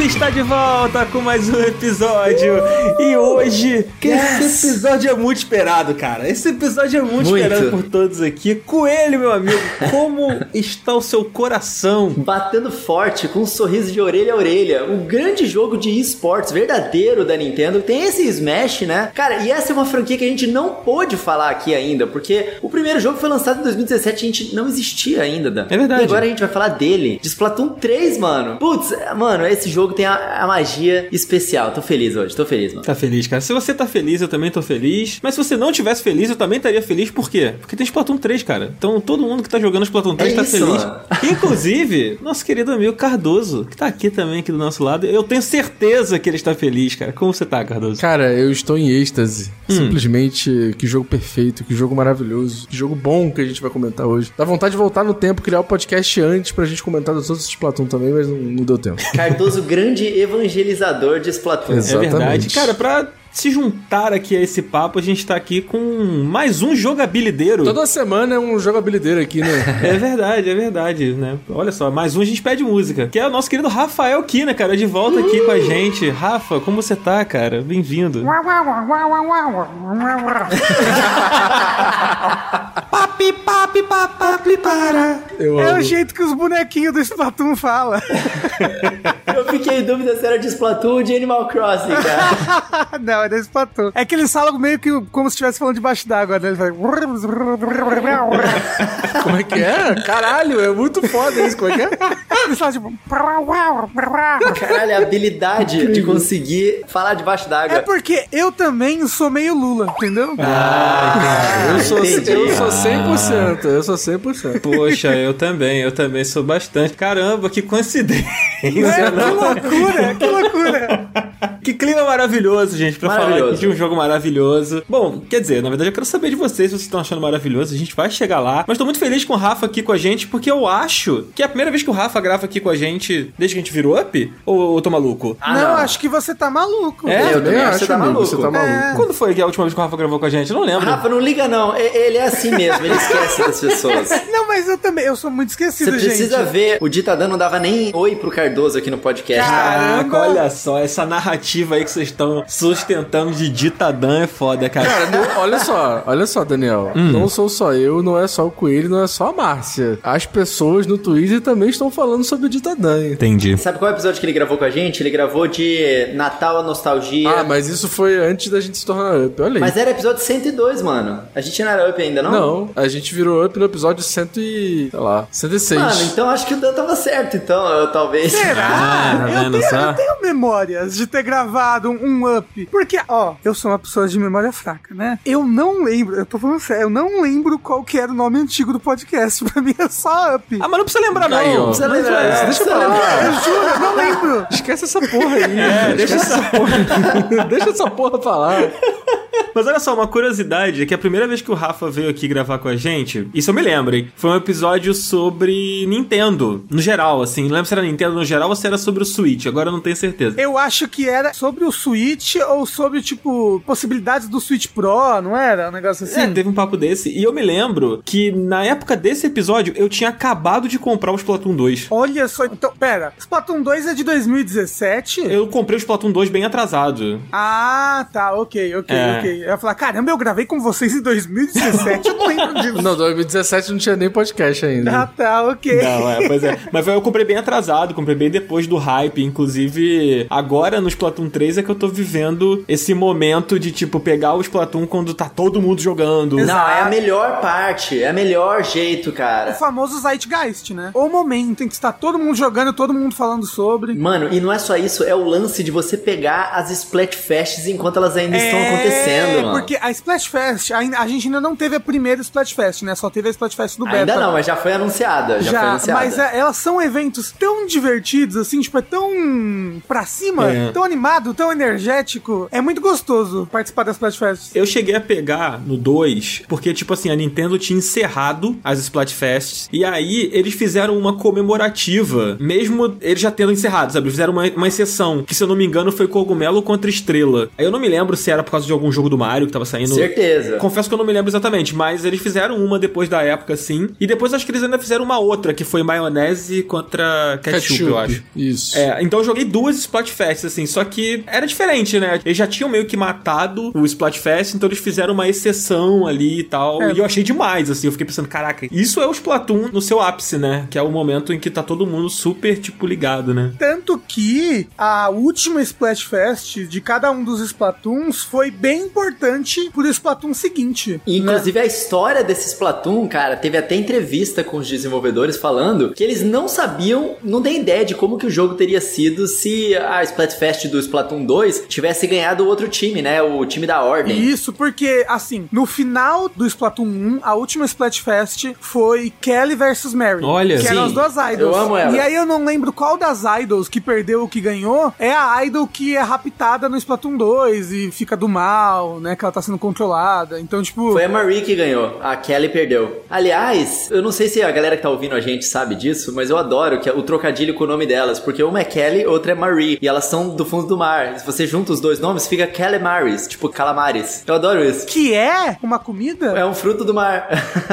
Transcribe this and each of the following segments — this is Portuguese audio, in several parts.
Está de volta com mais um episódio. E hoje, yes. esse episódio é muito esperado, cara. Esse episódio é muito, muito, esperado por todos aqui. Coelho, meu amigo, como está o seu coração? Batendo forte, com um sorriso de orelha a orelha. Um grande jogo de esportes verdadeiro da Nintendo. Tem esse Smash, né? Cara, e essa é uma franquia que a gente não pôde falar aqui ainda, porque o primeiro jogo foi lançado em 2017 e a gente não existia ainda, Dan. É verdade. E agora a gente vai falar dele, de Splatoon 3, mano. Putz, mano, esse jogo tem a, a, magia especial. Tô feliz hoje, tô feliz, mano. Tá feliz, cara. Se você tá feliz, eu também tô feliz. Mas se você não tivesse feliz, eu também estaria feliz. Por quê? Porque tem Splatoon 3, cara. Então todo mundo que tá jogando Splatoon 3 é tá isso, feliz. Mano. Inclusive, nosso querido amigo Cardoso, que tá aqui também, aqui do nosso lado. Eu tenho certeza que ele está feliz, cara. Como você tá, Cardoso? Cara, eu estou em êxtase. Hum. Simplesmente, que jogo perfeito, que jogo maravilhoso, que jogo bom que a gente vai comentar hoje. Dá vontade de voltar no tempo, criar o podcast antes pra gente comentar dos outros Splatoon também, mas não, não deu tempo. Cardoso, grande evangelizador de Splatoon. Exatamente. É verdade. Cara, pra se juntar aqui a esse papo, a gente tá aqui com mais um jogabilideiro. Toda semana é um jogabilideiro aqui, né? é verdade, é verdade, né? Olha só, mais um a gente pede música, que é o nosso querido Rafael Kina, cara, de volta aqui com a gente. Rafa, como você tá, cara? Bem-vindo. papi, papi, papi, para. Eu é amo. o jeito que os bonequinhos do Splatoon falam. Eu fiquei em dúvida se era de Splatoon ou de Animal Crossing, cara. Não, é da Splatoon. É que eles falam meio que como se estivesse falando debaixo d'água, né? Como é que é? Caralho, é muito foda isso. Como é que é? Eles falam tipo. Caralho, a habilidade de conseguir falar debaixo d'água. É porque eu também sou meio Lula, entendeu? Ah, eu sou, eu sou 100%. Eu sou 100%. Poxa, eu também. Eu também sou bastante. Caramba, que coincidência. É, que loucura, que loucura. que clima maravilhoso, gente, pra falar de um jogo maravilhoso. Bom, quer dizer, na verdade eu quero saber de vocês se vocês estão achando maravilhoso. A gente vai chegar lá. Mas tô muito feliz com o Rafa aqui com a gente, porque eu acho que é a primeira vez que o Rafa grava aqui com a gente desde que a gente virou up? Ou eu tô maluco? Ah, não, não, acho que você tá maluco. É, eu também acho que você tá maluco. Você tá maluco. É. Quando foi que a última vez que o Rafa gravou com a gente? Eu não lembro. Rafa, não liga não. Ele é assim mesmo, ele esquece das pessoas. Não, mas eu também, eu sou muito esquecido, gente. Você precisa ver, o Ditadão não dava nem oi pro Cardoso aqui no podcast. Caraca, olha só, essa narrativa aí que vocês estão sustentando de Ditadão é foda, cara. Cara, não, olha só, olha só, Daniel. Hum. Não sou só eu, não é só o Coelho, não é só a Márcia. As pessoas no Twitter também estão falando sobre o Ditadão. Entendi. Sabe qual é o episódio que ele gravou com a gente? Ele gravou de Natal a Nostalgia. Ah, mas isso foi antes da gente se tornar Up, olha aí. Mas era episódio 102, mano. A gente não era Up ainda, não? Não, a gente virou Up no episódio 100 e... sei lá, 106. Mano, então acho que o Dan tava certo, então, eu, talvez. Será? Ah, eu, tenho, eu tenho memórias de ter gravado um, um Up. Porque, ó, eu sou uma pessoa de memória fraca, né? Eu não lembro, eu tô falando sério, eu não lembro qual que era o nome antigo do podcast. Pra mim é só Up. Ah, mas não precisa lembrar, não. Não precisa lembrar. É, deixa eu falar. Eu juro, eu não lembro. Esquece essa porra aí. É, deixa essa porra. deixa essa porra falar. Mas olha só, uma curiosidade é que a primeira vez que o Rafa veio aqui gravar com a gente, isso eu me lembro, hein? Foi um episódio sobre Nintendo, no geral, assim. Não lembro se era Nintendo no geral ou se era sobre o Switch, agora eu não tenho certeza. Eu acho que era sobre o Switch ou sobre, tipo, possibilidades do Switch Pro, não era? Um negócio assim? É, teve um papo desse. E eu me lembro que na época desse episódio eu tinha acabado de comprar o Splatoon 2. Olha só, então, pera, Splatoon 2 é de 2017? Eu comprei o Splatoon 2 bem atrasado. Ah, tá, ok, ok, é. ok. Eu ia falar, caramba, eu gravei com vocês em 2017, eu não lembro disso. Não, 2017 não tinha nem podcast ainda. Ah, tá, ok. Não, é, pois é. Mas eu comprei bem atrasado, comprei bem depois do hype. Inclusive, agora no Splatoon 3 é que eu tô vivendo esse momento de, tipo, pegar o Splatoon quando tá todo mundo jogando. Não, é a melhor parte, é o melhor jeito, cara. O famoso Zeitgeist, né? O momento em que está todo mundo jogando, todo mundo falando sobre. Mano, e não é só isso, é o lance de você pegar as Splatfests enquanto elas ainda é... estão acontecendo, mano. Porque a Splatfest, a, a gente ainda não teve a primeira Splatfest, né? Só teve a Splatfest do Beta. Ainda não, mas já foi anunciada. Já, já foi anunciada. Mas é, elas são eventos tão divertidos, assim, tipo, é tão pra cima, é. tão animado, tão energético. É muito gostoso participar das Splatfests. Eu cheguei a pegar no 2, porque, tipo assim, a Nintendo tinha encerrado as Splatfests, e aí eles fizeram uma comemorativa, mesmo eles já tendo encerrado, sabe? Eles fizeram uma, uma exceção, que se eu não me engano foi Cogumelo contra Estrela. Aí eu não me lembro se era por causa de algum jogo do do Mario que tava saindo. Certeza. Confesso que eu não me lembro exatamente, mas eles fizeram uma depois da época, sim. E depois acho que eles ainda fizeram uma outra, que foi maionese contra ketchup, ketchup. eu acho. Isso. É, então eu joguei duas Splatfests, assim, só que era diferente, né? Eles já tinham meio que matado o Splatfest, então eles fizeram uma exceção ali e tal. É. E eu achei demais, assim. Eu fiquei pensando, caraca, isso é o Splatoon no seu ápice, né? Que é o momento em que tá todo mundo super, tipo, ligado, né? Tanto que a última Splatfest de cada um dos Splatoons foi bem importante pro Splatoon seguinte. Inclusive, né? a história desse Splatoon, cara, teve até entrevista com os desenvolvedores falando que eles não sabiam, não tem ideia de como que o jogo teria sido se a Splatfest do Splatoon 2 tivesse ganhado o outro time, né? O time da Ordem. Isso, porque, assim, no final do Splatoon 1, a última Splatfest foi Kelly versus Mary. Olha, Que sim. eram as duas idols. Eu amo ela. E aí eu não lembro qual das idols que perdeu o que ganhou é a idol que é raptada no Splatoon 2 e fica do mal, né? Que ela tá sendo controlada. Então, tipo. Foi a Marie que ganhou. A Kelly perdeu. Aliás, eu não sei se a galera que tá ouvindo a gente sabe disso, mas eu adoro que é o trocadilho com o nome delas, porque uma é Kelly, outra é Marie, e elas são do fundo do mar. Se você junta os dois nomes, fica Calamaris, tipo calamares. Eu adoro isso. Que é uma comida? É um fruto do mar.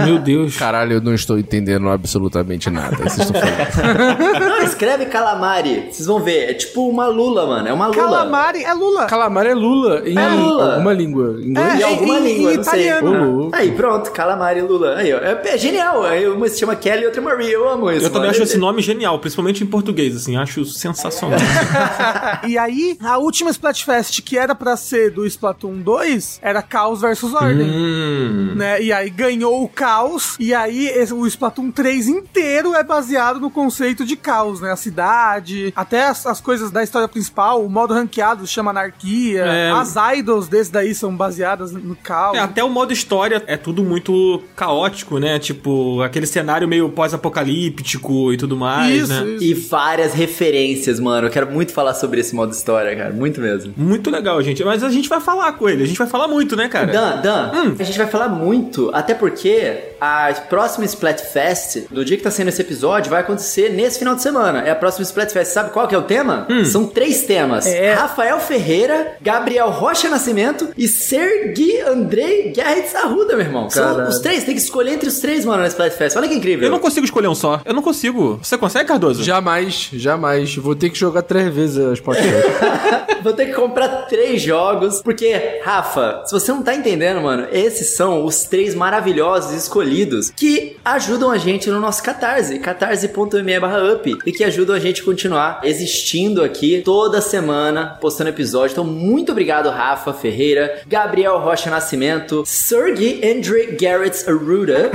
Meu Deus. Caralho, eu não estou entendendo absolutamente nada. Vocês estão falando. escreve calamari. Vocês vão ver. É tipo uma lula, mano. É uma lula. Calamari é lula. Calamar é Lula em É Lula. alguma língua. Inglês? Em É, alguma em- língua, em não sei. italiano. Louco. Aí, pronto, calamari lula. Aí, ó. É, é genial. Aí uma se chama Kelly e outra é Marie. Eu amo isso. Eu também acho esse nome genial, principalmente em português, assim, acho sensacional. e aí, a última Splatfest que era pra ser do Splatoon 2 era Caos versus Ordem. hum. Né? E aí ganhou o caos, e aí esse- o Splatoon 3 inteiro é baseado no conceito de caos, né? A cidade, até as, as coisas da história principal, o modo ranqueado chama anarquia, É. as idols desse daí são baseadas no caos. É, até o modo história é tudo muito caótico, né? Tipo, aquele cenário meio pós-apocalíptico e tudo mais, Isso, né? isso. E várias referências, mano. Eu quero muito falar sobre esse modo história, cara. Muito mesmo. Muito legal, gente. Mas a gente vai falar com ele. A gente vai falar muito, né, cara? Dan, Dan, Hum. a gente vai falar muito, até porque a próxima Splatfest, no dia que tá saindo esse episódio, vai acontecer nesse final de semana. É a próxima Splatfest. Sabe qual que é o tema? Hum. São três temas. É. Rafael Ferreira, Gabriel Rocha Nascimento e Sergi Andrei Guerritz Arruda, meu irmão. São Caralho. os três, tem que escolher entre os três, mano, na Splatfest. Olha que incrível. Eu não consigo escolher um só. Eu não consigo. Você consegue, Cardoso? Jamais, jamais. Vou ter que jogar três vezes as podcasts. Vou ter que comprar três jogos, porque, Rafa, se você não tá entendendo, mano, esses são os três maravilhosos escolhidos que ajudam a gente no nosso Catarse, catarse.me barra up, e que ajudam a gente a continuar existindo aqui toda semana, postando episódio. Então, muito obrigado, Rafa Ferreira, Gabriel Rocha Nascimento, Sergey Andre Garrett Arruda,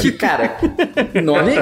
que, cara, nome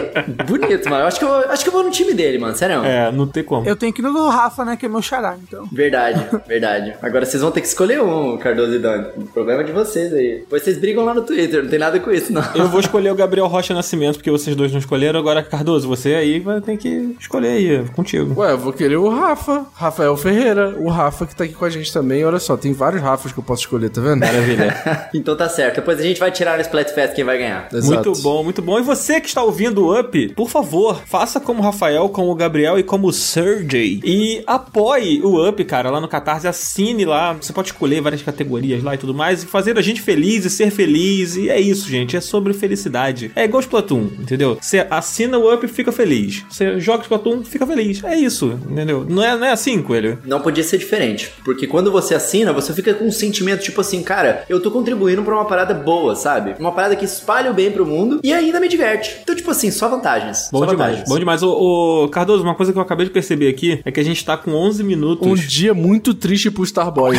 bonito, mano. Eu acho que eu, acho que eu vou no time dele, mano, sério. É, não tem como. Eu tenho que ir no do Rafa, né? Que é meu xará, então. Verdade, verdade. Agora vocês vão ter que escolher um, Cardoso e Dan. O problema é de vocês aí. Depois vocês brigam lá no Twitter, não tem nada com isso, não. Eu vou escolher o Gabriel Rocha Nascimento, porque vocês dois não escolheram. Agora, Cardoso, você aí vai ter que escolher aí, contigo. Ué, eu vou querer o Rafa. Rafael Ferreira. O Rafa que tá aqui com a gente também. Olha só, tem vários Rafas que eu posso escolher, tá vendo? Maravilha. então tá certo. Depois a gente vai tirar no Splatfest quem vai ganhar. Exato. Muito bom, muito bom. E você que está ouvindo o Up, por favor, faça como o Rafael, como o Gabriel e como o Sergey. E apoie o Up, cara, lá no Catarse. Assine lá. Você pode escolher várias categorias lá e tudo mais. E fazer a gente feliz e ser feliz. E é isso, gente. É sobre felicidade. É igual Splatoon, entendeu? Você assina o Up e fica feliz. Você joga Splatoon fica feliz. É isso, entendeu? Não é, não é assim, Coelho? Não podia ser diferente. Porque quando você assina, você fica com um sentimento tipo assim, cara, eu tô contribuindo pra uma parada boa, sabe? Uma parada que espalha o bem pro mundo e ainda me diverte. Então, tipo assim, só vantagens. Bom só demais, vantagens. bom demais. Ô, ô, Cardoso, uma coisa que eu acabei de perceber aqui é que a gente tá com 11 minutos. Um dia muito triste pro Starboy.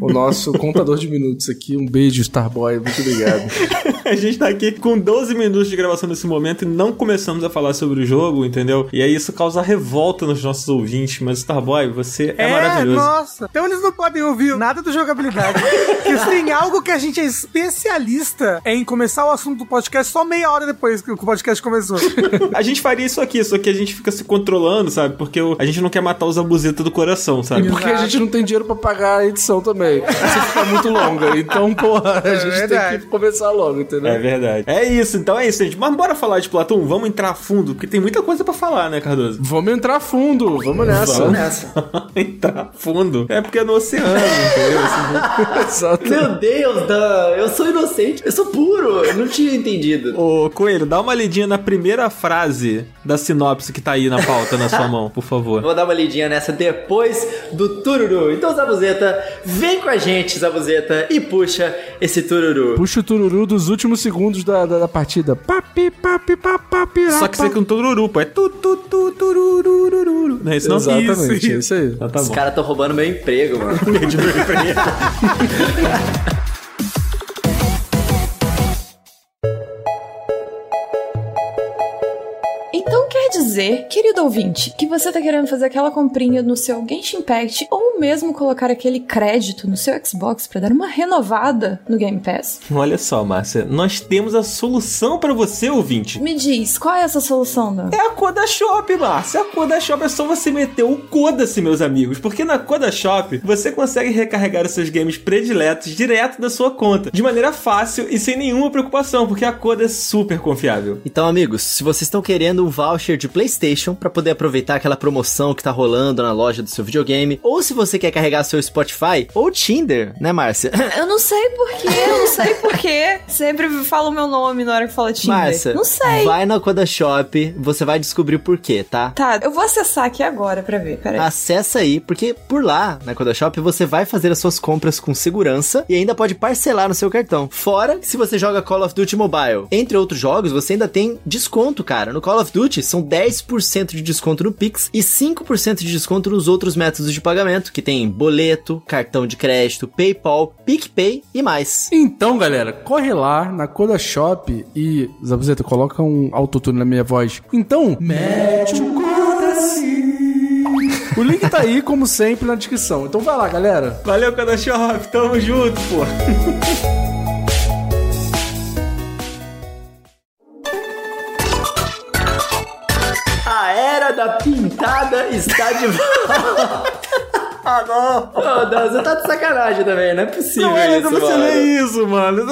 o nosso contador de minutos aqui. Um beijo, Starboy. Muito obrigado. A gente tá aqui com 12 minutos de gravação nesse momento e não começamos a falar sobre o jogo, entendeu? E aí isso causa revolta nos nossos ouvintes, mas Starboy, você é, maravilhoso. nossa. Então eles não podem ouvir nada do jogabilidade. Se tem algo que a gente é especialista é em começar o assunto do podcast só meia hora depois que o podcast começou. A gente faria isso aqui, só que a gente fica se controlando, sabe? Porque a gente não quer matar os abusetas do coração, sabe? Porque a gente não tem dinheiro pra pagar a edição também. Isso fica muito longa. Então, porra, a gente tem verdade. que começar logo, entendeu? É verdade. É isso, então é isso, gente. Mas bora falar de Platão? Vamos entrar a fundo, porque tem muita coisa pra falar, né, Cardoso? Cardoso? Vamos entrar fundo, vamos nessa. Vamos nessa. entrar fundo. É porque é no oceano, entendeu? Exato. Meu Deus, Dan, eu sou inocente, eu sou puro, eu não tinha entendido. Ô, Coelho, dá uma lidinha na primeira frase da sinopse que tá aí na pauta na sua mão, por favor. Vou dar uma lidinha nessa depois do tururu. Então, Zabuzeta, vem com a gente, Zabuzeta, e puxa esse tururu. Puxa o tururu dos últimos segundos da, da, da partida. Papi, papi, papi, Só que você com tururu, pô. É tu, tu, tu, tururururu. Não é isso não? Exatamente, isso, é isso aí. Ah, tá Os caras estão roubando meu emprego, mano. Perdi meu emprego. dizer, querido ouvinte, que você tá querendo fazer aquela comprinha no seu Genshin Impact ou mesmo colocar aquele crédito no seu Xbox pra dar uma renovada no Game Pass? Olha só, Márcia, nós temos a solução pra você, ouvinte. Me diz, qual é essa solução, Dan? É a Coda Shop, Márcia. A Coda Shop é só você meter o Coda-se, meus amigos. Porque na Coda Shop você consegue recarregar os seus games prediletos direto da sua conta. De maneira fácil e sem nenhuma preocupação, porque a Coda é super confiável. Então, amigos, se vocês estão querendo um voucher de PlayStation pra poder aproveitar aquela promoção que tá rolando na loja do seu videogame, ou se você quer carregar seu Spotify ou Tinder, né, Márcia? Eu não sei porquê, eu não sei porquê. Sempre fala o meu nome na hora que fala Tinder. Márcia, não sei. vai na Coda Shop, você vai descobrir por quê, tá? Tá, eu vou acessar aqui agora pra ver, peraí. Acessa aí, porque por lá, na Coda Shop, você vai fazer as suas compras com segurança e ainda pode parcelar no seu cartão. Fora, se você joga Call of Duty Mobile. Entre outros jogos, você ainda tem desconto, cara. No Call of Duty, são 10% de desconto no Pix e 5% de desconto nos outros métodos de pagamento, que tem boleto, cartão de crédito, PayPal, PicPay e mais. Então, galera, corre lá na Coda Shop e. Zabuzeta, coloca um autotune na minha voz. Então, mete o Coda-se. O link tá aí, como sempre, na descrição. Então vai lá, galera. Valeu, Coda Shop. Tamo junto, pô. A era da pintada está de volta. Ah, não. Ô, Dan, você tá de sacanagem também, não é possível Não é, isso, não mano. isso, mano.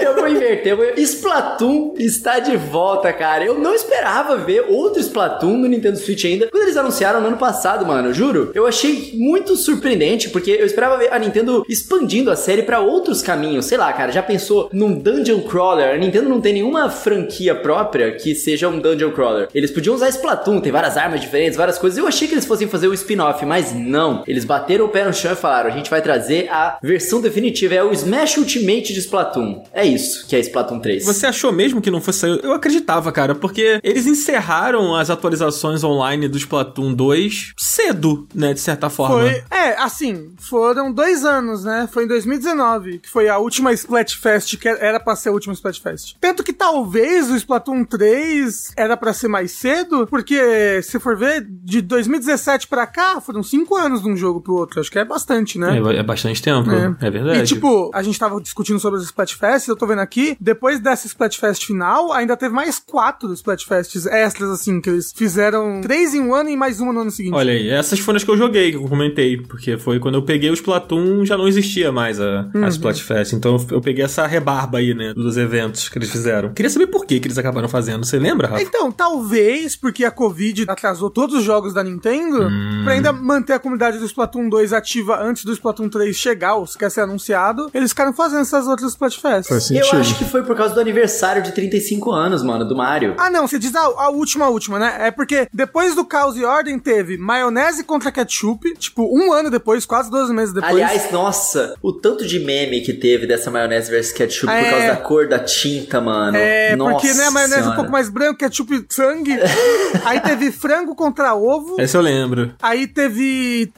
Eu vou inverter. eu vou- Splatoon está de volta, cara. Eu não esperava ver outro Splatoon no Nintendo Switch ainda. Quando eles anunciaram no ano passado, mano, juro. Eu achei muito surpreendente, porque eu esperava ver a Nintendo expandindo a série pra outros caminhos. Sei lá, cara, já pensou num Dungeon Crawler? A Nintendo não tem nenhuma franquia própria que seja um Dungeon Crawler. Eles podiam usar Splatoon, tem várias armas diferentes, várias coisas. Eu achei que eles fossem fazer o spin-off, mas não. Eles bateram o pé no chão e falaram: a gente vai trazer a versão definitiva, é o Smash Ultimate de Splatoon. É isso que é Splatoon 3. Você achou mesmo que não fosse sair? Eu acreditava, cara, porque eles encerraram as atualizações online do Splatoon 2 cedo, né, de certa forma. Foi, é, assim, foram dois anos, né? Foi em 2019, que foi a última Splatfest, que era pra ser a última Splatfest. Tanto que talvez o Splatoon 3 era pra ser mais cedo, porque se for ver, de 2017 pra cá, foram cinco anos de um jogo pro outro. Acho que é bastante, né? É, é bastante tempo, é, verdade. E tipo, a gente tava discutindo sobre as Splatfests, eu tô vendo aqui, depois dessa Splatfest final, ainda teve mais quatro Splatfests extras, assim, que eles fizeram três em um ano e mais uma no ano seguinte. Olha aí, essas foram as que eu joguei, que eu comentei, porque foi quando eu peguei o Splatoon, já não existia mais a, a Splatfest, então eu, peguei essa rebarba aí, né, dos eventos que eles fizeram. Queria saber por que que eles acabaram fazendo, você lembra, Rafa? Então, talvez porque a Covid atrasou todos os jogos da Nintendo, pra ainda manter a comunidade do Splatoon 2 ativa antes do Splatoon 3 chegar, ou se quer ser anunciado, eles ficaram fazendo essas outras Splatfests. Faz Eu acho que foi por causa do aniversário de 35 anos, mano, do Mario. Ah, não, você diz a, a última, a última, né? É porque depois do Caos e Ordem teve maionese contra ketchup, tipo, um ano depois, quase 12 meses depois. Aliás, nossa, o tanto de meme que teve dessa maionese versus ketchup por É. causa da cor da tinta, mano. É, nossa porque, né, a maionese é um senhora. pouco mais branco, ketchup sangue. aí teve frango contra ovo. Esse eu lembro. Aí teve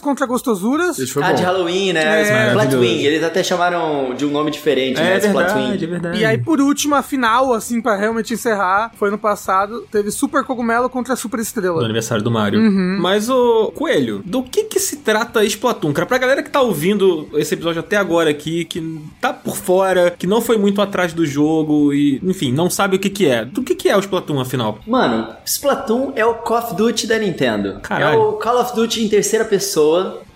contra gostosuras. Isso foi Ah, bom. de Halloween, né? É. Flatwing. Eles até chamaram de um nome diferente, né? É verdade, Flatwing. é verdade. E aí, por último, a final, assim, pra realmente encerrar, foi no passado, teve Super Cogumelo contra Super Estrela. aniversário do Mario. Uhum. Mas, o Coelho, do que que se trata Splatoon? Cara, pra galera que tá ouvindo esse episódio até agora aqui, que tá por fora, que não foi muito atrás do jogo e, enfim, não sabe o que que é. Do que que é o Splatoon, afinal? Mano, Splatoon é o Call of Duty da Nintendo. Caralho. É o Call of Duty em terceira pessoa,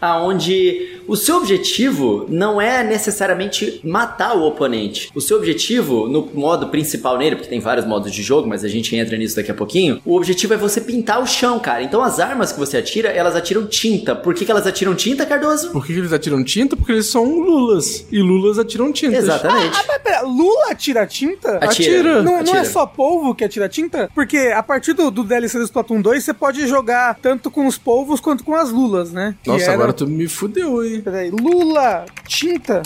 aonde o seu objetivo não é necessariamente matar o oponente. O seu objetivo, no modo principal nele, porque tem vários modos de jogo, mas a gente entra nisso daqui a pouquinho, o objetivo é você pintar o chão, cara. Então as armas que você atira, elas atiram tinta. Por que, que elas atiram tinta, Cardoso? Por que, que eles atiram tinta? Porque eles são lulas. E lulas atiram tinta. Exatamente. Ah, mas pera, Lula atira tinta? Atira. Não, não Atira. é só polvo que atira tinta? Porque a partir do, do DLC do Splatoon 2, você pode jogar tanto com os polvos quanto com as lulas, né? Nossa, era- agora tu me fudeu, hein? Peraí, Lula, tinta.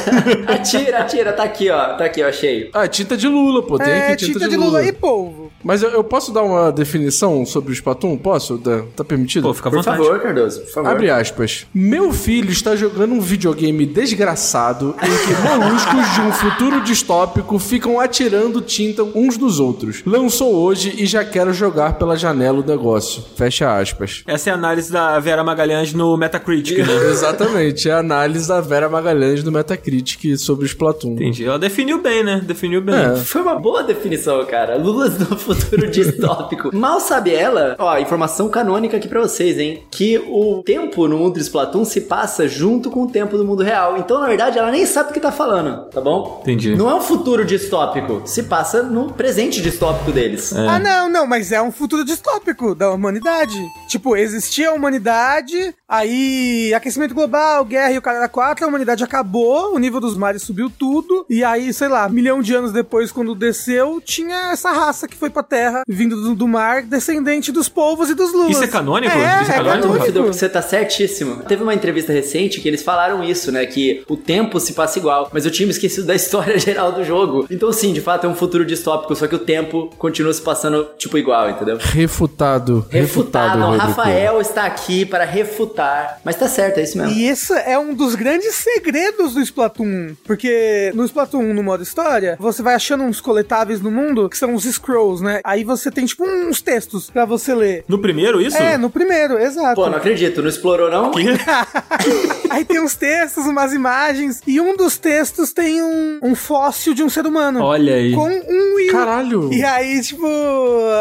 atira, atira, tá aqui, ó. Tá aqui, eu achei. Ah, tinta de lula, pô. Tem é, aqui tinta, de Lula. e polvo. Mas eu, eu posso dar uma definição sobre o Splatoon? Posso? Tá, tá permitido? Pô, fica à Por vontade. favor, Cardoso, por favor. Abre aspas. Meu filho está jogando um videogame desgraçado em que moluscos de um futuro distópico ficam atirando tinta uns dos outros. Lançou hoje e já quero jogar pela janela o negócio. Fecha aspas. Essa é a análise da Vera Magalhães no Metacritic, né? Exatamente, é a análise da Vera Magalhães do Metacritic sobre o Splatoon. Entendi. Ela definiu bem, né? Definiu bem. É. Foi uma boa definição, cara. Lulas no futuro distópico. Mal sabe ela, ó, informação canônica aqui pra vocês, hein? Que o tempo no mundo de Splatoon se passa junto com o tempo do mundo real. Então, na verdade, ela nem sabe o que tá falando, tá bom? Entendi. Não é um futuro distópico. Se passa no presente distópico deles. Ah, não, não, mas é um futuro distópico da humanidade. Tipo, existia a humanidade, aí aquecimento global, guerra e o cara era quatro, a humanidade acabou, o nível dos mares subiu tudo, e aí, sei lá, milhão de anos depois, quando desceu, tinha essa raça que foi pra terra, vindo do, do mar, descendente dos povos e dos lulas. Isso é canônico? É, Isso é é canônico? Canônico. Você tá certíssimo. Teve uma entrevista recente que eles falaram isso, né? Que o tempo se passa igual. Mas eu tinha me esquecido da história geral do jogo. Então, sim, de fato é um futuro distópico, só que o tempo continua se passando, tipo, igual, entendeu? Refutado. Refutado. O Rodrigo. Rafael está aqui para refutar. Mas tá certo, é isso mesmo. E esse é um dos grandes segredos do Splatoon 1. Porque no Splatoon 1, no modo história, você vai achando uns coletáveis no mundo que são os scrolls, né? Aí você tem, tipo, uns textos pra você ler. No primeiro, isso? É, no primeiro, exato. Pô, não acredito. Não explorou, não? Aí tem uns textos, umas imagens, e um dos textos tem um, um fóssil de um ser humano. Olha aí. Com um Wii. Caralho. E aí, tipo,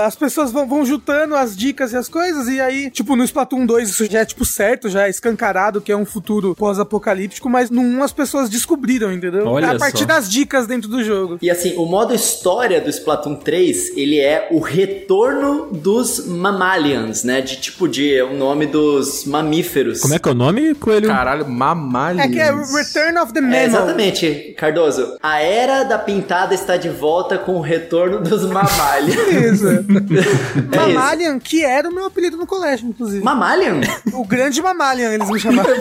as pessoas vão, vão juntando as dicas e as coisas, e aí, tipo, no Splatoon 2 isso já é, tipo, certo, já é escancarado que é um futuro pós-apocalíptico, mas no 1 as pessoas descobriram, entendeu? Olha a partir só. das dicas dentro do jogo. E assim, o modo história do Splatoon 3, ele é o retorno dos mammalians, né? De tipo de o nome dos mamíferos. Como é que é o nome, Coelho? Caralho, mamalho. É que é Return of the É, Mammal. exatamente, Cardoso. A era da pintada está de volta com o retorno dos mammalians. Isso. É isso. Que era o meu apelido no colégio, inclusive. Mammalian? O grande Mammalian, eles me chamavam.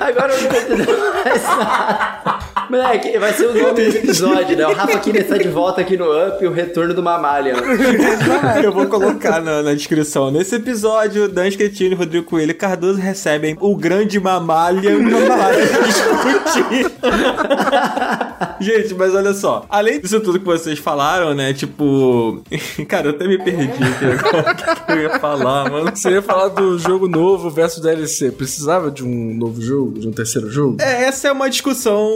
Agora eu não tô entendendo mais nada. Moleque, vai ser o nome desse episódio, né? O Rafa Kina está de volta aqui no Up, o retorno do Mammalian. Eu vou colocar na, na descrição. Nesse episódio, Dan Schettino e Rodrigo Coelho e Cardoso recebem o grande mamalha para discutir. Gente, mas olha só. Além disso tudo que vocês falaram, né? Tipo. Cara, eu até me perdi aqui agora. O que que eu ia falar, mano? Você ia falar do jogo novo versus DLC. Precisava de um novo jogo? De um terceiro jogo? É, essa é uma discussão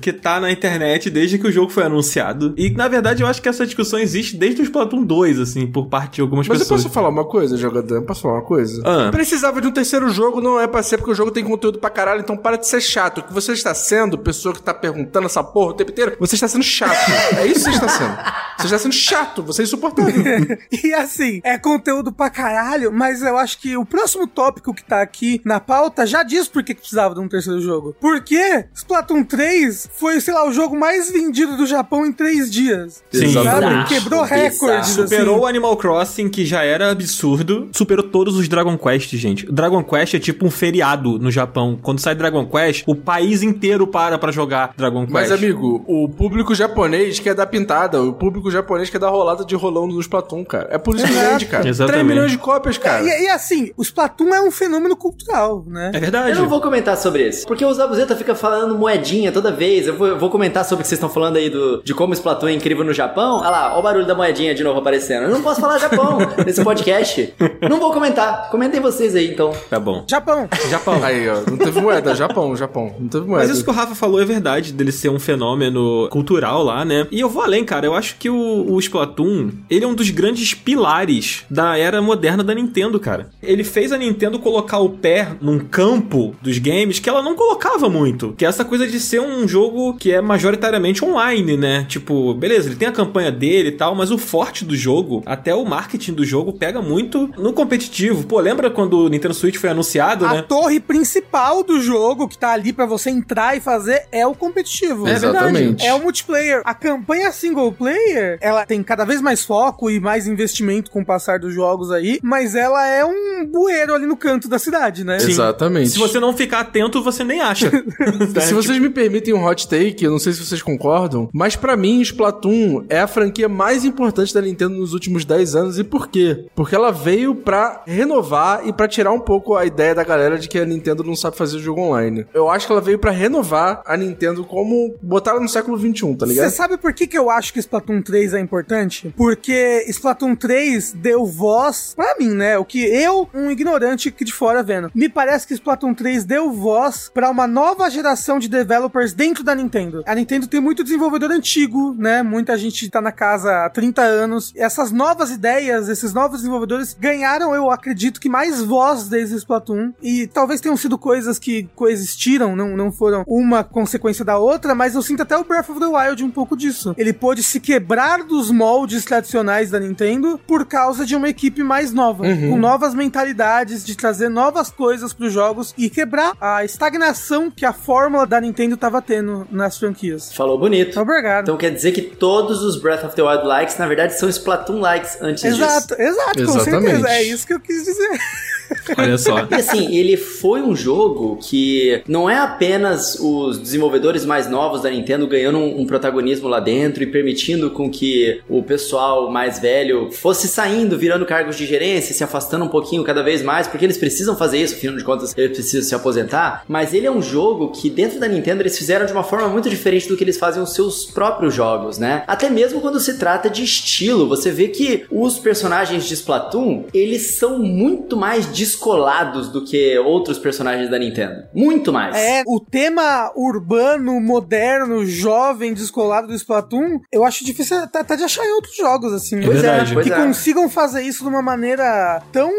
que tá na internet desde que o jogo foi anunciado. E, na verdade, eu acho que essa discussão existe desde o Splatoon 2, assim, por parte de algumas Mas eu pessoas. posso falar uma coisa, jogador? Posso falar uma coisa? Ah. Precisava de um terceiro jogo, não é pra ser porque o jogo tem conteúdo pra caralho, então para de ser chato. O que você está sendo, pessoa que tá perguntando essa porra o tempo inteiro, você está sendo chato. é isso que você está sendo. Você está sendo chato, você é insuportável. E assim, é conteúdo pra caralho, mas eu acho que o próximo tópico que tá aqui na pauta já diz por que que precisava de um terceiro jogo. Porque Splatoon 3 foi, sei lá, o jogo mais vendido do Japão em três dias. Sim. Sabe? Quebrou recordes. Superou assim. o Animal Crossing, que já era absurdo. Superou todos os Dragon Quest, gente. Dragon Quest é tipo um feriado no Japão. Quando sai Dragon Quest, o país inteiro para pra jogar Dragon Quest. Mas, amigo, o público japonês quer dar pintada, o público japonês quer dar rolada de rolão no Splatoon, cara. É por isso que vende, cara. Exatamente. 3 milhões de cópias, cara. E, e assim, o Splatoon é um fenômeno cultural, né? É verdade. Eu não vou comentar sobre isso. Porque o Zabuzeta fica falando moedinha toda vez, eu vou, eu vou comentar sobre o que vocês estão falando aí do, de como Splatoon é incrível no Japão. Olha lá, olha o barulho da moedinha de novo aparecendo. Eu não posso falar Japão nesse podcast. Não vou comentar. Comentem vocês aí, então. Tá bom. Japão. Japão. Aí, ó, não teve moeda, Japão, Japão. Não teve moeda. Mas isso que o Rafa falou é verdade, dele ser um fenômeno cultural lá, né? E eu vou além, cara. Eu acho que o, o Splatoon, ele é um dos grandes pilares da era moderna da Nintendo, cara. Ele fez a Nintendo colocar o pé num campo dos games que ela não colocava muito. Que é essa coisa de ser um jogo que é majoritariamente online, né? Tipo, beleza, ele tem a campanha dele e tal, mas o forte do jogo, até o marketing do jogo, pega muito no competitivo. Pô, lembra quando o Nintendo Switch foi anunciado, A né? torre principal do jogo, que tá ali pra você entrar e fazer, é o competitivo. Exatamente. É o multiplayer. A campanha single player, ela tem cada vez mais foco e mais investimento com o passar dos jogos aí, mas ela é um bueiro ali no canto da cidade, né? Sim. Exatamente. Se você não ficar atento, você nem acha. Se vocês me permitem um hot take, eu não sei se vocês concordam, mas pra mim Splatoon é a franquia mais importante da Nintendo nos últimos 10 anos e por quê? Porque ela veio pra renovar e pra tirar um pouco a ideia da galera de que a Nintendo não sabe fazer jogo online. Eu acho que ela veio pra renovar a Nintendo como botar ela no século 21, tá Você ligado? sabe por que, que eu acho que Splatoon 3 é importante? Porque Splatoon 3 deu voz pra mim, né? O que eu, um ignorante aqui de fora vendo, me parece que Splatoon 3 deu voz pra uma nova geração de developers dentro da Nintendo. A Nintendo tem muito desenvolvedor antigo, né? Muita gente tá na casa há 30 anos. Essas novas ideias, esses novos desenvolvedores ganharam, eu acredito que mais voz desde Splatoon. E talvez tenham sido coisas que coexistiram, não, não foram uma consequência da outra, mas eu sinto até o Breath of the Wild um pouco disso. Ele pôde se quebrar dos moldes tradicionais da Nintendo por causa de uma equipe mais nova, com novas mentalidades, de trazer novas coisas pros jogos e quebrar a estagnação que a fórmula da Nintendo tava tendo nas franquias. Falou bonito. Obrigado. Então quer dizer que todos os Breath of the Wild likes, na verdade, são Splatoon likes antes disso. Exato, exato, com Exatamente. certeza. É isso que eu quis dizer. Olha só. E assim, ele foi um jogo que não é apenas os desenvolvedores mais novos da Nintendo ganhando um, um protagonismo lá dentro e permitindo com que o pessoal mais velho fosse saindo, virando cargos de gerência, se afastando um pouquinho cada vez mais, porque eles precisam fazer isso, afinal de contas, eles precisam se aposentar. Mas ele é um jogo que dentro da Nintendo eles fizeram de uma forma muito diferente do que eles fazem os seus próprios jogos, né? Até mesmo quando se trata de estilo, você vê que os personagens de Splatoon, eles são muito mais descolados do que outros personagens da Nintendo. Muito mais. É, o tema urbano, moderno, jovem, descolado do Splatoon, eu acho difícil até até de achar em outros jogos, assim. Pois é, pois que é. consigam fazer isso de uma maneira tão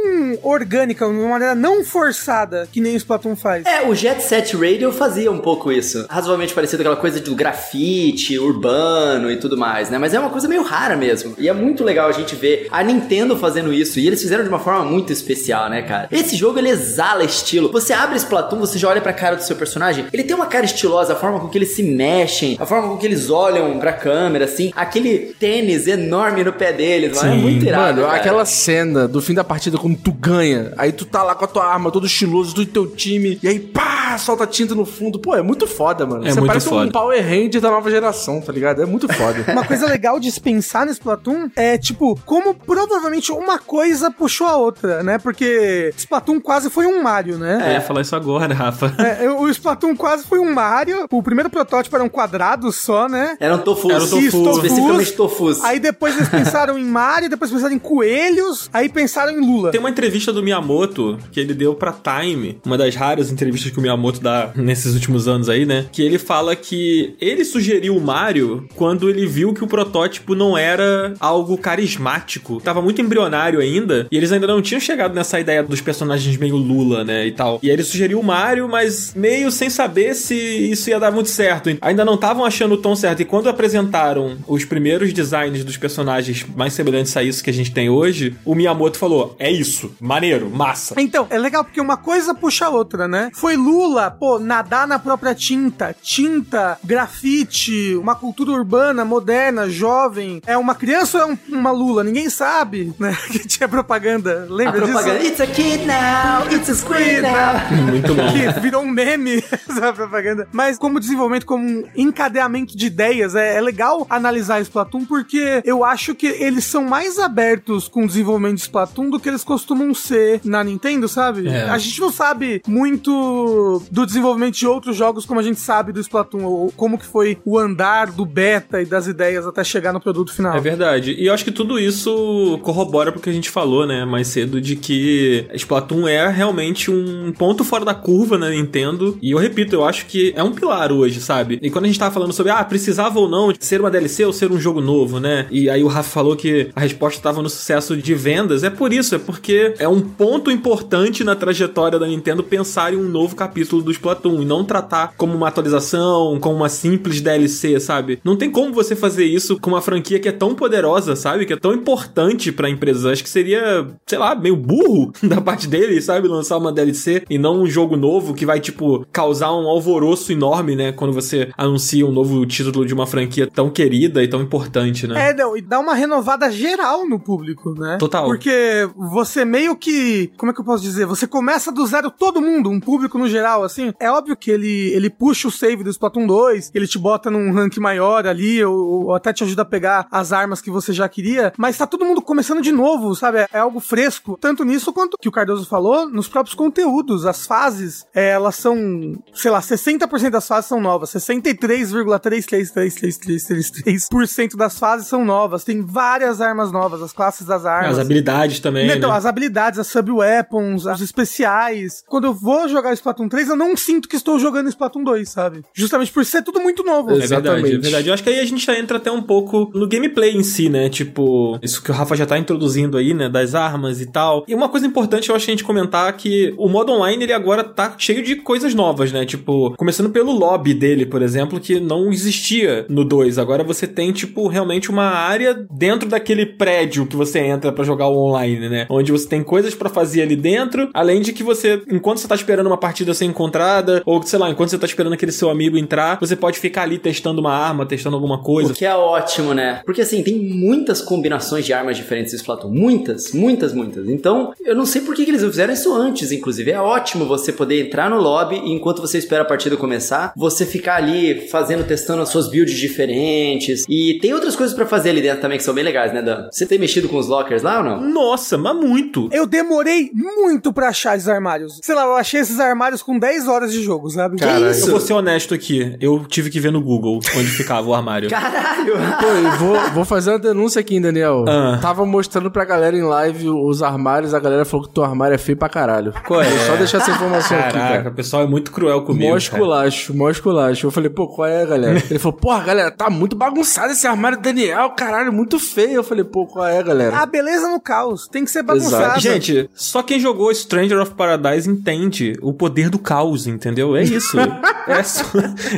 orgânica, de uma maneira não forçada, que nem o Splatoon faz. É, o Jet Set Radio fazia um pouco isso. Razoavelmente parecido com aquela coisa do grafite, urbano e tudo mais, né? Mas é uma coisa meio rara mesmo. E é muito legal a gente ver a Nintendo fazendo isso. E eles fizeram de uma forma muito especial, né, cara? Esse jogo, ele exala estilo. Você abre Splatoon, você já olha pra cara do seu personagem. Ele tem uma cara estilosa, a forma com que eles se mexem, a forma com que eles olham pra câmera, assim. Aquele tênis enorme no pé deles, mano. É muito irado, Mano, cara. aquela cena do fim da partida quando tu ganha, aí tu tá lá com a tua arma, todo estiloso, do teu time, e aí pá, solta tinta no fundo. Pô, é muito foda, mano. É Você muito parece foda. um Power Ranger da nova geração, tá ligado? É muito foda. Uma coisa legal de se pensar nesse Splatoon é, tipo, como provavelmente uma coisa puxou a outra, né? Porque Splatoon quase foi um Mario, né? Eu ia falar isso agora, Rafa. É, o Splatoon quase foi um Mario. O primeiro protótipo era um quadrado só, né? Era um tofu. Era um tofu. Isso, tofus. Especificamente tofus. Aí depois eles pensaram em Mario, depois pensaram em coelhos, aí pensaram em Lula. Tem uma entrevista do Miyamoto que ele deu pra Time, uma das raras entrevistas que o Miyamoto dá nesses últimos anos aí, né? Que ele fala que ele sugeriu o Mario quando ele viu que o protótipo não era algo carismático. Tava muito embrionário ainda, e eles ainda não tinham chegado nessa ideia dos personagens meio Lula, né? E tal. E aí ele sugeriu o Mario, mas meio sem saber se isso ia dar muito certo. Ainda não estavam achando o tom certo. E quando apresentaram os primeiros designs dos personagens mais semelhantes a isso que a gente tem hoje, o Miyamoto falou: é isso, maneiro, massa. Então, é legal porque uma coisa puxa a outra, né? Foi Lula, pô, nadar na própria tinta, tinta, grafite, uma cultura urbana, moderna, jovem. É uma criança ou é um- uma Lula? Ninguém sabe, né? Que tinha propaganda. A Lembra propaganda. disso? It's a It now, it's a squid now. Muito bom. que virou um meme essa propaganda. Mas como desenvolvimento, como um encadeamento de ideias, é, é legal analisar Splatoon porque eu acho que eles são mais abertos com o desenvolvimento de Splatoon do que eles costumam ser na Nintendo, sabe? É. A gente não sabe muito do desenvolvimento de outros jogos como a gente sabe do Splatoon, ou como que foi o andar do beta e das ideias até chegar no produto final. É verdade. E eu acho que tudo isso corrobora pro que a gente falou, né, mais cedo, de que Splatoon é realmente um ponto fora da curva na Nintendo. E eu repito, eu acho que é um pilar hoje, sabe? E quando a gente tava falando sobre, ah, precisava ou não ser uma DLC ou ser um jogo novo, né? E aí o Rafa falou que a resposta estava no sucesso de vendas. É por isso, é porque é um ponto importante na trajetória da Nintendo pensar em um novo capítulo do Splatoon e não tratar como uma atualização, como uma simples DLC, sabe? Não tem como você fazer isso com uma franquia que é tão poderosa, sabe? Que é tão importante pra empresa. Acho que seria, sei lá, meio burro da parte dele, sabe? Lançar uma DLC e não um jogo novo que vai, tipo, causar um alvoroço enorme, né? Quando você anuncia um novo título de uma franquia tão querida e tão importante, né? É, não, e dá uma renovada geral no público, né? Total. Porque você meio que. Como é que eu posso dizer? Você começa do zero todo mundo, um público no geral, assim. É óbvio que ele, ele puxa o save do Splatoon 2, ele te bota num rank maior ali, ou, ou até te ajuda a pegar as armas que você já queria, mas tá todo mundo começando de novo, sabe? É, é algo fresco. Tanto nisso quanto que o Cardoso falou, nos próprios conteúdos. As fases, é, elas são, sei lá, 60% das fases são novas, 63,33333% das fases são novas. Tem várias armas novas, as classes das armas. As habilidades também. Então, né? as habilidades, as sub-weapons, os especiais. Quando eu vou jogar Splatoon 3, eu não sinto que estou jogando Splatoon 2, sabe? Justamente por ser tudo muito novo. É verdade, Exatamente. é verdade. Eu acho que aí a gente já entra até um pouco no gameplay em si, né? Tipo, isso que o Rafa já tá introduzindo aí, né? Das armas e tal. E uma coisa importante eu acho a gente comentar que o modo online, ele agora tá cheio de coisas novas, né? Tipo, começando pelo lobby dele, por exemplo, que não existia no 2. Agora você tem, tipo, realmente uma área dentro daquele prédio que você entra pra jogar o online, né? Onde você tem coisas pra fazer ali dentro, além de que você, enquanto você tá esperando uma partida ser encontrada, ou sei lá, enquanto você tá esperando aquele seu amigo entrar, você pode ficar ali testando uma arma, testando alguma coisa. O que é ótimo, né? Porque assim, tem muitas combinações de armas diferentes nesse Splatoon. Muitas, muitas, muitas. Então, eu não sei por que, que eles não fizeram isso antes, inclusive. É ótimo você poder entrar no lobby e enquanto você espera a partida começar, você ficar ali fazendo, testando as suas builds diferentes. E tem outras coisas pra fazer ali dentro também que são bem legais, né, Dan? Você tem mexido com os lockers lá ou não? Nossa, mas muito. Eu demorei muito pra achar esses armários. Sei lá, eu achei esses armários com 10 horas de jogo, sabe? Cara, eu vou ser honesto aqui. Eu tive que ver no Google onde ficava o armário. Caralho! Pô, eu vou, vou fazer uma denúncia aqui, Daniel. Ah. Tava mostrando pra galera em live os armários, a galera falou que teu armário é feio pra caralho. Qual é? Só deixar essa informação aqui, Caraca, cara. o pessoal é muito cruel comigo. Mó esculacho, mó esculacho. Eu falei, pô, qual é, galera? Ele falou, porra, galera, tá muito bagunçado esse armário do Daniel, caralho, muito feio. Eu falei, pô, qual é, galera? A beleza no caos. Tem que ser bagunçado. Gente, só quem jogou Stranger of Paradise entende o poder do caos, entendeu? É isso. é, so-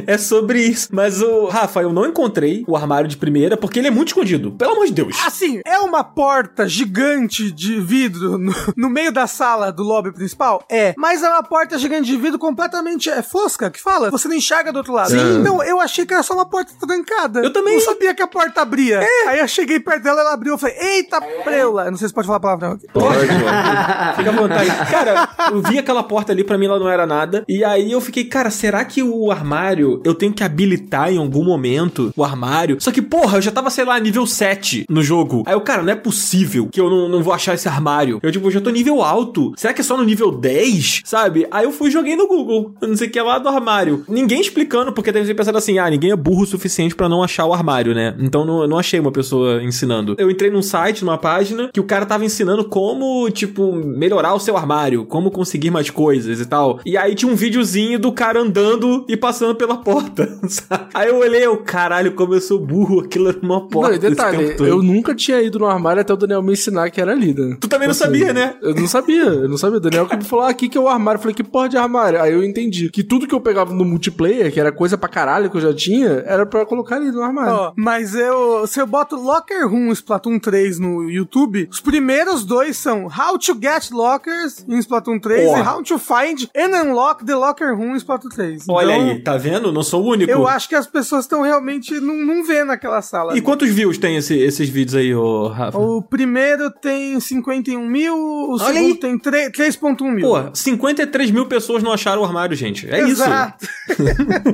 é sobre isso. Mas o Rafa, eu não encontrei o armário de primeira porque ele é muito escondido. Pelo amor de Deus. Assim, é uma porta gigante de vidro no, no meio da sala do lobby principal? É. Mas é uma porta gigante de vidro completamente é fosca, que fala? Você não enxerga do outro lado. Sim. Então, eu achei que era só uma porta trancada. Eu também. Não sabia que a porta abria. Aí eu cheguei perto dela, ela abriu. Eu falei, eita, preula. Eu Não sei se pode falar palavrão aqui. Pode. Fica à vontade. Cara, eu vi aquela porta ali, pra mim ela não era nada. E aí eu fiquei, cara, será que o armário eu tenho que habilitar em algum momento o armário? Só que, porra, eu já tava, sei lá, nível 7 no jogo. Aí eu, cara, não é possível que eu não, não vou achar esse armário. Eu, tipo, eu já tô nível alto. Será que é só no nível 10? Sabe? Aí eu fui e joguei no Google. Não sei o que lá do armário. Ninguém explicando, porque deve ter pensado assim, ah, ninguém é burro o suficiente pra não achar o armário, né? Então não, eu não achei uma pessoa ensinando. Eu entrei num site, numa página, que o cara tava ensinando como, tipo, melhorar o seu armário, como conseguir mais coisas e tal. E aí tinha um videozinho do cara andando e passando pela porta. sabe? Aí eu olhei, eu, caralho, como eu sou burro, aquilo era uma porta. Não, e detalhe, eu nunca tinha ido no armário até o Daniel me ensinar que era ali, né? Tu também não Assim, sabia, né? Eu não sabia, eu não sabia. O Daniel que me falou, ah, aqui que é o armário. Eu falei, que porra de armário? Aí eu entendi que tudo que eu pegava no multiplayer, que era coisa pra caralho que eu já tinha, era pra colocar ali no armário. Ó, mas eu, se eu boto Locker Room Splatoon 3 no YouTube, os primeiros dois são How to Get Lockers em Splatoon 3 Ó. e How to Find and Unlock the Locker Room em Splatoon 3. Olha Então, aí, tá vendo? Não sou o único. Eu acho que as pessoas estão realmente não, não vendo naquela sala. E quantos views tem esse- esses vídeos aí, ô Rafa? O primeiro tem 51 mil, o Olha Olha segundo aí. tem 3.1 mil. Pô, 53 mil pessoas não acharam o armário, gente. É Exato. isso.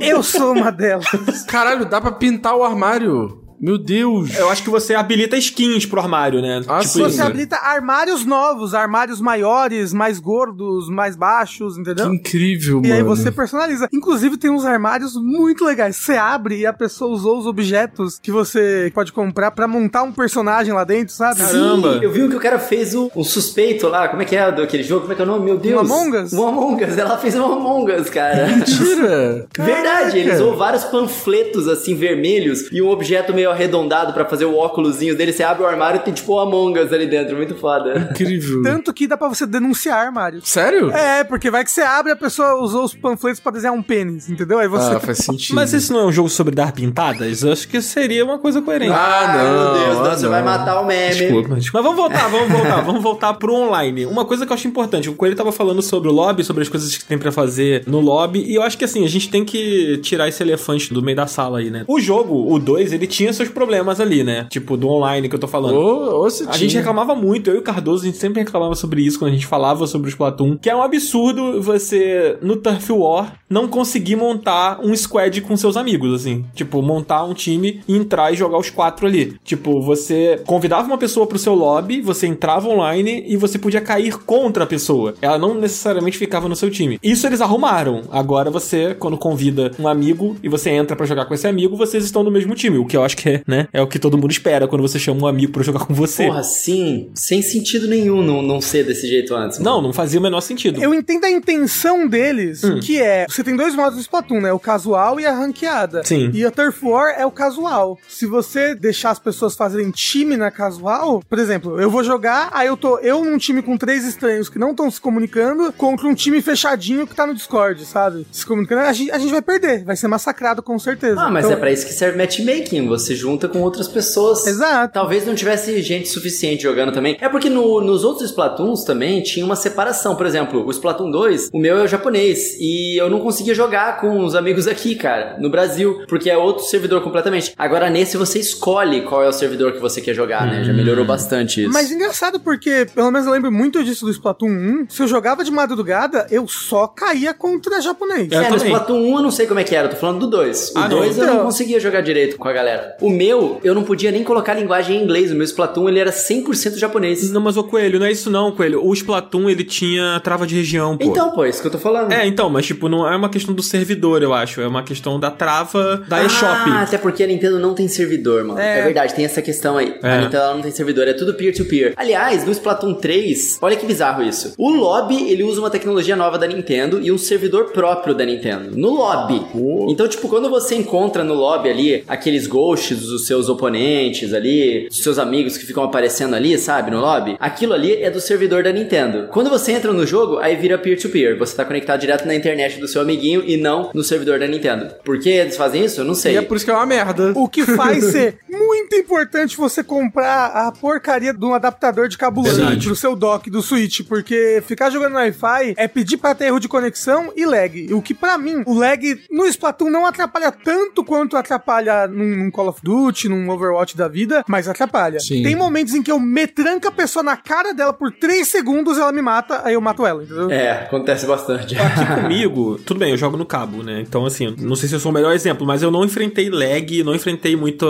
Eu sou uma delas. Caralho, dá pra pintar o armário. Meu Deus! Eu acho que você habilita skins pro armário, né? Ah, tipo você habilita armários novos, armários maiores, mais gordos, mais baixos, entendeu? Que incrível, e mano. E aí você personaliza. Inclusive tem uns armários muito legais. Você abre e a pessoa usou os objetos que você pode comprar para montar um personagem lá dentro, sabe? Caramba! Sim, eu vi que o cara fez o, o suspeito lá. Como é que é daquele jogo? Como é que é o nome? Meu Deus! Um Among Us? Um Among Us. Ela fez um Among Us, cara. Mentira! Verdade. Ele usou vários panfletos assim vermelhos e um objeto meio meio arredondado para fazer o óculosinho dele. Você abre o armário e tem tipo o Among Us ali dentro. Muito foda. Incrível. Tanto que dá pra você denunciar armário. Sério? É, porque vai que você abre e a pessoa usou os panfletos pra desenhar um pênis, entendeu? Aí você. Ah, faz sentido. Mas esse não é um jogo sobre dar pintadas? Eu acho que seria uma coisa coerente. Ah, não. Meu Deus, ah, você não. vai matar o meme. Desculpa, desculpa. Mas vamos voltar, vamos voltar. vamos voltar pro online. Uma coisa que eu acho importante. O Coelho tava falando sobre o lobby, sobre as coisas que tem para fazer no lobby. E eu acho que assim, a gente tem que tirar esse elefante do meio da sala aí, né? O jogo, o 2, ele tinha seus problemas ali né? Tipo, do online que eu tô falando. A tinha. gente reclamava muito, eu e o Cardoso, a gente sempre reclamava sobre isso quando a gente falava sobre o Splatoon, que é um absurdo você, no Turf War, não conseguir montar um squad com seus amigos, assim. Tipo, montar um time e entrar e jogar os quatro ali. Tipo, você convidava uma pessoa pro seu lobby, você entrava online e você podia cair contra a pessoa. Ela não necessariamente ficava no seu time. Isso eles arrumaram. Agora você, quando convida um amigo e você entra para jogar com esse amigo, vocês estão no mesmo time. O que eu acho que é, né? É o que todo mundo espera quando você chama um amigo para jogar com você. Porra, sim. Sem sentido nenhum não, não ser desse jeito antes. Mano. Não, não fazia o menor sentido. Eu entendo a intenção deles, hum. que é você tem dois modos do Splatoon, né? O casual e a ranqueada. Sim. E a Turf War é o casual. Se você deixar as pessoas fazerem time na casual, por exemplo, eu vou jogar, aí eu tô eu num time com três estranhos que não estão se comunicando contra um time fechadinho que tá no Discord, sabe? Se comunicando, a gente, a gente vai perder, vai ser massacrado com certeza. Ah, mas então... é para isso que serve matchmaking. Você junta com outras pessoas. Exato. Talvez não tivesse gente suficiente jogando também. É porque no, nos outros Splatoons também tinha uma separação. Por exemplo, o Splatoon 2, o meu é o japonês e eu não conseguia jogar com os amigos aqui, cara, no Brasil, porque é outro servidor completamente. Agora nesse você escolhe qual é o servidor que você quer jogar, né? Já melhorou hum. bastante isso. Mas engraçado porque, pelo menos eu lembro muito disso do Splatoon 1, se eu jogava de madrugada, eu só caía contra japonês. É, no Splatoon 1 eu não sei como é que era, eu tô falando do 2. O ah, 2 eu não conseguia jogar direito com a galera. O meu, eu não podia nem colocar linguagem em inglês, o meu Splatoon ele era 100% japonês. Não, mas o Coelho, não é isso não, Coelho. O Splatoon ele tinha trava de região, pô. Então, pô, é isso que eu tô falando. É, então, mas tipo, não é uma questão do servidor, eu acho. É uma questão da trava da eShop. Ah, até porque a Nintendo não tem servidor, mano. É, é verdade, tem essa questão aí. É. A Nintendo não tem servidor, é tudo peer-to-peer. -peer. Aliás, no Splatoon 3, olha que bizarro isso. O lobby, ele usa uma tecnologia nova da Nintendo e um servidor próprio da Nintendo. No lobby. Oh. Então, tipo, quando você encontra no lobby ali aqueles ghosts dos seus oponentes ali, dos seus amigos que ficam aparecendo ali, sabe, no lobby, aquilo ali é do servidor da Nintendo. Quando você entra no jogo, aí vira peer-to-peer. -peer. Você tá conectado direto na internet do seu amiguinho e não no servidor da Nintendo. Por que eles fazem isso? Eu não sei. E é por isso que é uma merda. O que faz ser muito importante você comprar a porcaria de um adaptador de cabo LAN pro seu dock do Switch, porque ficar jogando no Wi-Fi é pedir pra ter erro de conexão e lag. O que para mim, o lag no Splatoon não atrapalha tanto quanto atrapalha num, num, Call of Duty, num Overwatch da vida, mas atrapalha. Sim. Tem momentos em que eu metranco a pessoa na cara dela por 3 segundos, ela me mata, aí eu mato ela, entendeu? É, acontece bastante. Aqui comigo, tudo bem, eu jogo no cabo, né? Então, assim, não sei se eu sou o melhor exemplo, mas eu não enfrentei lag, não enfrentei muita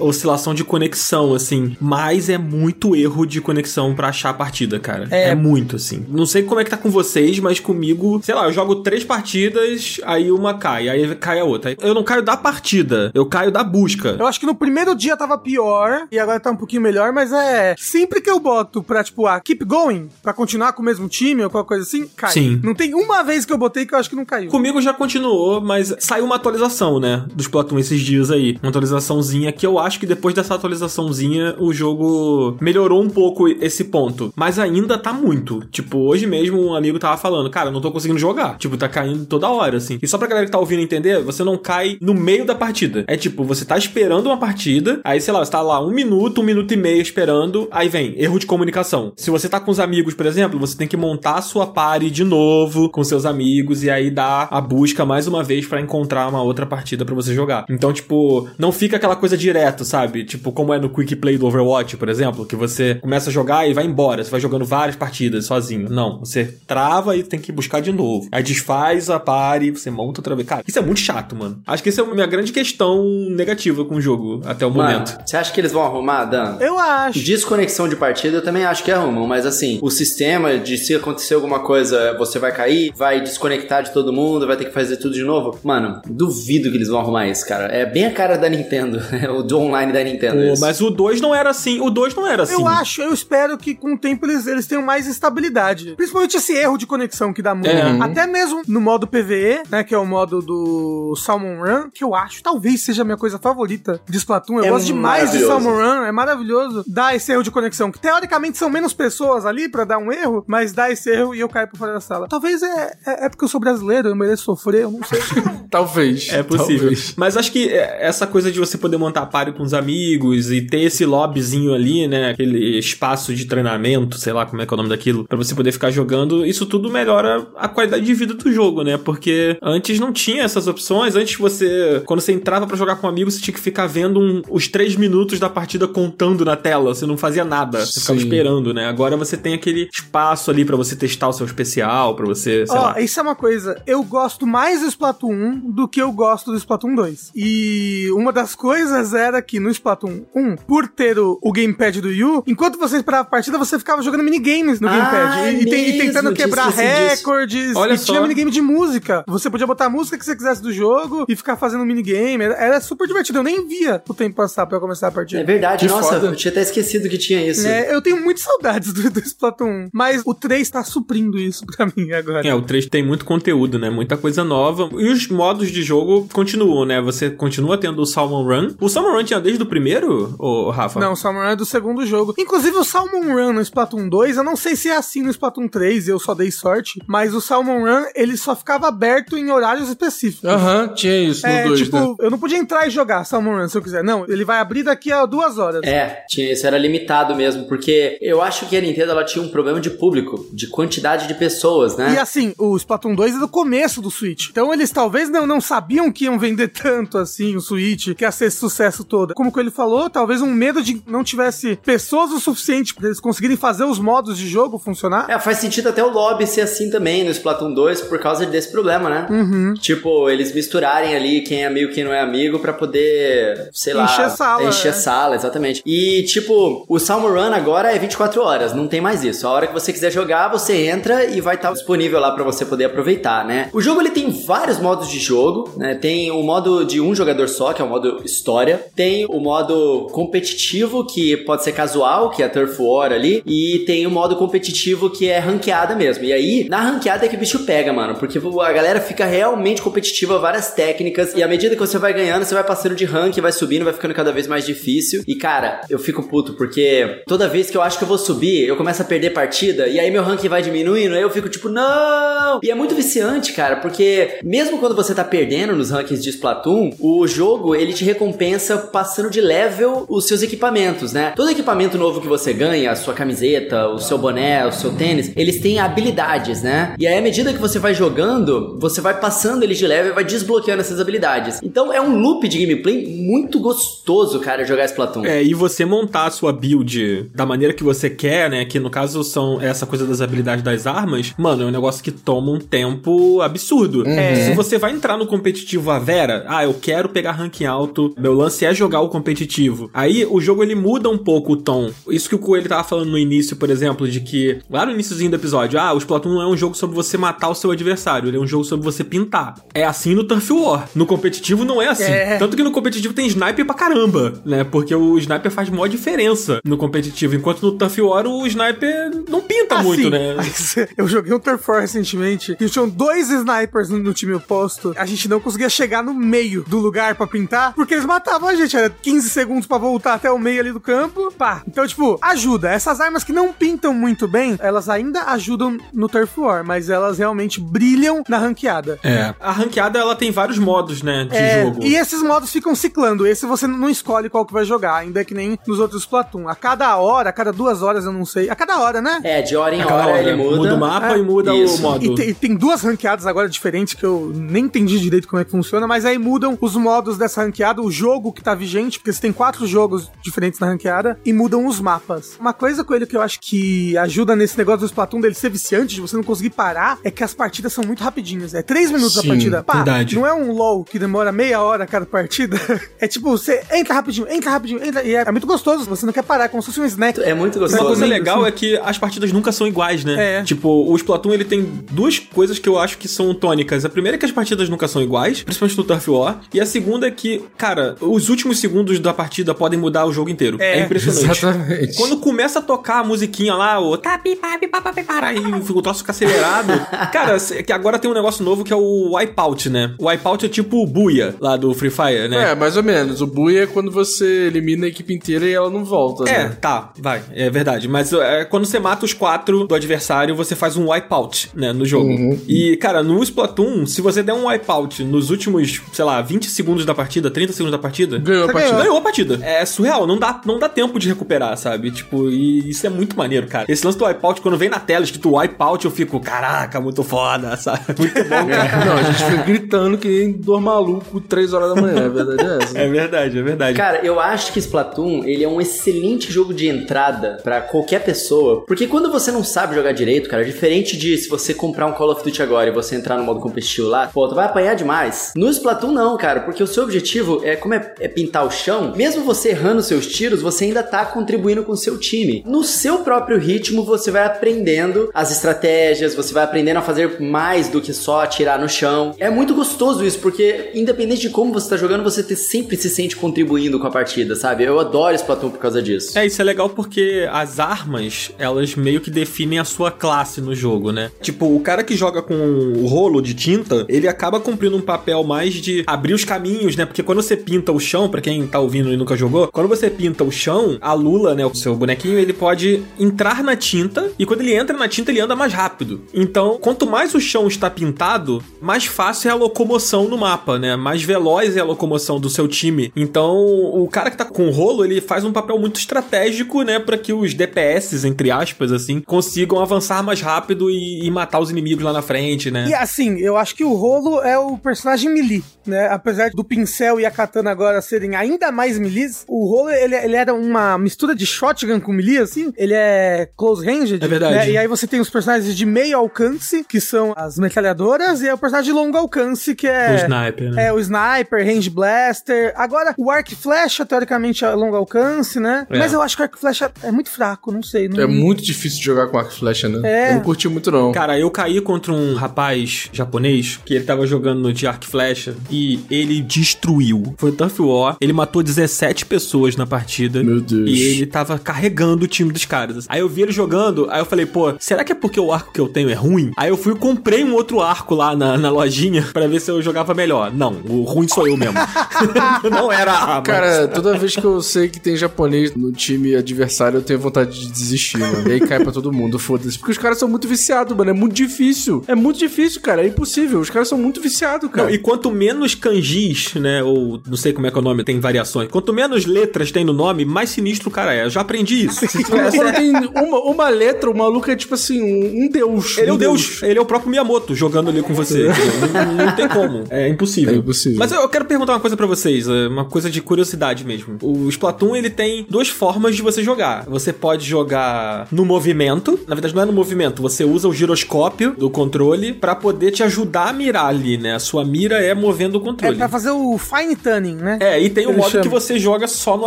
oscilação de conexão, assim. Mas é muito erro de conexão para achar a partida, cara. É. é. muito, assim. Não sei como é que tá com vocês, mas comigo, sei lá, eu jogo três partidas, aí uma cai, aí cai a outra. Eu não caio da partida, eu caio da busca. Eu acho que no primeiro dia tava pior, e agora tá um pouquinho melhor, mas é. Sempre que eu boto pra, tipo, ah, keep going, pra continuar com o mesmo time ou qualquer coisa assim, cai. Sim. Não tem uma vez que eu botei que eu acho que não caiu. Comigo já continuou, mas saiu uma atualização, né? Dos Splatoon esses dias aí. Uma atualizaçãozinha que eu acho que depois dessa atualizaçãozinha o jogo melhorou um pouco esse ponto. Mas ainda tá muito. Tipo, hoje mesmo um amigo tava falando, cara, não tô conseguindo jogar. Tipo, tá caindo toda hora, assim. E só pra galera que tá ouvindo entender, você não cai no meio da partida. É tipo, você tá esperando uma partida, aí sei lá, você tá lá um minuto, um minuto e meio esperando, aí vem erro de comunicação. Se você tá com os amigos, por exemplo, você tem que montar a sua party de novo com seus amigos e aí dar a busca mais uma vez para encontrar uma outra partida para você jogar. Então, tipo, não fica aquela coisa direto, sabe? Tipo, como é no Quick Play do Overwatch, por exemplo, que você começa a jogar e vai embora, você vai jogando várias partidas sozinho. Não, você trava e tem que buscar de novo. Aí desfaz a party, você monta outra vez. Cara, isso é muito chato, mano. Acho que essa é a minha grande questão negativa com o jogo até o Mano, momento. você acha que eles vão arrumar, Dan? Eu acho. Desconexão de partida eu também acho que arrumam, mas assim, o sistema de se acontecer alguma coisa, você vai cair, vai desconectar de todo mundo, vai ter que fazer tudo de novo. Mano, duvido que eles vão arrumar isso, cara. É bem a cara da Nintendo, o do online da Nintendo. Pô, isso. mas o 2 não era assim. O 2 não era assim. Eu acho, eu espero que com o tempo eles, eles tenham mais estabilidade. Principalmente esse erro de conexão que dá muito. É. Até mesmo no modo PVE, né? Que é o modo do Salmon Run, que eu acho talvez seja a minha coisa favorita de Splatoon. Eu É gosto demais de. Salmon Run, é maravilhoso. Dá esse erro de conexão, que teoricamente são menos pessoas ali pra dar um erro, mas dá esse erro e eu caio por fora da sala. Talvez é, é, é porque eu sou brasileiro, eu mereço sofrer, eu não sei. Talvez. É possível. Talvez. Mas acho que é, essa coisa de você poder montar party com os amigos e ter esse lobbyzinho ali, né? Aquele espaço de treinamento, sei lá como é que é o nome daquilo, pra você poder ficar jogando, isso tudo melhora a qualidade de vida do jogo, né? Porque antes não tinha essas opções. Antes você, quando você entrava pra jogar com amigos, você tinha que ficar vendo um- os três minutos da partida contando na tela. Você não fazia nada. Você ficava Sim. esperando, né? Agora você tem aquele espaço ali pra você testar o seu especial, pra você, sei lá. isso é uma coisa. Eu gosto mais do Splatoon 1 do que eu gosto do Splatoon 2. E uma das coisas era que no Splatoon 1, por ter o, o gamepad do Wii U, enquanto você esperava a partida, você ficava jogando minigames no Ah, gamepad. E, e tem- e tentando quebrar disso. recordes. Olha e só. tinha minigame de música. Você podia botar a música que você quisesse do jogo e ficar fazendo minigame. Era, era super divertido. Eu nem via o tempo passar pra eu começar a partida. É verdade, Que nossa, foda. eu tinha até esquecido que tinha isso. É, eu tenho muitas saudades do, do Splatoon 1. Mas o 3 tá suprindo isso pra mim agora. É, o 3 tem muito conteúdo, né? Muita coisa nova. E os modos de jogo continuam, né? Você continua tendo o Salmon Run. O Salmon Run tinha desde o primeiro, ô, Rafa? Não, o Salmon Run é do segundo jogo. Inclusive, o Salmon Run no Splatoon 2, eu não sei se é assim no Splatoon 3, eu só dei sorte, mas o Salmon Run, ele só ficava aberto em horários específicos. Aham, tinha isso no É, 2, tipo, né? eu não podia entrar e jogar Salmon Run se eu quiser. Não, ele vai abrir daqui a duas horas. É, tinha isso, era limitado mesmo, porque eu acho que a Nintendo ela tinha um problema de público, de quantidade de pessoas, né? E assim, o Splatoon 2 é do começo do Switch. Então eles talvez não, não sabiam que iam vender tanto assim o Switch, que ia ser esse sucesso todo. Como que ele falou, talvez um medo de não tivesse pessoas o suficiente pra eles conseguirem fazer os modos de jogo funcionar. É, faz sentido até o lobby ser assim também no Splatoon 2 por causa desse problema, né? Uhum. Tipo, eles misturarem ali quem é amigo e quem não é amigo pra poder, sei lá... Encher sala, Encher é. sala, exatamente. E, tipo, o Salmon Run agora é 24 horas, não tem mais isso. A hora que você quiser jogar, você entra e vai estar disponível lá pra você poder aproveitar, né? O jogo, ele tem vários modos de jogo, né? Tem o modo de um jogador só, que é o modo história. Tem o modo competitivo, que pode ser casual, que é Turf War ali. E tem o modo competitivo, que é ranqueada mesmo. E aí, na ranqueada é que o bicho pega, mano. Porque a galera fica realmente competitiva, várias técnicas. E à medida que você vai ganhando, você vai passando de rank, vai subindo, vai ficando cada vez mais difícil. E cara, eu fico puto, porque toda vez que eu acho que eu vou subir, eu começo a perder partida. E aí meu rank vai diminuindo. Aí eu fico tipo, não! E é muito viciante, cara, porque mesmo quando você tá perdendo nos rankings de Splatoon, o jogo ele te recompensa passando de level os seus equipamentos, né? Todo equipamento novo que você ganha, a sua camiseta, o seu boné, o seu tênis, eles têm habilidades, né? E aí, à medida que você vai jogando, você vai passando eles de level e vai desbloqueando essas habilidades. Então é um loop de gameplay muito gostoso, cara, jogar Splatoon. É, e você montar a sua build da maneira que você quer, né? Que no caso são essa coisa das habilidades das armas, mano, é um negócio que toma um tempo absurdo. Se você vai entrar no competitivo a Vera, ah, eu quero pegar ranking alto, meu lance é jogar o competitivo. Aí o jogo ele muda um pouco o tom. Isso que o Coelho tava falando no início, por exemplo, de que lá no iníciozinho do episódio, ah, o Splatoon não é um jogo sobre você matar o seu adversário, ele é um jogo sobre você pintar. É assim no Turf War. No competitivo não é assim. É. Tanto que no competitivo tem sniper pra caramba, né? Porque o sniper faz maior diferença no competitivo, enquanto no Tough War o sniper não pinta Assim, muito, né? eu joguei um Turf War recentemente e tinham dois snipers no, no time oposto. A gente não conseguia chegar no meio do lugar pra pintar porque eles matavam a gente. Era 15 segundos pra voltar até o meio ali do campo pá. Então, tipo, ajuda. Essas armas que não pintam muito bem, elas ainda ajudam no Turf War, mas elas realmente brilham na ranqueada. É. A ranqueada, ela tem vários modos, né, de É, jogo. E esses modos ficam ciclando. Esse você não escolhe qual que vai jogar, ainda que nem nos outros Splatoon. A cada hora, a cada duas horas, eu não sei. A cada hora, né? É, de hora em hora, hora, ele muda. o mapa É, e muda isso. o modo. E tem, e tem duas ranqueadas agora diferentes que eu nem entendi direito como é que funciona, mas aí mudam os modos dessa ranqueada, o jogo que tá vigente, porque você tem quatro jogos diferentes na ranqueada, e mudam os mapas. Uma coisa com ele que eu acho que ajuda nesse negócio do Splatoon dele ser viciante, de você não conseguir parar, é que as partidas são muito rapidinhas. É três minutos a Sim, partida. Pá, verdade. não é um LOL que demora meia hora cada partida. É tipo, você entra rapidinho, entra rapidinho, entra. E é, é muito gostoso, você não quer parar, é como se fosse um snack. É muito Uma gostoso. coisa Sim, legal é que as partidas nunca são iguais, né? É. Tipo, o Splatoon ele tem duas coisas que eu acho que são tônicas. A primeira é que as partidas nunca são iguais, principalmente no Turf War. E a segunda é que, cara, os últimos segundos da partida podem mudar o jogo inteiro. É, É, impressionante. Exatamente. Quando começa a tocar a musiquinha lá, o tapi, papi, papi, para, e o troço fica acelerado. Cara, que agora tem um negócio novo que é o Wipeout, né? O Wipeout é tipo o Buia lá do Free Fire, né? É, mais ou menos. O bui é quando você elimina a equipe inteira e ela não volta. É, né? tá, vai, é verdade. Mas é, quando você mata os quatro do adversário, você faz um wipeout, né, no jogo. E, cara, no Splatoon, se você der um wipeout nos últimos, sei lá, 20 segundos da partida, 30 segundos da partida, Ganhou a partida. ganhou a partida. É surreal, não dá, não dá tempo de recuperar, sabe? Tipo, e isso é muito maneiro, cara. Esse lance do wipeout, quando vem na tela escrito wipeout, eu fico, caraca, muito foda, sabe? Muito bom, cara. Não, a gente fica gritando que nem dor maluco 3 horas da manhã, a verdade é essa. É verdade, é verdade. Cara, eu acho que Splatoon, ele é um excelente jogo de entrada pra qualquer pessoa, porque quando você não sabe jogar direito, cara, diferente de se você comprar um Call of Duty agora e você entrar no modo competitivo lá, pô, tu vai apanhar demais. No Splatoon não, cara, porque o seu objetivo é como é, é pintar o chão, mesmo você errando seus tiros, você ainda tá contribuindo com o seu time. No seu próprio ritmo, você vai aprendendo as estratégias, você vai aprendendo a fazer mais do que só atirar no chão. É muito gostoso isso, porque independente de como você tá jogando, você te- sempre se sente contribuindo com a partida, sabe? Eu adoro Splatoon por causa disso. É, isso é legal porque as armas, elas meio que definem a sua classe no jogo, né? Tipo, o cara que joga com o rolo de tinta, ele acaba cumprindo um papel mais de abrir os caminhos, né? Porque quando você pinta o chão, pra quem tá ouvindo e nunca jogou, quando você pinta o chão, a Lula, né, o seu bonequinho, ele pode entrar na tinta e quando ele entra na tinta, ele anda mais rápido. Então, quanto mais o chão está pintado, mais fácil é a locomoção no mapa, né? Mais veloz é a locomoção do seu time. Então, o cara que tá com o rolo, ele faz um papel muito estratégico, né, para que os DPS, entre aspas, assim, consigam avançar mais rápido e, e matar os inimigos lá na frente, né? E assim, eu acho que o Rolo é o personagem melee, né? Apesar do pincel e a katana agora serem ainda mais melees, o Rolo, ele, ele era uma mistura de shotgun com melee, assim. Ele é close ranged. É verdade. né? E aí você tem os personagens de meio alcance, que são as metralhadoras, e é o personagem de longo alcance, que é... O sniper, né? É, o sniper, range blaster. Agora, o arco e flecha, teoricamente, é longo alcance, né? É. Mas eu acho que o arco e flecha é muito fraco, não sei. Não... É muito difícil de jogar com arco e flecha, né? É. Eu não curti muito, não. Cara, eu caí contra um rapaz japonês que ele tava jogando de arco e flecha e ele destruiu. Foi o Tough War. Ele matou 17 pessoas na partida. Meu Deus. E ele tava carregando o time dos caras. Aí eu vi ele jogando, aí eu falei, pô, será que é porque o arco que eu tenho é ruim? Aí eu fui e comprei um outro arco lá na, na lojinha pra ver se eu jogava melhor. Não, o ruim sou eu mesmo. Não era a arma. Cara, toda vez que eu sei que tem japonês no time adversário, eu tenho vontade de desistir, mano. E aí cai pra todo mundo, foda-se. Porque os caras são muito viciados, mano. É muito difícil. É muito difícil, cara. É impossível. Os caras são muito viciados, cara. Não, e quanto menos kanjis, né, ou não sei como é que é o nome, tem variações. Quanto menos letras tem no nome, mais sinistro o cara é. Eu já aprendi isso. Se Quando tivesse- tem uma, uma letra, o maluco é tipo assim, um, um deus. Ele é um o Deus, ele é o próprio Miyamoto jogando ali com você. não, não tem como. É impossível. É impossível. Mas eu eu quero perguntar uma coisa pra vocês, é uma coisa de curiosidade mesmo. O Splatoon ele tem duas formas de você jogar. Você pode jogar no movimento, na verdade não é no movimento, você usa o giroscópio do controle pra poder te ajudar a mirar ali, né? A sua mira é movendo o É controle. pra fazer o fine tuning, né? É, e tem o Ele modo chama. que você joga só no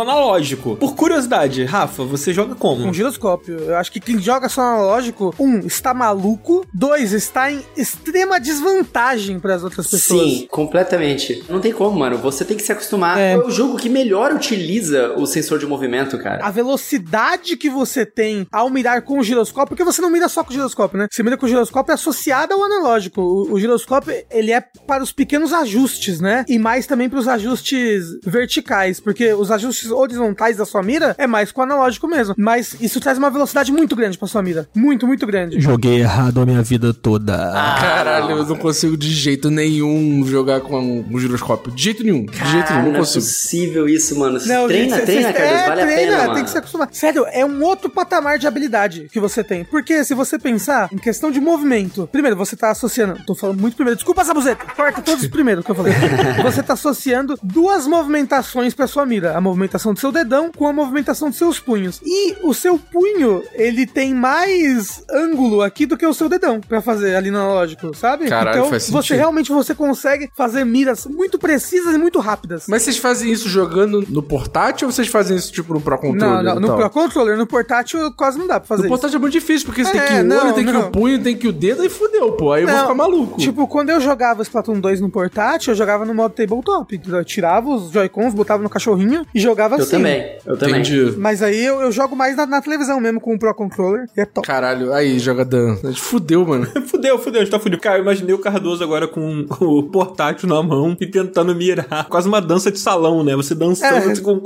analógico. Por curiosidade, Rafa, você joga como? Um giroscópio. Eu acho que quem joga só analógico, um, está maluco. Dois, está em extrema desvantagem para as outras pessoas. Sim, completamente. Não tem como, mano. Você tem que se acostumar. É. É, o jogo que melhor utiliza o sensor de movimento, cara. A velocidade que você tem ao mirar com o giroscópio, porque você não mira só com o giroscópio, né? Você mira com o giroscópio associado ao analógico. O, o giroscópio, ele é para os pequenos ajustes, né? E mais também para os ajustes verticais, porque os ajustes horizontais da sua mira mira é mais com o analógico mesmo. Mas isso traz uma velocidade muito grande pra sua mira. Muito, muito grande. Joguei errado a minha vida toda. Ah, Caralho, eu não consigo de jeito nenhum jogar com um giroscópio. De jeito nenhum. De jeito não, não consigo. é possível isso, mano. Não, treina, gente, treina, Carlos. É, vale treina, a pena, mano. tem que se acostumar. Sério, é um outro patamar de habilidade que você tem. Porque se você pensar em questão de movimento, primeiro, você tá associando. Tô falando muito primeiro. Desculpa, Zabuzeta. Corta todos os primeiros que eu falei. você tá associando duas movimentações pra sua mira: a movimentação do seu dedão com a movimentação dos seus punhos. E o seu punho, ele tem mais ângulo aqui do que o seu dedão pra fazer ali no analógico, sabe? Caralho, então, faz você realmente você consegue fazer miras muito precisas e muito rápidas. Mas vocês fazem isso jogando no portátil ou vocês fazem isso tipo no Pro Controller? Não, não, no Pro Controller, no portátil quase não dá pra fazer. No portátil é muito difícil, porque você é, tem que o não, olho, tem não. que o punho, tem que o dedo e fudeu, pô. Aí eu vou ficar maluco. Tipo, quando eu jogava Splatoon 2 no portátil, eu jogava no modo tabletop. Eu tirava os Joy-Cons, botava no cachorrinho e jogava eu assim. Eu também, eu também. Entendi. Mas aí eu, eu jogo mais na, na, televisão mesmo com o Pro Controller e é top. Caralho, aí joga Dan. Fudeu, mano. fudeu, fudeu, a gente tá fudido. Cara, eu imaginei o Cardoso agora com, o portátil na mão e tentando mirar. Quase uma dança de salão, né? Você dançando é. com.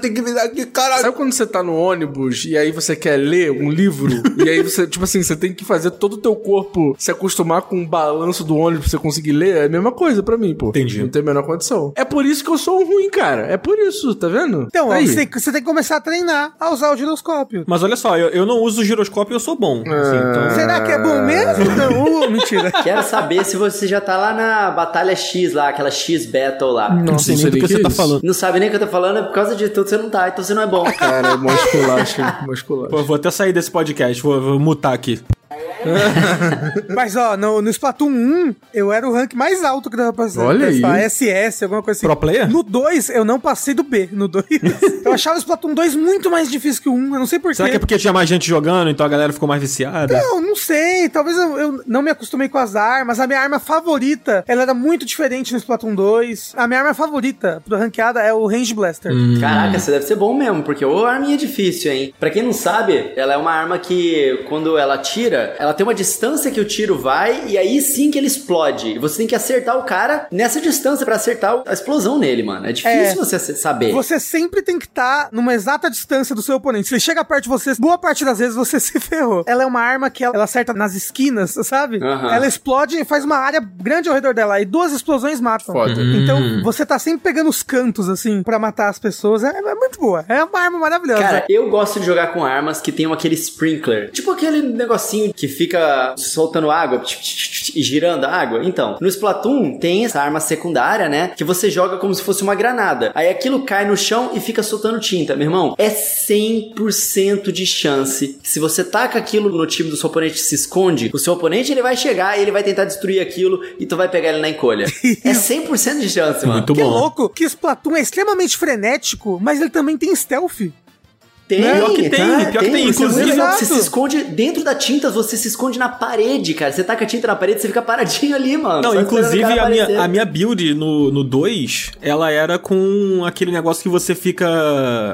Tem que virar aqui, caralho. Sabe quando você tá no ônibus e aí você quer ler um livro? e aí você, tipo assim, você tem que fazer todo o teu corpo se acostumar com o balanço do ônibus pra você conseguir ler? É a mesma coisa pra mim, pô. Entendi. Não tem a menor condição. É por isso que eu sou um ruim, cara. É por isso, tá vendo? Então, aí. Você, você tem que começar a treinar a usar o giroscópio. Mas olha só, eu, eu não uso o giroscópio e eu sou bom. Assim, então... Será que é bom mesmo? não, uh, mentira. Quero saber se você já tá lá na Batalha X lá, aquela X Battle lá. Não, não sei nem do que, você tá falando. Não sabe nem o que eu tô falando, é por causa de tudo você não tá, então você não é bom. Cara, é musculacho, musculacho. Pô, vou até sair desse podcast, vou, vou mutar aqui. Mas, ó, no, no Splatoon 1, eu era o rank mais alto que dava pra Olha testar. Aí. SS, alguma coisa assim. Pro player? No 2, eu não passei do B. No 2. eu achava o Splatoon 2 muito mais difícil que o 1. Eu não sei porquê. Será que é porque tinha mais gente jogando, então a galera ficou mais viciada? Não, não sei. Talvez eu, eu não me acostumei com as armas. A minha arma favorita, ela era muito diferente no Splatoon 2. A minha arma favorita pro ranqueada é o Range Blaster. Hum. Caraca, você deve ser bom mesmo, porque o arminha é difícil, hein? Pra quem não sabe, ela é uma arma que, quando ela tira, ela tem uma distância que o tiro vai e aí sim que ele explode. E você tem que acertar o cara nessa distância para acertar a explosão nele, mano. É difícil é, você saber. Você sempre tem que estar tá numa exata distância do seu oponente. Se ele chega perto de você, boa parte das vezes você se ferrou. Ela é uma arma que ela, ela acerta nas esquinas, sabe? Uhum. Ela explode e faz uma área grande ao redor dela. E duas explosões matam. Foda. Então hum. você tá sempre pegando os cantos, assim, para matar as pessoas. É, é, muito boa. É uma arma maravilhosa. Cara, eu gosto de jogar com armas que tem aquele sprinkler. Tipo aquele negocinho que fica soltando água e girando a água. Então, no Splatoon tem essa arma secundária, né? Que você joga como se fosse uma granada. Aí aquilo cai no chão e fica soltando tinta. Meu irmão, é 100% de chance se você taca aquilo no time do seu oponente se esconde, o seu oponente ele vai chegar e ele vai tentar destruir aquilo e tu vai pegar ele na encolha. é 100% de chance, mano. Muito que bom. louco que Splatoon é extremamente frenético, mas ele também tem stealth. Tem, pior que tem, tá, pior tem, que tem. Inclusive, é você se esconde dentro da tinta, você se esconde na parede, cara. Você taca a tinta na parede, você fica paradinho ali, mano. Não, inclusive a minha, a minha build no 2, ela era com aquele negócio que você fica.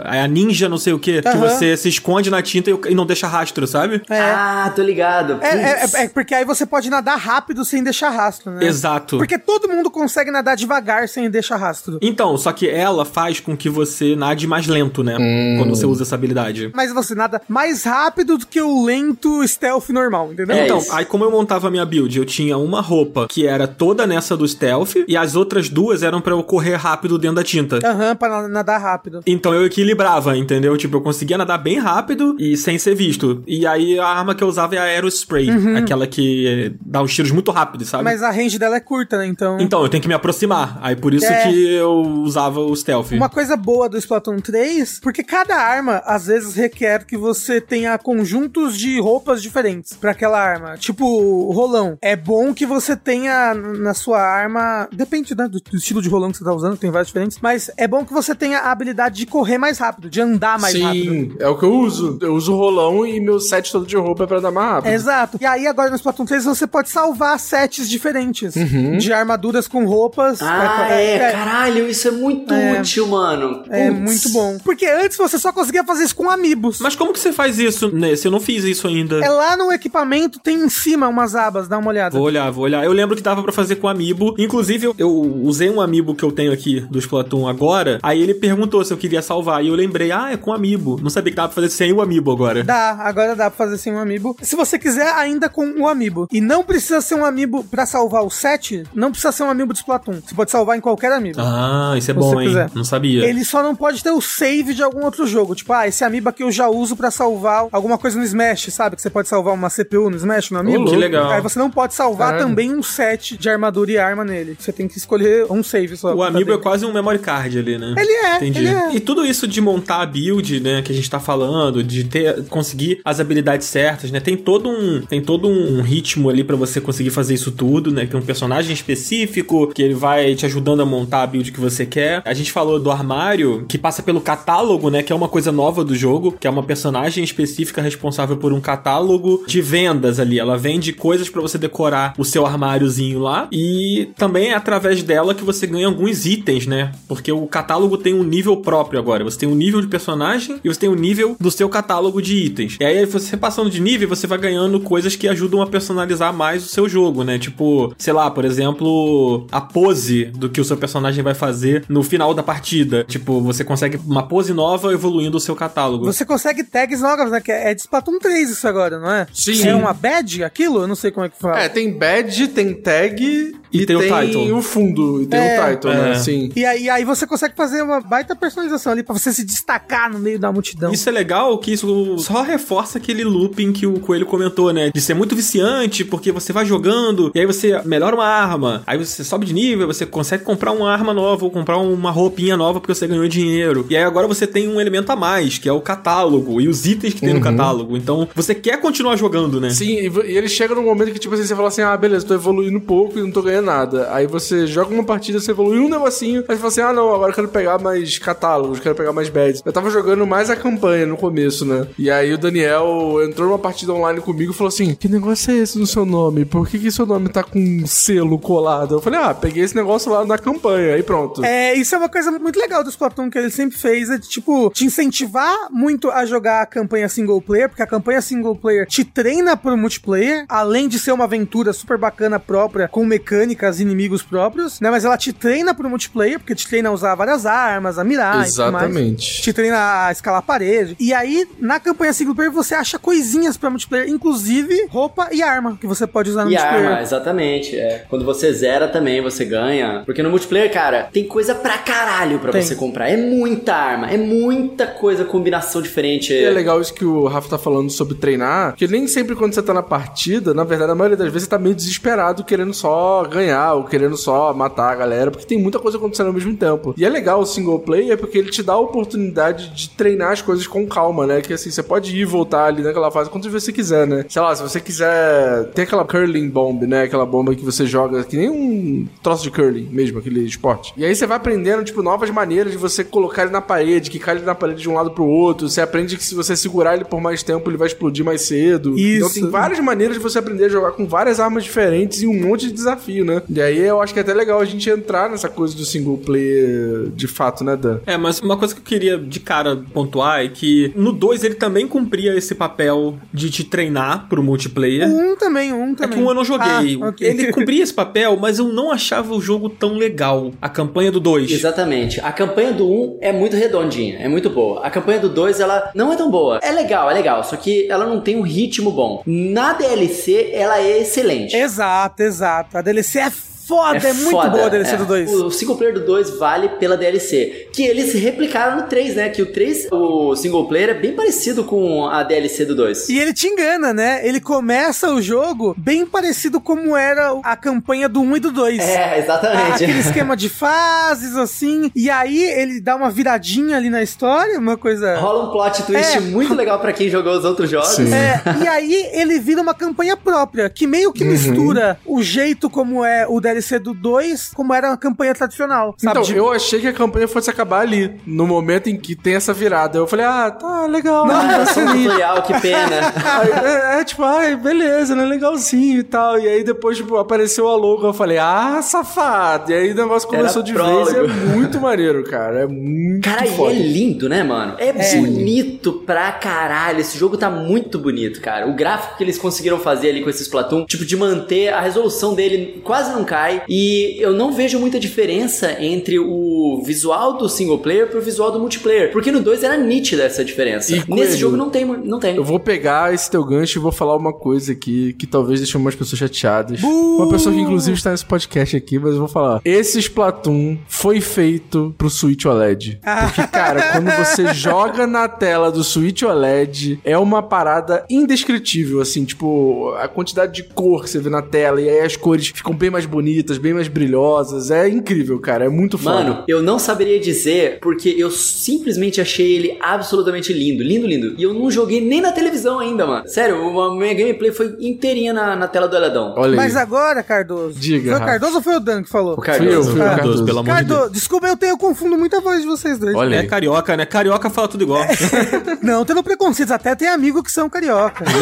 É a ninja, não sei o quê, uhum. que você se esconde na tinta e, não deixa rastro, sabe? É. Ah, tô ligado. É, é, é, é, porque aí você pode nadar rápido sem deixar rastro, né? Exato. Porque todo mundo consegue nadar devagar sem deixar rastro. Então, só que ela faz com que você nade mais lento, né? Hum. Quando você usa essa habilidade. Mas você nada mais rápido do que o lento stealth normal, entendeu? É então, isso. aí como eu montava a minha build, eu tinha uma roupa que era toda nessa do stealth e as outras duas eram para eu correr rápido dentro da tinta. Aham, uhum, pra nadar rápido. Então eu equilibrava, entendeu? Tipo, eu conseguia nadar bem rápido e sem ser visto. E aí a arma que eu usava é a Aerospray, uhum. aquela que dá os tiros muito rápido, sabe? Mas a range dela é curta, né? Então. Então, eu tenho que me aproximar. Aí por isso é. que eu usava o stealth. Uma coisa boa do Splatoon 3, porque cada arma às vezes vezes requer que você tenha conjuntos de roupas diferentes para aquela arma. Tipo, o rolão. É bom que você tenha na sua arma. Depende né, do, estilo de rolão que você tá usando, tem vários diferentes. Mas é bom que você tenha a habilidade de correr mais rápido, de andar mais Sim, rápido. Sim, é o que eu uso. Eu uso o rolão e meu set todo de roupa é pra andar mais rápido. Exato. E aí, agora no Splatoon 3, você pode salvar sets diferentes uhum. de armaduras com roupas. Ah, é, é, é, caralho, isso é muito é, útil, mano. É muito bom. Porque antes você só conseguia fazer isso com amigos. Mas como que você faz isso nesse? Eu não fiz isso ainda. É lá no equipamento, tem em cima umas abas, dá uma olhada. Vou olhar, vou olhar. Eu lembro que dava pra fazer com amiibo. Inclusive, eu, eu usei um amiibo que eu tenho aqui do Splatoon agora. Aí ele perguntou se eu queria salvar. E eu lembrei, ah, é com amiibo. Não sabia que dava pra fazer sem o amiibo agora. Dá, agora dá pra fazer sem o amiibo. Se você quiser, ainda com o amiibo. E não precisa ser um amiibo pra salvar o set, não precisa ser um amiibo de Splatoon. Você pode salvar em qualquer amiibo. Ah, isso é bom, hein? Quiser. Não sabia. Ele só não pode ter o save de algum outro jogo. Tipo, ah, esse amiibo aqui eu já uso pra salvar alguma coisa no Smash, sabe? Que você pode salvar uma CPU no Smash, no amiibo. Oh, que legal. Aí você não pode salvar Caramba. também um set de armadura e arma nele. Você tem que escolher um save só. O amiibo é quase um memory card ali, né? Ele é. Entendi. Ele é. E tudo isso de montar a build, né, que a gente tá falando, de ter conseguir as habilidades certas, né? Tem todo um tem todo um ritmo ali para você conseguir fazer isso tudo, né? Tem um personagem específico que ele vai te ajudando a montar a build que você quer. A gente falou do armário, que passa pelo catálogo, né, que é uma coisa nova do jogo, que é uma personagem específica responsável por um catálogo de vendas ali. Ela vende coisas para você decorar o seu armáriozinho lá e também é através dela que você ganha alguns itens, né? Porque o catálogo tem um nível próprio agora. Você tem um nível de personagem e você tem um nível do seu catálogo de itens. E aí você passando de nível, você vai ganhando coisas que ajudam a personalizar mais o seu jogo, né? Tipo, sei lá, por exemplo, a pose do que o seu personagem vai fazer no final da partida. Tipo, você consegue uma pose nova evoluindo o seu catálogo. Você consegue tags novas, né? Que é de Splatoon 3 isso agora, não é? Sim. É uma badge aquilo? Eu não sei como é que fala. É, tem badge, tem tag e, e tem, tem, o title. o fundo, e tem é, o title, né? é. né? Sim. E aí, aí você consegue fazer uma baita personalização ali pra você se destacar no meio da multidão. Isso é legal que isso só reforça aquele looping que o Coelho comentou, né? De ser muito viciante, porque você vai jogando e aí você melhora uma arma, aí você sobe de nível, você consegue comprar uma arma nova ou comprar uma roupinha nova porque você ganhou dinheiro. E aí agora você tem um elemento a mais, que é o catálogo e os itens que tem uhum. no catálogo. Então você quer continuar jogando, né? Sim, e ele chega num momento que, tipo assim, você fala assim: ah, beleza, tô evoluindo um pouco e não tô ganhando nada. Aí você joga uma partida, você evolui um negocinho, aí você fala assim: ah, não, agora eu quero pegar mais catálogos, quero pegar mais badges. Eu tava jogando mais a campanha no começo, né? E aí o Daniel entrou numa partida online comigo e falou assim: que negócio é esse no seu nome? Por que, que seu nome tá com um selo colado? Eu falei: ah, peguei esse negócio lá na campanha, aí pronto. É, isso é uma coisa muito legal do Splatoon que ele sempre fez, é de, tipo, te incentivar muito a jogar a campanha single player, porque a campanha single player te treina pro multiplayer, além de ser uma aventura super bacana própria, com mecânicas inimigos próprios, né? Mas ela te treina pro multiplayer, porque te treina a usar várias armas, a mirar Exatamente. Te treina a escalar a parede. E aí, na campanha single player, você acha coisinhas pra multiplayer, inclusive roupa e arma, que você pode usar no e multiplayer. arma, exatamente. É. Quando você zera também, você ganha. Porque no multiplayer, cara, tem coisa pra caralho pra tem. você comprar. É muita arma, é muita coisa, combinação diferente. E é legal isso que o Rafa tá falando sobre treinar, que nem sempre quando você tá na partida, na verdade, a maioria das vezes você tá meio desesperado querendo só ganhar ou querendo só matar a galera, porque tem muita coisa acontecendo ao mesmo tempo. E é legal o single player porque ele te dá a oportunidade de treinar as coisas com calma, né? Que assim, você pode ir e voltar ali naquela fase quando você quiser, né? Sei lá, se você quiser. Tem aquela curling bomb, né? Aquela bomba que você joga, que nem um troço de curling mesmo, aquele esporte. E aí você vai aprendendo, tipo, novas maneiras de você colocar ele na parede, que cai ele na parede de um lado pro outro. Você aprende que se você segurar ele por mais tempo, ele vai explodir mais cedo. Isso. Então tem várias maneiras de você aprender a jogar com várias armas diferentes e um monte de desafio, né? E aí eu acho que é até legal a gente entrar nessa coisa do single player de fato, né, Dan? É, mas uma coisa que eu queria de cara pontuar é que no 2 ele também cumpria esse papel de te treinar pro multiplayer. Um também, um também. É que um eu não joguei. Ah, okay. Ele cumpria esse papel, mas eu não achava o jogo tão legal. A campanha do 2. Exatamente. A campanha do 1 um é muito redondinha, é muito boa. A campanha do 2, ela não é tão boa. É legal, é legal, só que ela não tem um ritmo bom. Na DLC, ela é excelente. Exato, exato. A DLC é foda, é, é muito foda. boa a DLC é. do 2. O single player do 2 vale pela DLC. Que eles replicaram no 3, né? Que o 3, o single player é bem parecido com a DLC do 2. E ele te engana, né? Ele começa o jogo bem parecido como era a campanha do 1 e do 2. É, exatamente. Aquele esquema de fases, assim. E aí ele dá uma viradinha ali na história, uma coisa. Rola um plot twist é. muito legal para quem jogou os outros jogos. Sim. É, e aí ele vira uma campanha própria, que meio que uhum. mistura o jeito como é o DLC DLC do 2 como era a campanha tradicional. Sabe? Então, De- eu achei que a campanha fosse acabar ali, no momento em que tem essa virada. Eu falei, ah, tá legal. Só um lindo. tutorial, que pena. Aí, é, é, tipo, ai, beleza, né? Legalzinho e tal. E aí depois, tipo, apareceu a logo. Eu falei, ah, safado. E aí o negócio começou Era de prólogo. vez. e É muito maneiro, cara. É muito Cara, e foda. é lindo, né, mano? É, bonito pra caralho. Esse jogo tá muito bonito, cara. O gráfico que eles conseguiram fazer ali com esse Splatoon, tipo, de manter a resolução dele quase não cai. E eu não vejo muita diferença entre o visual do single player pro visual do multiplayer. Porque no 2 era nítida essa diferença. E, Nesse Coelho, jogo não tem, não tem. Eu vou pegar esse teu gancho e vou falar uma coisa aqui que talvez deixe umas pessoas chateadas. Uma pessoa que inclusive está nesse podcast aqui, mas eu vou falar. Esse Splatoon foi feito pro Switch OLED. Porque, cara, quando você joga na tela do Switch OLED, é uma parada indescritível, assim, tipo, a quantidade de cor que você vê na tela, e aí as cores ficam bem mais bonitas, bem mais brilhosas. É incrível, cara. É muito foda. Mano, eu não saberia dizer porque eu simplesmente achei ele absolutamente lindo, lindo, lindo. E eu não joguei nem na televisão ainda, mano. Sério, a minha gameplay foi inteirinha na, na tela do Eledão. Olha Mas aí. agora, Cardoso. Diga, Foi o. Cardoso ou foi o Dan que falou? O Fui eu, Cardoso. fui eu, Ah. Cardoso. Cardoso, pelo amor de Cardoso, Deus. desculpa, eu tenho eu confundo muito a voz de vocês dois. Olha É aí. carioca, né? Carioca fala tudo igual. Não, tendo preconceitos, até tem amigo que são carioca.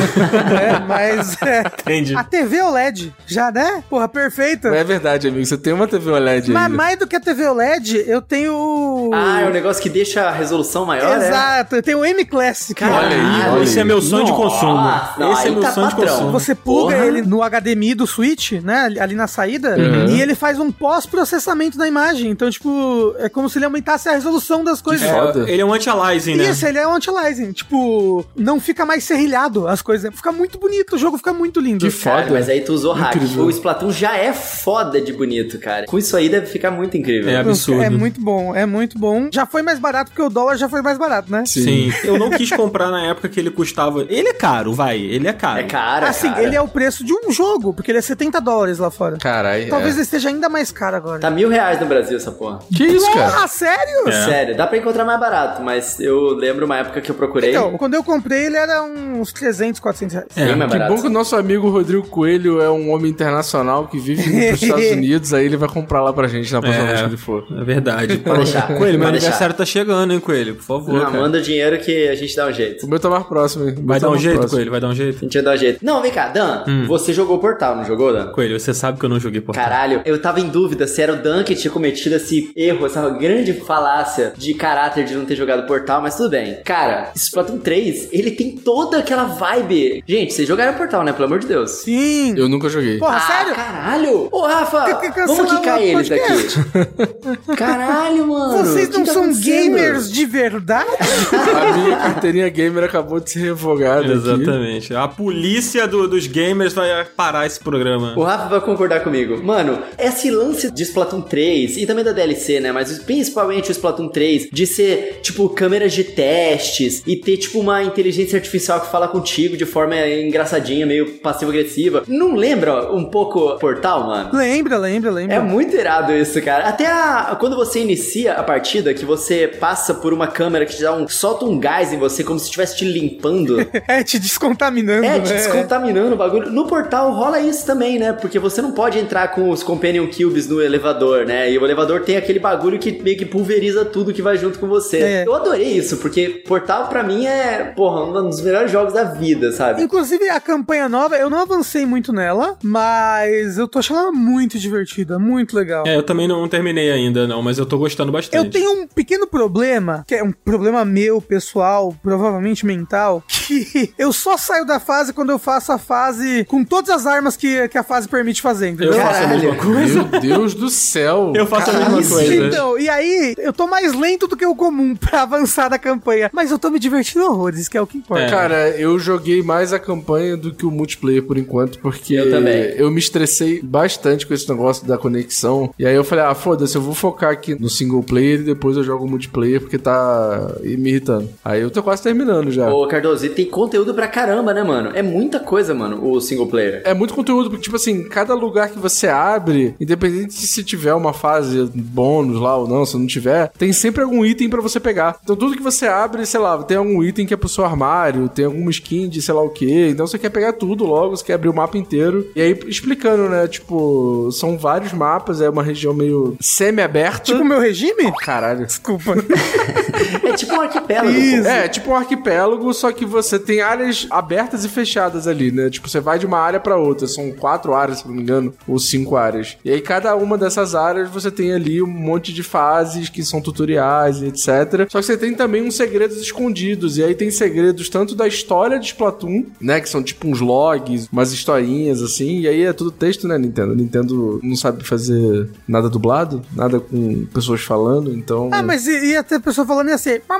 É, mas é, Entendi. a TV OLED, já, né? Porra, perfeita. É verdade, amigo. Você tem uma TV OLED Mas ainda. mais do que a TV OLED, eu tenho. Ah, é um negócio que deixa a resolução maior, né? Exato, eu tenho o M Classic. Olha aí, olha Esse é aí. meu sonho de Nossa, consumo. não, Esse é meu tá sonho de patrão. consumo. Você pluga Porra. ele no HDMI do Switch, né? ali- na saída, Uhum. e ele faz um pós-processamento da imagem. Então, tipo, é como se ele aumentasse a resolução das coisas. É, foda. Ele é um anti-aliasing, né? Isso, ele é um anti-aliasing. Tipo, não fica mais serrilhado as coisas. Fica muito bonito, o jogo fica muito lindo. Que Cara, foda. mas aí tu usou hack. O Splatoon já é foda de bonito, cara. Com isso aí deve ficar muito incrível. É absurdo. É muito bom, é muito bom. Já foi mais barato porque o dólar já foi mais barato, né? Sim. Eu não quis comprar na época que ele custava. Ele é caro, vai. Ele é caro. É cara, assim, cara. ele é o preço de um jogo, porque ele é 70 dólares lá fora. Caralho. Talvez é. ele esteja ainda mais caro agora. Tá mil reais no Brasil essa porra. Que isso, cara? Ah, sério? É. Sério, dá pra encontrar mais barato, mas eu lembro uma época que eu procurei. Então, quando eu comprei, ele era uns 300, 400 reais. bem mais Que barato. bom que o nosso amigo Rodrigo Coelho é um homem internacional que vive pros Estados Unidos, aí ele vai comprar lá pra gente na próxima vez que ele for. É verdade. Pode deixar. Coelho, meu aniversário tá chegando, hein, Coelho? Por favor, Não, manda o dinheiro que a gente dá um jeito. O meu tá mais próximo, hein? Vai tá dar um jeito, próximo. Coelho? Vai dar um A jeito? gente dá um jeito. Não, vem cá, Dan, Hum. você jogou Portal, não jogou, Dan? Coelho, você sabe que eu não joguei por Caralho, eu tava em dúvida se era o Dan que tinha cometido esse erro, essa grande falácia de caráter de não ter jogado Portal, mas tudo bem. Cara, Splatoon 3, ele tem toda aquela vibe. Gente, vocês jogaram Portal, né? Pelo amor de Deus. Sim. Eu nunca joguei. Porra, ah, sério? caralho! Ô, Rafa, Que- que vamos quicar podcast? daqui. Caralho, mano. Vocês não tá são gamers de verdade? A minha carteirinha gamer acabou de ser revogada aqui. Exatamente. A polícia do- dos gamers vai parar esse programa. O Rafa vai concordar comigo. Mano, esse lance de Splatoon 3 e também da DLC, né? Mas principalmente o Splatoon 3, de ser, tipo, câmeras de testes e ter, tipo, uma inteligência artificial que fala contigo de forma engraçadinha, meio passivo-agressiva. Não lembra um pouco Portal, mano? Lembra, lembra, lembra. É muito irado isso, cara. Até a- quando você inicia a partida, que você passa por uma câmera que te dá um. solta um gás em você, como se estivesse te limpando. É, te descontaminando, É, né? te descontaminando o bagulho. No portal rola isso também, né? Porque você não pode entrar com os Companion Cubes no elevador, né? E o elevador tem aquele bagulho que meio que pulveriza tudo que vai junto com você. É. Eu adorei isso, porque portal pra mim é, porra, um dos melhores jogos da vida, sabe? Inclusive, a campanha nova, eu não avancei muito nela, mas eu tô achando muito divertida, muito legal. É, eu também não terminei ainda, não, mas eu tô gostando bastante. Eu tenho um pequeno problema, que é um problema meu, pessoal, provavelmente mental, que eu só saio da fase quando eu faço a fase com todas as armas que, que a fase permite fazer, entendeu? Eu faço a mesma coisa. Meu Deus do céu. Eu faço a mesma Isso, coisa. Então, e aí, eu tô mais lento do que o comum pra avançar da campanha. Mas eu tô me divertindo horrores, que é o que importa. É. Cara, eu joguei mais a campanha do que o multiplayer por enquanto, porque Eu também. eu me estressei bastante com esse negócio da conexão. E aí eu falei, ah, foda-se, eu vou focar aqui no single player e depois eu jogo multiplayer porque tá me irritando. Aí eu tô quase terminando já. Ô, Cardoso, e tem conteúdo pra caramba, né, mano? É muita coisa, mano, o single player. É muito conteúdo, porque, tipo assim, cada lugar que você abre, independente se tiver uma fase bônus lá ou não, se não tiver, tem sempre algum item para você pegar. Então tudo que você abre, sei lá, tem algum item que é pro seu armário, tem alguma skin de sei lá o que. Então você quer pegar tudo logo, você quer abrir o mapa inteiro. E aí explicando, né? Tipo, são vários mapas, é uma região meio semi-aberta. Tipo o meu regime? Caralho. Desculpa. é tipo um arquipélago. Isso. É, tipo um arquipélago, só que você tem áreas abertas e fechadas ali, né? Tipo, você vai de uma área para outra. São quatro áreas, se não me engano, ou cinco áreas. E aí, cada uma dessas áreas, você tem ali um monte de fases que são tutoriais e etc. Só que você tem também uns segredos escondidos. E aí tem segredos tanto da história de Splatoon, né? Que são tipo uns logs, umas historinhas assim. E aí é tudo texto, né, Nintendo? Nintendo não sabe fazer nada dublado, nada com pessoas falando, então. Ah, mas ia ter pessoa falando assim. ah,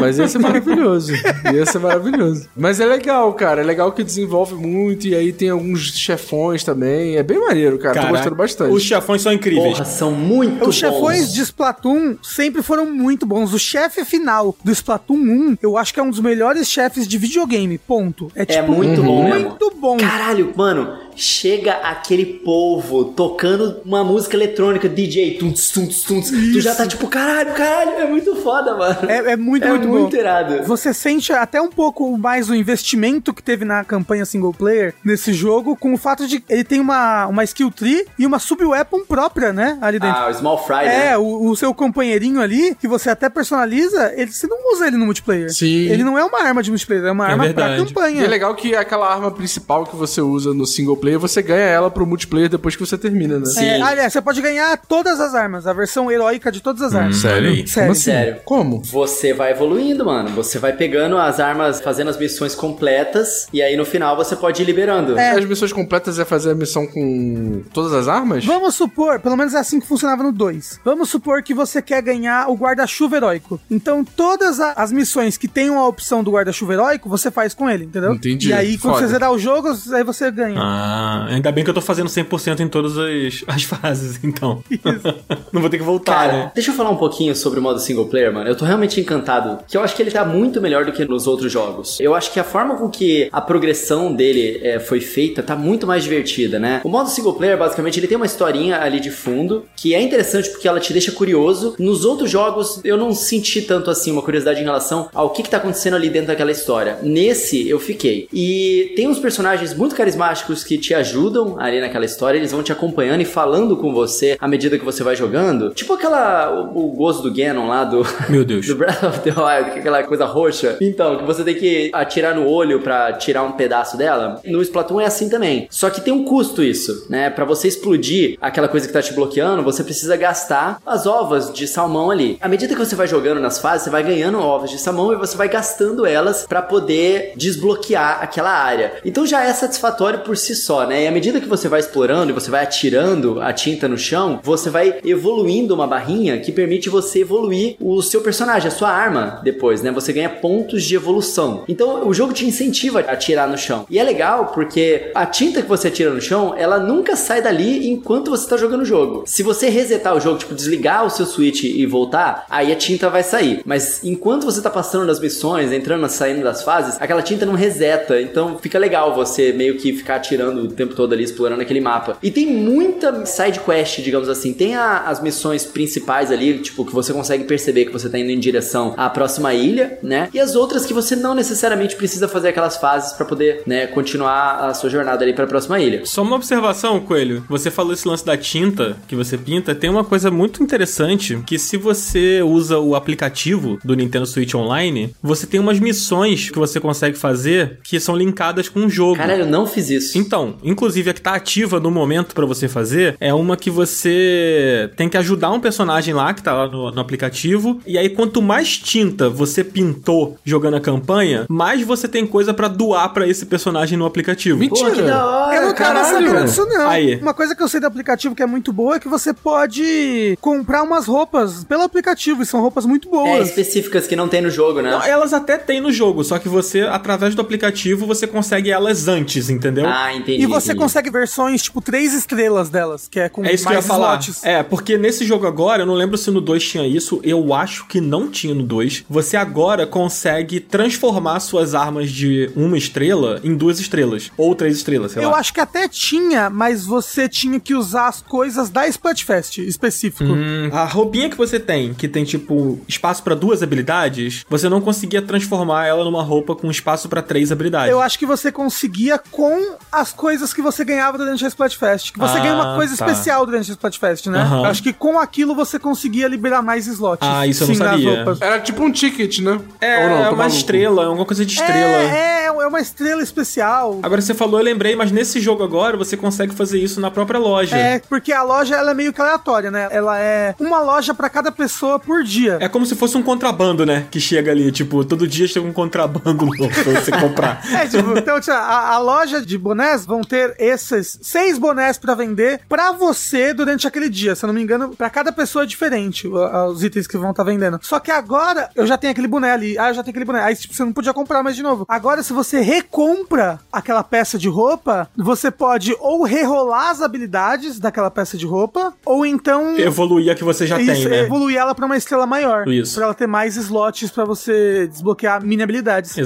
mas ia ser maravilhoso. Ia ser maravilhoso. Mas é legal, cara. É legal que desenvolve muito. E aí tem alguns chefões também. É bem maneiro, cara. Caraca, Tô gostando bastante. Os chefões são incríveis. Porra, são muito Os bons. chefões de Splatoon sempre foram muito bons. O chefe final do Splatoon 1, eu acho que é um dos melhores chefes de videogame. Ponto. É, é tipo, é muito bom, Muito mesmo. bom. Caralho, mano, chega aquele povo tocando uma música eletrônica, DJ, tunts, tunts, tunts. Tu já tá tipo, caralho, caralho, é muito foda, mano. É, é muito, é muito, muito bom. irado. Você sente até um pouco mais o investimento que teve na campanha single player nesse jogo, com o fato de ele tem uma, uma skill tree e uma sub-weapon própria, né? Ali dentro. Ah, o Small Fry, é, né? o, o, seu companheirinho ali, que você até personaliza, ele, você não usa ele no multiplayer. Sim. Ele não é uma arma de multiplayer, é uma é arma verdade. pra campanha. E é legal que aquela arma principal que você usa no single player, você ganha ela pro multiplayer depois que você termina, né? Sim. É, aliás, você pode ganhar todas as armas, a versão heróica de todas as hum, armas. Sério? Sério. Como assim? Sério. Como? Você vai evoluindo, mano. Você vai pegando as armas, fazendo as missões completas, e aí no final você pode ir liberando. É. As missões completas é fazer a missão com todas as armas? Vamos supor, pelo menos é assim que funcionava no 2. Vamos supor que você quer ganhar o guarda-chuva heróico. Então, todas as missões que tenham a opção do guarda-chuva heróico, você faz com ele, entendeu? Entendi. E aí, quando Foda. você zerar o jogo, aí você ganha. Ah, ainda bem que eu tô fazendo 100% em todas as, as fases, então. Não vou ter que voltar, Cara, né? deixa eu falar um pouquinho sobre o modo single player, mano. Eu tô realmente encantado, que eu acho que ele tá muito melhor do que nos outros jogos. Eu acho que a forma com que a progressão dele é, foi feita tá muito mais divertida, né? O modo single player, basicamente, ele tem uma historinha ali de fundo, que é interessante porque ela te deixa curioso. Nos outros jogos, eu não senti tanto assim uma curiosidade em relação ao que, que tá acontecendo ali dentro daquela história. Nesse, eu fiquei. E tem uns personagens muito carismáticos que te ajudam ali naquela história, eles vão te acompanhando e falando com você à medida que você vai jogando. Tipo aquela. O, o gozo do Ganon lá do. Meu Deus. do Breath of the Wild, é aquela coisa roxa. Então, que você tem que atirar no olho para tirar um pedaço dela. No Splatoon é assim também. Só que tem um custo isso, né? Para você explodir aquela coisa que tá te bloqueando, você precisa gastar as ovas de salmão ali. À medida que você vai jogando nas fases, você vai ganhando ovas de salmão e você vai gastando elas para poder desbloquear aquela área. Então já é satisfatório por si só, né? E à medida que você vai explorando e você vai atirando a tinta no chão, você vai evoluindo uma barrinha que permite você evoluir o seu personagem, a sua arma depois, né? Você ganha pontos de evolução. Então o jogo te incentiva a atirar no chão. E é legal porque a tinta que você atira no chão, ela nunca sai dali enquanto você tá jogando o jogo. Se você resetar o jogo, tipo desligar o seu switch e voltar, aí a tinta vai sair. Mas enquanto você tá passando nas missões, entrando, saindo das fases, aquela tinta não reseta. Então fica legal você meio que ficar atirando o tempo todo ali, explorando aquele mapa. E tem muita side quest, digamos assim. Tem a, as missões principais ali, tipo, que você consegue perceber que você tá indo em direção à próxima ilha, né? E as outras que você não necessariamente precisa fazer aquelas fases para poder, né, continuar a sua jornada ali para a próxima ilha. Só uma observação, Coelho. Você falou esse lance da tinta que você pinta, tem uma coisa muito interessante que se você usa o aplicativo do Nintendo Switch Online, você tem umas missões que você consegue fazer que são linkadas com o jogo. Caralho, eu não fiz isso. Então, inclusive a que tá ativa no momento para você fazer é uma que você tem que ajudar um personagem lá que tá lá no, no aplicativo e aí quanto mais tinta você pintou jogando a campanha, mais você tem coisa para doar para esse personagem no aplicativo. Mentira. Pô, que da hora, eu não tava sabendo disso não. Aí. Uma coisa que eu sei do aplicativo que é muito boa é que você pode comprar umas roupas pelo aplicativo e são roupas muito boas. É, específicas que não tem no jogo, né? Não, elas até tem no jogo, só que você através do aplicativo você consegue elas antes, entendeu? Ah, entendi. E você consegue versões, tipo, três estrelas delas, que é com É isso que eu ia mais falar. slots. É, porque nesse jogo agora, eu não lembro se no 2 tinha isso, eu acho que não tinha no 2. Você agora consegue transformar suas armas de uma estrela em duas estrelas. Ou três estrelas, sei Eu lá. acho que até tinha, mas você tinha que usar as coisas da Splatfest específico. Hum, a roupinha que você tem, que tem tipo espaço pra duas habilidades, você não conseguia transformar ela numa roupa com espaço pra três habilidades. Eu acho que você conseguia com as coisas que você ganhava durante a Splatfest. Que você Ah, ganha uma coisa tá. especial durante a Splatfest, né? Eu acho que com aquilo você conseguia liberar mais slots. Ah, isso eu não sim, sabia. roupas. Era tipo um ticket, né? É, Ou não, é uma maluco. estrela, é alguma coisa de estrela. É, é, é uma estrela especial. Agora você falou, eu lembrei, mas nesse jogo agora você consegue fazer isso na própria loja. É, porque a loja ela é meio que aleatória, né? Ela é uma loja pra cada pessoa por dia. É como se fosse um contrabando, né? Que chega ali, tipo, todo dia chega um contrabando novo pra você comprar. É, tipo, então, a, a loja de bonés vão ter esses seis bonés pra vender pra você durante aquele dia. Se eu não me engano, pra cada pessoa é diferente os itens que vão estar vendendo. Só que agora eu já tenho aquele boné ali. Ah, eu já tenho aquele boné. Aí tipo, você não podia comprar mais de novo. Agora, se você recompra aquela peça de roupa, você pode ou rerolar as habilidades daquela peça de roupa, ou então. Evoluir a que você já tem, Isso, né? evoluir ela pra uma estrela maior. Isso. Pra ela ter mais slots pra você desbloquear mini habilidades. Caralho,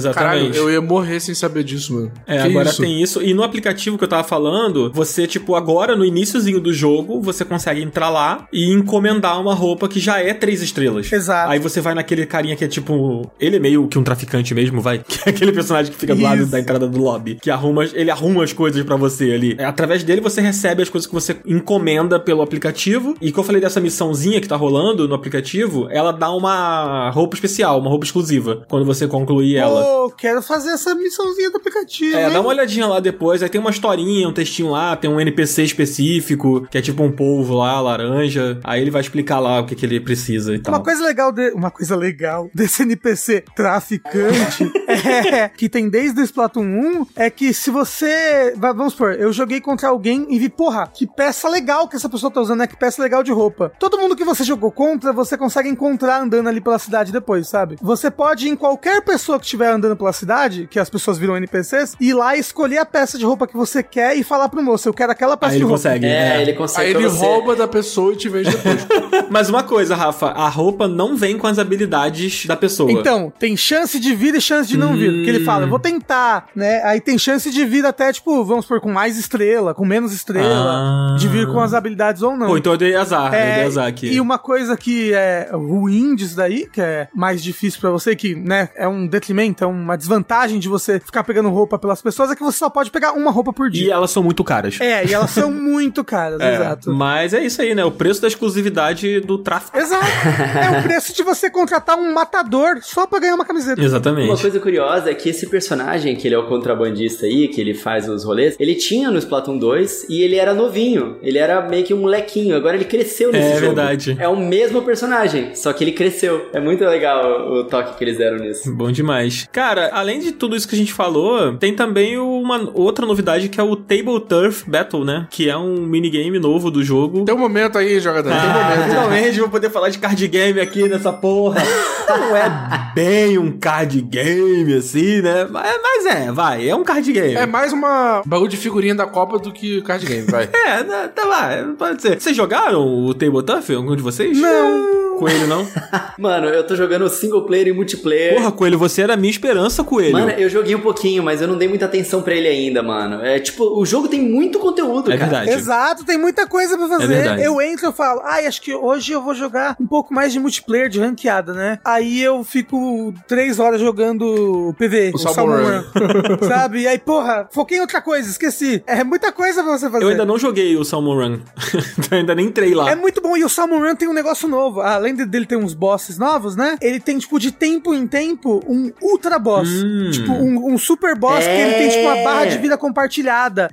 Exatamente. eu ia morrer sem saber disso, mano. É, Que agora isso? tem isso. E no aplicativo que eu tava falando, você, tipo, agora no iníciozinho do jogo, você consegue entrar lá e encomendar uma roupa que já é três estrelas. Exato. Aí você vai naquele carinha que é tipo. Ele é meio que um traficante mesmo, vai. Que é aquele personagem que fica do lado Isso. da entrada do lobby. Que arruma, ele arruma as coisas pra você ali. É, Através dele você recebe as coisas que você encomenda pelo aplicativo. E que eu falei dessa missãozinha que tá rolando no aplicativo, ela dá uma roupa especial, uma roupa exclusiva. Quando você concluir ela. Pô, quero fazer essa missãozinha do aplicativo. É, hein? dá uma olhadinha lá depois. Aí tem uma historinha, um textinho lá, tem um NPC específico, que é tipo um polvo lá, laranja. Aí ele vai explicar lá o que, que ele precisa e tal. Uma coisa legal de, uma coisa legal desse NPC traficante é que tem desde o Splatoon 1 é que se você, va- vamos supor, eu joguei contra alguém e vi, porra, que peça legal que essa pessoa tá usando, né? Que peça legal de roupa. Todo mundo que você jogou contra, você consegue encontrar andando ali pela cidade depois, sabe? Você pode ir em qualquer pessoa que estiver andando pela cidade, que as pessoas viram NPCs, ir lá e escolher a peça de roupa que você quer e falar pro moço, eu quero aquela peça Aí de ele roupa. consegue. É, é. ele consegue Aí ele você. rouba da pessoa e te vende depois. Mas uma coisa, Rafa, a roupa não vem com as habilidades da pessoa. Então, tem chance de vir e chance de não vir. Porque ele fala, eu vou tentar, né? Aí tem chance de vir até, tipo, vamos supor, com mais estrela, com menos estrela, Ah. de vir com as habilidades ou não. Pô, então eu dei azar, eu É, dei azar aqui. e uma coisa que é ruim disso daí, que é mais difícil pra você, que, né, é um detrimento, é uma desvantagem de você ficar pegando roupa pelas pessoas, é que você só pode pegar uma roupa por E dia. elas são muito caras. É, e elas são muito caras, É, exato. Mas é isso aí, né? O preço da exclusividade do tráfico. Exato. É o preço de você contratar um matador só pra ganhar uma camiseta. Exatamente. Uma coisa curiosa é que esse personagem, que ele é o contrabandista aí, que ele faz os rolês, ele tinha no Splatoon 2 e ele era novinho. Ele era meio que um molequinho. Agora ele cresceu nesse É jogo. verdade. É o mesmo personagem, só que ele cresceu. É muito legal o toque que eles deram nisso. Bom demais. Cara, além de tudo isso que a gente falou, tem também uma outra novidade que é o Table Turf Battle, né? Que é um minigame novo do jogo. Tem um momento aí, jogador. Tem um Ah, momento. finalmente vou poder falar de card game aqui nessa porra. Não é bem um card game, assim, né? Mas, mas é, vai, é um card game. É mais uma bagulho de figurinha da Copa do que card game, vai. É, né, tá lá, pode ser. Vocês jogaram o Table Turf? Algum de vocês? Não. Coelho, não? Mano, eu tô jogando single player e multiplayer. Porra, Coelho, você era a minha esperança, Coelho. Mano, eu joguei um pouquinho, mas eu não dei muita atenção pra ele ainda, mano. É tipo, o jogo tem muito conteúdo, é cara. verdade. Exato, tem muita coisa pra fazer. É eu entro e falo, ai, acho que hoje eu vou jogar um pouco mais de multiplayer, de ranqueada, né? Aí eu fico três horas jogando PV, O Salmon Run. sabe? E aí, porra, foquei em outra coisa, esqueci. É muita coisa pra você fazer. Eu ainda não joguei o Salmon Run. eu ainda nem entrei lá. É muito bom. E o Salmon Run tem um negócio novo. Além de- dele ter uns bosses novos, né? Ele tem, tipo, de tempo em tempo, um ultra boss. Hum. Tipo, um, um super boss que ele tem, tipo, uma É. barra de vida compartilhada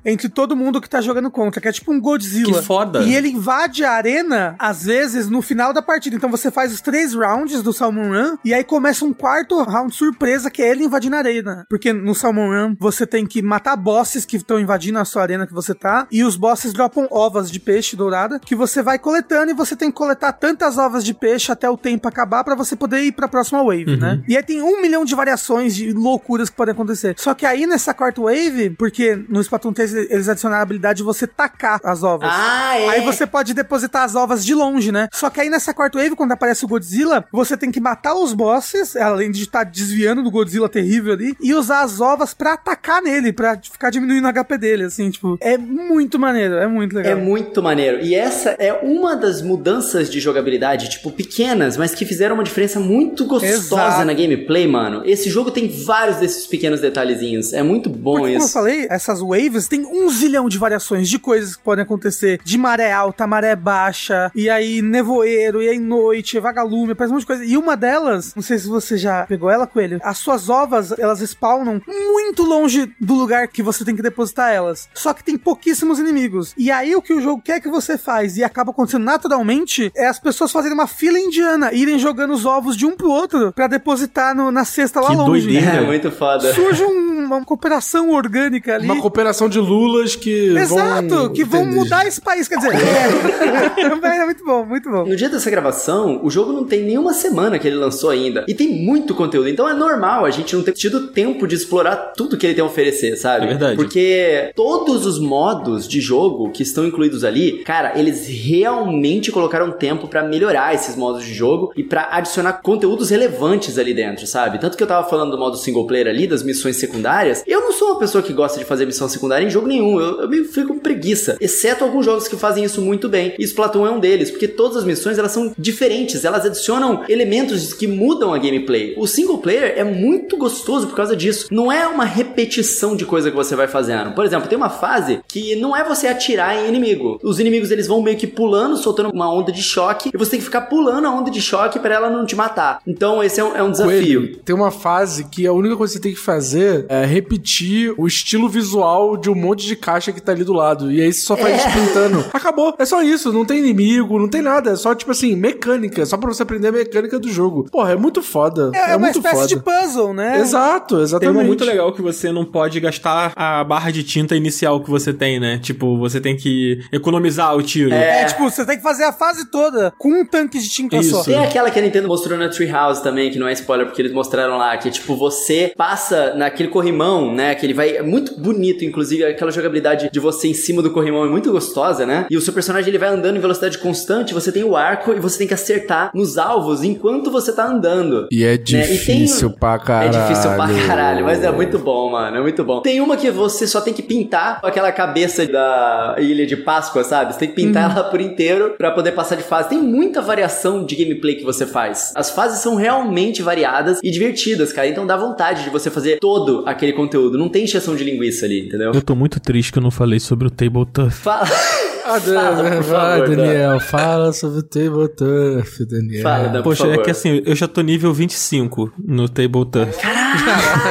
entre todo mundo que tá jogando contra, que é tipo um Godzilla. Que foda. E ele invade a arena, às vezes, no final da partida. Então você faz os três rounds do Salmon Run, e aí começa um quarto round surpresa, que é ele invadindo a arena. Porque no Salmon Run você tem que matar bosses que estão invadindo a sua arena que você tá, e os bosses dropam ovas de peixe dourada, que você vai coletando, e você tem que coletar tantas ovas de peixe até o tempo acabar para você poder ir pra próxima wave, uhum. né? E aí tem um milhão de variações de loucuras que podem acontecer. Só que aí nessa quarta wave, porque no Splatoon 3 eles adicionaram a habilidade de você tacar as ovas. Ah, é? Aí você pode depositar as ovas de longe, né? Só que aí nessa quarta wave, quando aparece o Godzilla, você tem que matar os bosses, além de estar desviando do Godzilla terrível ali, e usar as ovas para atacar nele, para ficar diminuindo o HP dele, assim, tipo, é muito maneiro, é muito legal. É muito maneiro. E essa é uma das mudanças de jogabilidade, tipo, pequenas, mas que fizeram uma diferença muito gostosa Exato. na gameplay, mano. Esse jogo tem vários desses pequenos detalhezinhos. É muito bom Porque, isso. Como eu falei, essas waves tem um zilhão de variações de coisas que podem acontecer. De maré alta, maré baixa, e aí nevoeiro, e aí noite, vagalume, aparece um monte de coisa. E uma delas, não sei se você já pegou ela, Coelho, as suas ovas, elas spawnam muito longe do lugar que você tem que depositar elas. Só que tem pouquíssimos inimigos. E aí o que o jogo quer que você faz, e acaba acontecendo naturalmente, é as pessoas fazerem uma fila indiana, irem jogando os ovos de um pro outro para depositar no, na cesta lá que longe. Doideira. É muito foda. Surge um, uma cooperação orgânica ali. Uma cooperação de lulas que Exato, vão... que vão mudar esse país, quer dizer, é, é muito bom, muito bom. No dia dessa gravação, o jogo não tem nenhuma semana que ele lançou ainda, e tem muito conteúdo, então é normal a gente não ter tido tempo de explorar tudo que ele tem a oferecer, sabe? É verdade. Porque todos os modos de jogo que estão incluídos ali, cara, eles realmente colocaram tempo para melhorar esses modos de jogo e para adicionar conteúdos relevantes ali dentro, sabe? Tanto que eu tava falando do modo single player ali, das missões secundárias, eu não sou uma pessoa que gosta de fazer missão secundária em jogo nenhum, eu, eu me fico com preguiça, exceto alguns jogos que fazem isso muito bem. E Splatoon é um deles, porque todas as missões elas são diferentes, elas adicionam elementos que mudam a gameplay. O single player é muito gostoso por causa disso. Não é uma repetição de coisa que você vai fazendo. Por exemplo, tem uma fase que não é você atirar em inimigo. Os inimigos eles vão meio que pulando, soltando uma onda de choque, e você tem que ficar pulando a onda de choque para ela não te matar. Então esse é um, é um desafio. Coelho, tem uma fase que a única coisa que você tem que fazer é repetir o estilo visual de um monte de caixa que tá ali do lado. E aí você só faz é. pintando. Acabou. É só isso. Não tem inimigo, não tem nada. É só, tipo assim, mecânica. Só pra você aprender a mecânica do jogo. Porra, é muito foda. É, é, é uma muito espécie foda. de puzzle, né? Exato, exatamente. Tem uma muito legal que você não pode gastar a barra de tinta inicial que você tem, né? Tipo, você tem que economizar o tiro. É, é tipo, você tem que fazer a fase toda com um tanque de tinta Isso. só. Tem aquela que a Nintendo mostrou na Treehouse também, que não é spoiler porque eles mostraram lá, que tipo, você passa naquele corrimão, né? Que ele vai. É muito bonito, inclusive, aquela jogabilidade de você em cima do corrimão é muito gostosa, né? E o seu personagem ele vai andando em velocidade constante, você tem o arco e você tem que acertar nos alvos enquanto você tá andando. E é difícil né? e pra caralho. É difícil pra caralho, mas é muito bom, mano. É muito bom. Tem uma que você só tem que pintar aquela cabeça da ilha de Páscoa, sabe? Você tem que pintar ela por inteiro para poder passar de fase. Tem muita variação de gameplay que você faz. As fases são realmente variadas e divertidas, cara. Então dá vontade de você fazer todo aquele conteúdo. Não tem injeção de linguiça ali, entendeu? Eu tô muito triste que eu não falei sobre o Table Tough. Fala. Ah, Fala, vai, favor, Daniel, fala sobre o Table Turf, Daniel. Fala, Dan, por Poxa, é que assim, eu já tô nível 25 no Table Tough.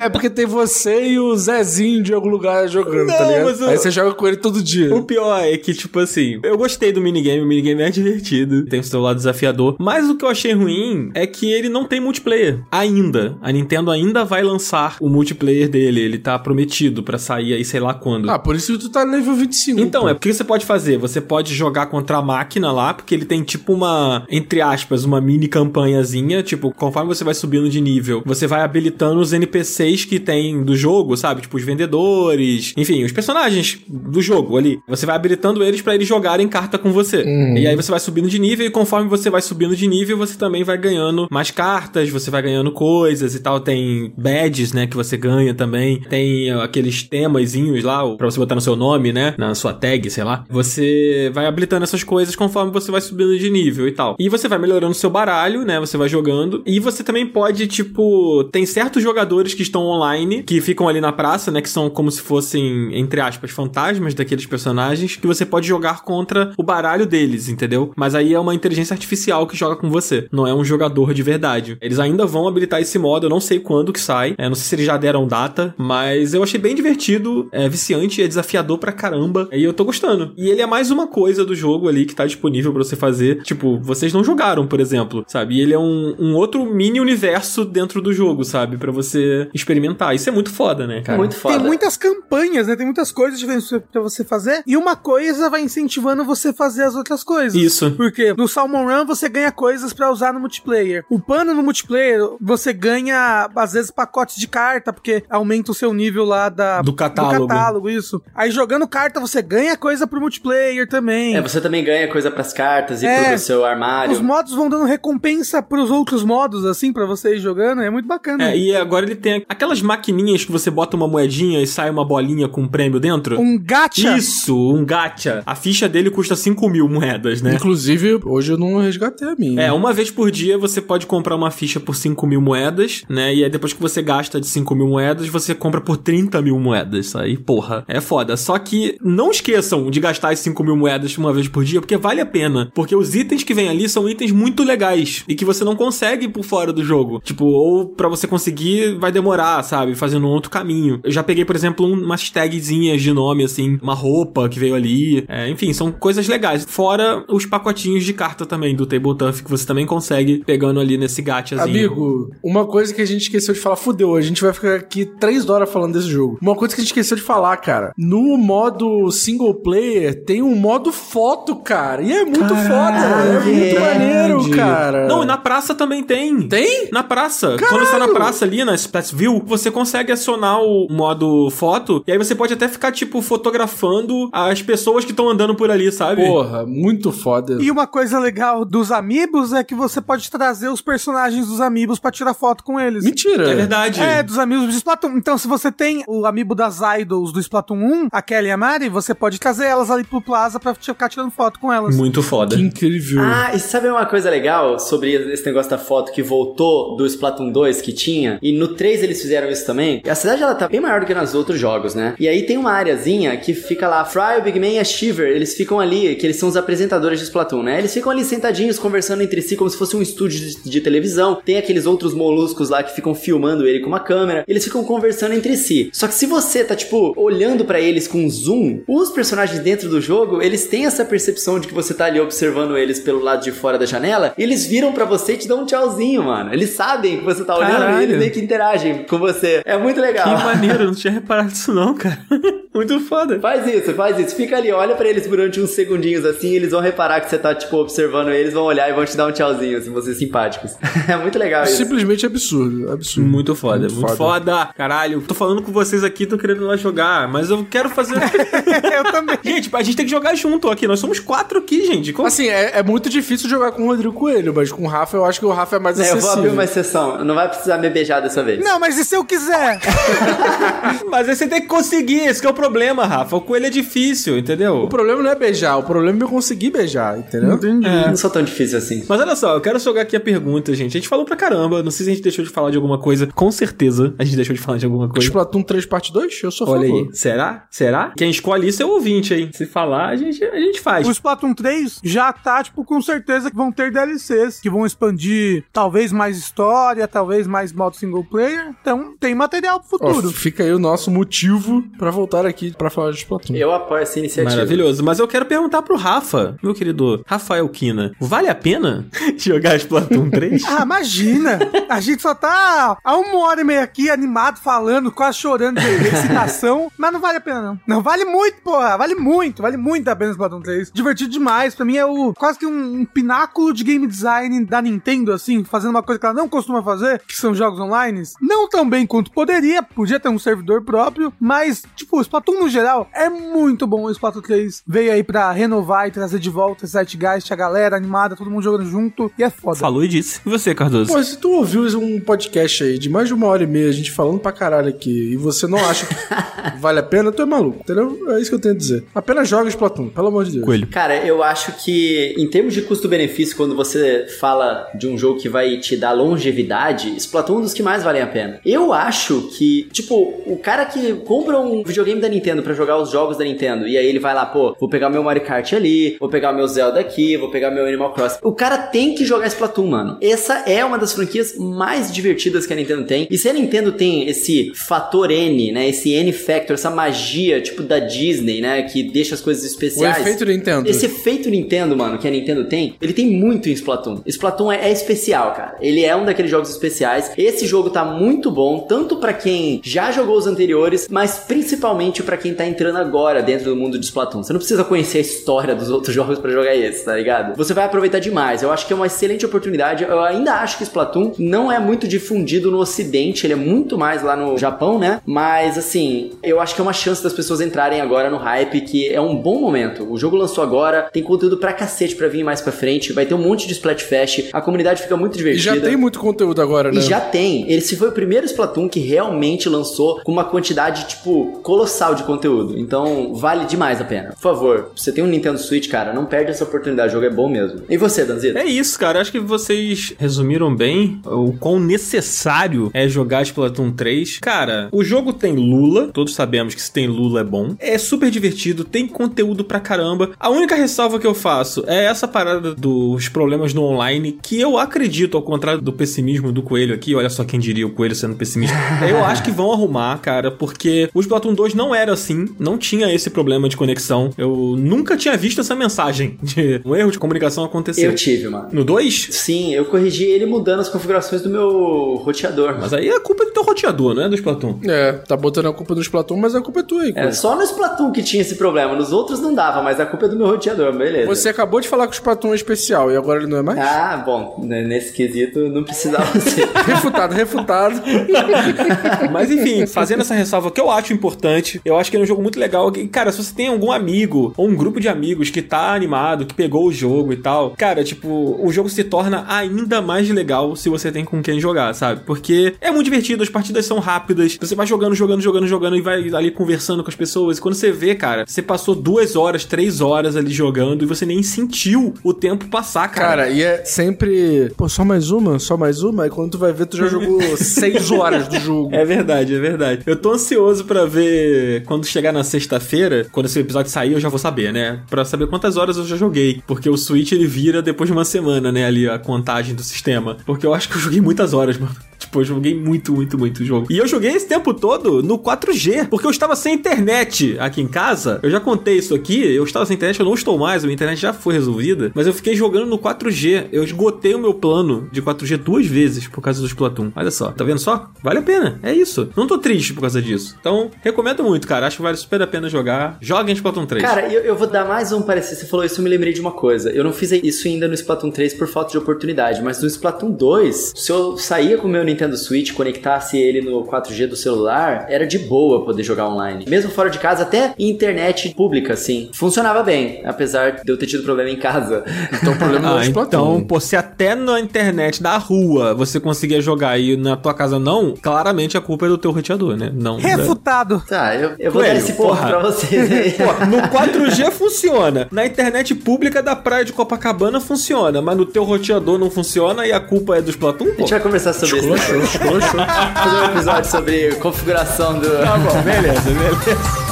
É porque tem você e o Zezinho de algum lugar jogando, tá Não, ligado? mas eu- Aí você joga com ele todo dia. O pior é que, tipo assim, eu gostei do minigame, o minigame é divertido, tem o seu lado desafiador, mas o que eu achei ruim é que ele não tem multiplayer. Ainda. A Nintendo ainda vai lançar o multiplayer dele, ele tá prometido pra sair aí sei lá quando. Ah, por isso que tu tá nível 25. Então, pô. é porque você pode fazer. Você pode jogar contra a máquina lá, porque ele tem tipo uma, entre aspas, uma mini campanhazinha. Tipo, conforme você vai subindo de nível, você vai habilitando os NPCs que tem do jogo, sabe? Tipo, os vendedores, enfim, os personagens do jogo ali. Você vai habilitando eles pra eles jogarem carta com você. E aí você vai subindo de nível, e conforme você vai subindo de nível, você também vai ganhando mais cartas, você vai ganhando coisas e tal. Tem badges, né, que você ganha também. Tem aqueles temazinhos lá, pra você botar no seu nome, né? Na sua tag, sei lá. Você vai habilitando essas coisas conforme você vai subindo de nível e tal. E você vai melhorando seu baralho, né? Você vai jogando. E você também pode, tipo, tem certos jogadores que estão online, que ficam ali na praça, né? Que são como se fossem, entre aspas, fantasmas daqueles personagens, que você pode jogar contra o baralho deles, entendeu? Mas aí é uma inteligência artificial que joga com você. Não é um jogador de verdade. Eles ainda vão habilitar esse modo, eu não sei quando que sai. É, não sei se eles já deram data, mas eu achei bem divertido, é viciante, é desafiador pra caramba. E eu tô gostando. E ele é mais uma coisa do jogo ali que tá disponível pra você fazer. Tipo, vocês não jogaram, por exemplo, sabe? E ele é um, um outro mini universo dentro do jogo, sabe? Para você experimentar. Isso é muito foda, né, cara? Muito foda. Tem muitas campanhas, né? Tem muitas coisas diferentes pra você fazer. E uma coisa vai incentivando você a fazer as outras coisas. Isso. Porque no Salmon Run você ganha coisas pra usar no multiplayer. O pano no multiplayer, você ganha, às vezes, pacotes de carta, porque aumenta o seu nível lá da, Do catálogo. Do catálogo, isso. Aí jogando carta, você ganha coisa pro multiplayer também. É, você também ganha coisa pras cartas e É. pro seu armário. Os modos vão dando recompensa pros outros modos, assim, pra você ir jogando. É muito bacana. É, e agora ele tem aquelas maquininhas que você bota uma moedinha e sai uma bolinha com um prêmio dentro. Um gacha. Isso, um gacha. A ficha dele custa 5 mil moedas, né? Inclusive, hoje eu não resgatei a minha. É, uma vez por dia você pode comprar uma ficha por 5 mil moedas, né? E aí depois que você gasta de 5 mil moedas, você compra por 30 mil moedas. Aí, porra, é foda. Só que não esqueçam de gastar as 5 mil moedas uma vez por dia, porque vale a pena. Porque os itens que vem ali são itens muito legais e que você não consegue por fora do jogo. Tipo, ou pra você conseguir vai demorar, sabe? Fazendo um outro caminho. Eu já peguei, por exemplo, um- umas tagzinhas de nome, assim, uma roupa que veio ali. É, enfim, são coisas legais. Fora os pacotinhos de carta também do Tabletop que você também consegue pegando ali nesse gachazinho. Amigo, uma coisa que a gente esqueceu de falar, fudeu, a gente vai ficar aqui três horas falando desse jogo. Uma coisa que a gente esqueceu de falar, cara, no modo single player tem um modo foto, cara, e é muito foda, é muito maneiro, cara. Não, e na praça também tem. Tem? Na praça. Quando você tá na praça ali, na Splatsville, você consegue acionar o modo foto e aí você pode até ficar, tipo, fotografando as pessoas que estão andando por ali, sabe? Porra, muito foda. E uma coisa legal dos amigos é que você pode trazer os personagens dos amigos pra tirar foto com eles. Mentira. É verdade. É, dos amigos do Splatoon. Então, se você tem o amiibo das idols do Splatoon 1, a Kelly e a Mari, você pode trazer elas ali pro Plaza pra ficar tirando foto com elas. Muito foda. Que incrível. Ah, e sabe uma coisa legal sobre esse negócio da foto que voltou do Splatoon 2 que tinha? E no 3 eles fizeram isso também? A cidade ela tá bem maior do que nos outros jogos, né? E aí tem uma areazinha que fica lá, Fry, o Big Man e a Shiver, eles ficam ali, que eles são os apresentadores de Splatoon, né? Eles ficam ali sentadinhos conversando entre si como se fosse um estúdio de, de televisão. Tem aqueles outros moluscos lá que ficam filmando ele com uma câmera. Eles ficam conversando entre si. Só que se você tá tipo olhando pra eles com zoom, os personagens dentro do jogo, eles têm essa percepção de que você tá ali observando eles pelo lado de fora da janela, e eles viram pra você e te dão um tchauzinho, mano. Eles sabem que você tá olhando Caralho. e eles meio que interagem com você. É muito legal. Que maneiro, eu não tinha reparado isso não, cara. Muito foda. Faz isso, faz isso. Fica ali, olha pra eles durante uns segundinhos assim, eles vão reparar que você tá, tipo, observando eles, vão olhar e vão te dar um tchauzinho, assim, vocês simpáticos. é muito legal isso. Simplesmente absurdo, absurdo. Muito foda, muito, foda. Caralho, tô falando com vocês aqui, tô querendo ir lá jogar, mas eu quero fazer. Eu também. gente, a gente tem que jogar junto aqui. Nós somos quatro aqui, gente. Como... Assim, é, é muito difícil jogar com o Rodrigo Coelho, mas com o Rafa eu acho que o Rafa é mais É, eu vou acessível. abrir uma exceção. Não vai precisar me beijar dessa vez. Não, mas e se eu quiser? Mas aí você tem que conseguir, esse que é o problema, Rafa. O coelho é difícil, entendeu? O problema não é beijar, o problema é eu conseguir beijar, entendeu? Entendi. Não sou tão difícil assim. Mas olha só, eu quero jogar aqui a pergunta, gente. A gente falou pra caramba. Não sei se a gente deixou de falar de alguma coisa. Com certeza a gente deixou de falar de alguma coisa. Splatoon 3 parte 2? Eu sou Olha favor. aí. Será? Será? Quem escolhe isso é o ouvinte, hein? Se falar, a gente, a gente faz. O Splatoon 3 já tá, tipo, com certeza que vão ter DLCs, que vão expandir talvez mais história, talvez mais modo single player. Então, tem material pro futuro. fica aí o nosso motivo pra voltar aqui pra falar de Splatoon. Eu apoio essa iniciativa. Maravilhoso. Mas eu quero perguntar pro Rafa, meu querido Rafael Kina. Vale a pena jogar Splatoon 3? Ah, imagina! A gente só tá há uma hora e meia aqui, animado, falando, quase chorando de excitação, mas não vale a pena, não. Não, vale muito, porra! Vale muito, vale muito a pena Splatoon 3. Divertido demais, pra mim é o quase que um, um pináculo de game design da Nintendo, assim, fazendo uma coisa que ela não costuma fazer, que são jogos online. Não tão bem quanto poderia, podia ter um servidor próprio, mas, tipo, o Splatoon no geral é muito bom. O Splatoon 3 veio aí pra renovar e trazer de volta esse Zeitgeist, a galera animada, todo mundo jogando junto, e é foda. Falou e disse. E você, Cardoso? Pô, se tu ouviu um podcast aí de mais de uma hora e meia, a gente falando pra caralho aqui, e você não acha que vale a pena, tu é maluco, entendeu? É isso que eu tenho a dizer. Apenas joga Splatoon, pelo amor de Deus. Coelho. Cara, eu acho que em termos de custo-benefício, quando você fala de um jogo que vai te dar longevidade, Splatoon é um dos que mais valem a pena. Eu acho que, tipo, o cara que compra um videogame da Nintendo para jogar os jogos da Nintendo, e aí ele vai lá, pô, vou pegar meu Mario Kart ali, vou pegar meu Zelda aqui, vou pegar meu Animal Crossing. O cara tem que jogar Splatoon, mano. Essa é uma das franquias mais divertidas que a Nintendo tem. E se a Nintendo tem esse fator N, né, esse N factor, essa magia, tipo da Disney, né, que deixa as coisas especiais. O efeito Nintendo. Esse efeito Nintendo, mano, que a Nintendo tem, ele tem muito em Splatoon. Splatoon é, é especial, cara. Ele é um daqueles jogos especiais. Esse jogo tá muito bom, tanto para quem já jogou os anteriores, mas principalmente para quem tá entrando agora dentro do mundo de Splatoon. Você não precisa conhecer a história dos outros jogos para jogar esse, tá ligado? Você vai aproveitar demais. Eu acho que é uma excelente oportunidade. Eu ainda acho que Splatoon não é muito difundido no ocidente, ele é muito mais lá no Japão, né? Mas assim, eu acho que é uma chance das pessoas entrarem agora no hype, que é um bom momento. O jogo lançou agora, tem conteúdo pra cacete pra vir mais pra frente, vai ter um monte de Splatfest, a comunidade fica muito divertida. E já tem muito conteúdo agora, né? E já tem. Esse foi o primeiro Splatoon que realmente lançou com uma quantidade, tipo, colossal de conteúdo. Então, vale demais a pena. Por favor, você tem um Nintendo Switch, cara, não perde essa oportunidade, o jogo é bom mesmo. E você, Danzito? É isso, cara. Acho que vocês resumiram bem o quão necessário é jogar Splatoon 3. Cara, o jogo tem Lula, todos sabemos que se tem Lula é bom. É super divertido, tem conteúdo pra caramba. A única ressalva que eu faço é essa parada dos problemas no online, que eu acredito, ao contrário do pessimismo do Coelho aqui, olha só quem diria o Coelho sendo pessimista. eu acho que vão arrumar, cara, porque o Splatoon 2 não era assim, não tinha esse problema de conexão. Eu nunca tinha visto essa mensagem de um erro de comunicação acontecer. Eu tive, mano. No 2? Sim, eu corrigi ele mudando as configurações do meu roteador. Mas aí é culpa do teu roteador, não é do Splatoon. É, tá botando a culpa no Splatoon, mas a culpa é tua aí. É, só no Splatoon que tinha esse problema. Nos outros não dava, mas a culpa é do meu roteador, beleza. Você acabou de falar que o Splatoon é especial e agora ele não é mais? Ah, bom, nesse quesito não precisava ser. refutado, refutado. mas enfim, fazendo essa ressalva que eu acho importante, eu acho que é um jogo muito legal. E, cara, se você tem algum amigo ou um grupo de amigos que tá animado, que pegou o jogo e tal, cara, tipo, o jogo se torna ainda mais legal se você tem com quem jogar, sabe? Porque é muito divertido, as partidas são rápidas, você vai jogando, jogando, jogando, jogando e vai ali conversando com as pessoas. E quando você vê, cara, você passou duas horas, três horas ali jogando e você nem sentiu o tempo passar, cara. Cara, e é sempre, pô, só mais uma, só mais uma, e quando tu vai ver, tu já jogou seis horas do jogo. É verdade, é verdade. Eu tô ansioso para ver quando chegar na sexta-feira, quando esse episódio sair, eu já vou saber, né? Pra saber quantas horas eu já joguei. Porque o Switch ele vira depois de uma semana, né? Ali a contagem do sistema. Porque eu acho que eu joguei muitas horas, mano. Tipo, eu joguei muito, muito, muito jogo. E eu joguei esse tempo todo no 4G, porque eu estava sem internet aqui em casa. Eu já contei isso aqui, eu estava sem internet, eu não estou mais, a minha internet já foi resolvida. Mas eu fiquei jogando no 4G. Eu esgotei o meu plano de 4G duas vezes por causa do Splatoon. Olha só, tá vendo só? Vale a pena, é isso. Não tô triste por causa disso. Então, recomendo muito, cara. Acho que vale super a pena jogar. Joguem Splatoon 3. Cara, eu, eu vou dar mais um parecer. Você falou isso, eu me lembrei de uma coisa. Eu não fiz isso ainda no Splatoon 3 por falta de oportunidade, mas no Splatoon 2, se eu saía com o meu Nintendo Switch, conectasse ele no 4G do celular, era de boa poder jogar online. Mesmo fora de casa, até internet pública, assim. Funcionava bem, apesar de eu ter tido problema em casa. Então o problema não é ah. Então, pô, se até na internet da rua você conseguia jogar e na tua casa não, claramente a culpa é do teu roteador, né? Não. Refutado. Tá, eu, eu vou dar esse ponto porra. pra vocês aí. Pô, no 4G funciona. Na internet pública da praia de Copacabana funciona. Mas no teu roteador não funciona e a culpa é do Splatoon, A pô. gente vai conversar sobre isso. Esculachou, esculachou. Fazer um episódio sobre configuração do. Tá bom, beleza, beleza.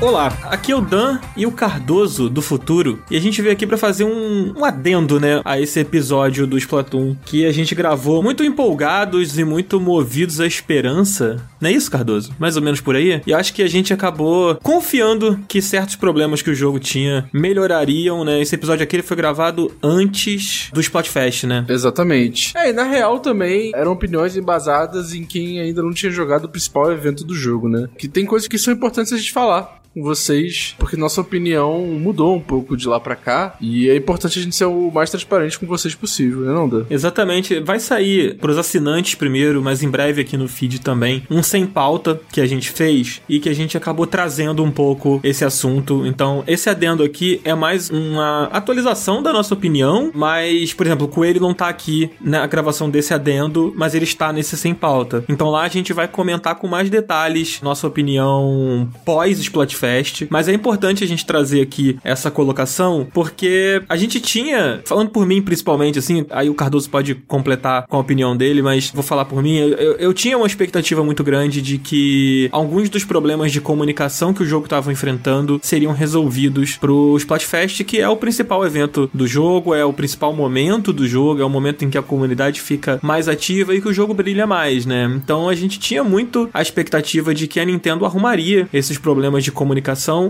Olá, aqui é o Dan e o Cardoso do futuro e a gente veio aqui pra fazer um, um adendo, né, a esse episódio do Splatoon que a gente gravou muito empolgados e muito movidos à esperança. Não é isso, Cardoso? Mais ou menos por aí? E eu acho que a gente acabou confiando que certos problemas que o jogo tinha melhorariam, né? Esse episódio aqui ele foi gravado antes do Splatfest, né? Exatamente. É, e na real também eram opiniões embasadas em quem ainda não tinha jogado o principal evento do jogo, né? Que tem coisas que são importantes a gente falar com vocês, porque nossa opinião mudou um pouco de lá pra cá e é importante a gente ser o mais transparente com vocês possível, né, não, Dan? Exatamente. Vai sair pros assinantes primeiro, mas em breve aqui no feed também, um sem pauta que a gente fez e que a gente acabou trazendo um pouco esse assunto. Então, esse adendo aqui é mais uma atualização da nossa opinião, mas, por exemplo, o Coelho não tá aqui na gravação desse adendo, mas ele está nesse sem pauta. Então lá a gente vai comentar com mais detalhes nossa opinião pós-Splatfest Splatfest, mas é importante a gente trazer aqui essa colocação, porque a gente tinha, falando por mim principalmente, assim, aí o Cardoso pode completar com a opinião dele, mas vou falar por mim, eu, eu tinha uma expectativa muito grande de que alguns dos problemas de comunicação que o jogo estava enfrentando seriam resolvidos pro Splatfest, que é o principal evento do jogo, é o principal momento do jogo, é o momento em que a comunidade fica mais ativa e que o jogo brilha mais, né? Então a gente tinha muito a expectativa de que a Nintendo arrumaria esses problemas de comunicação.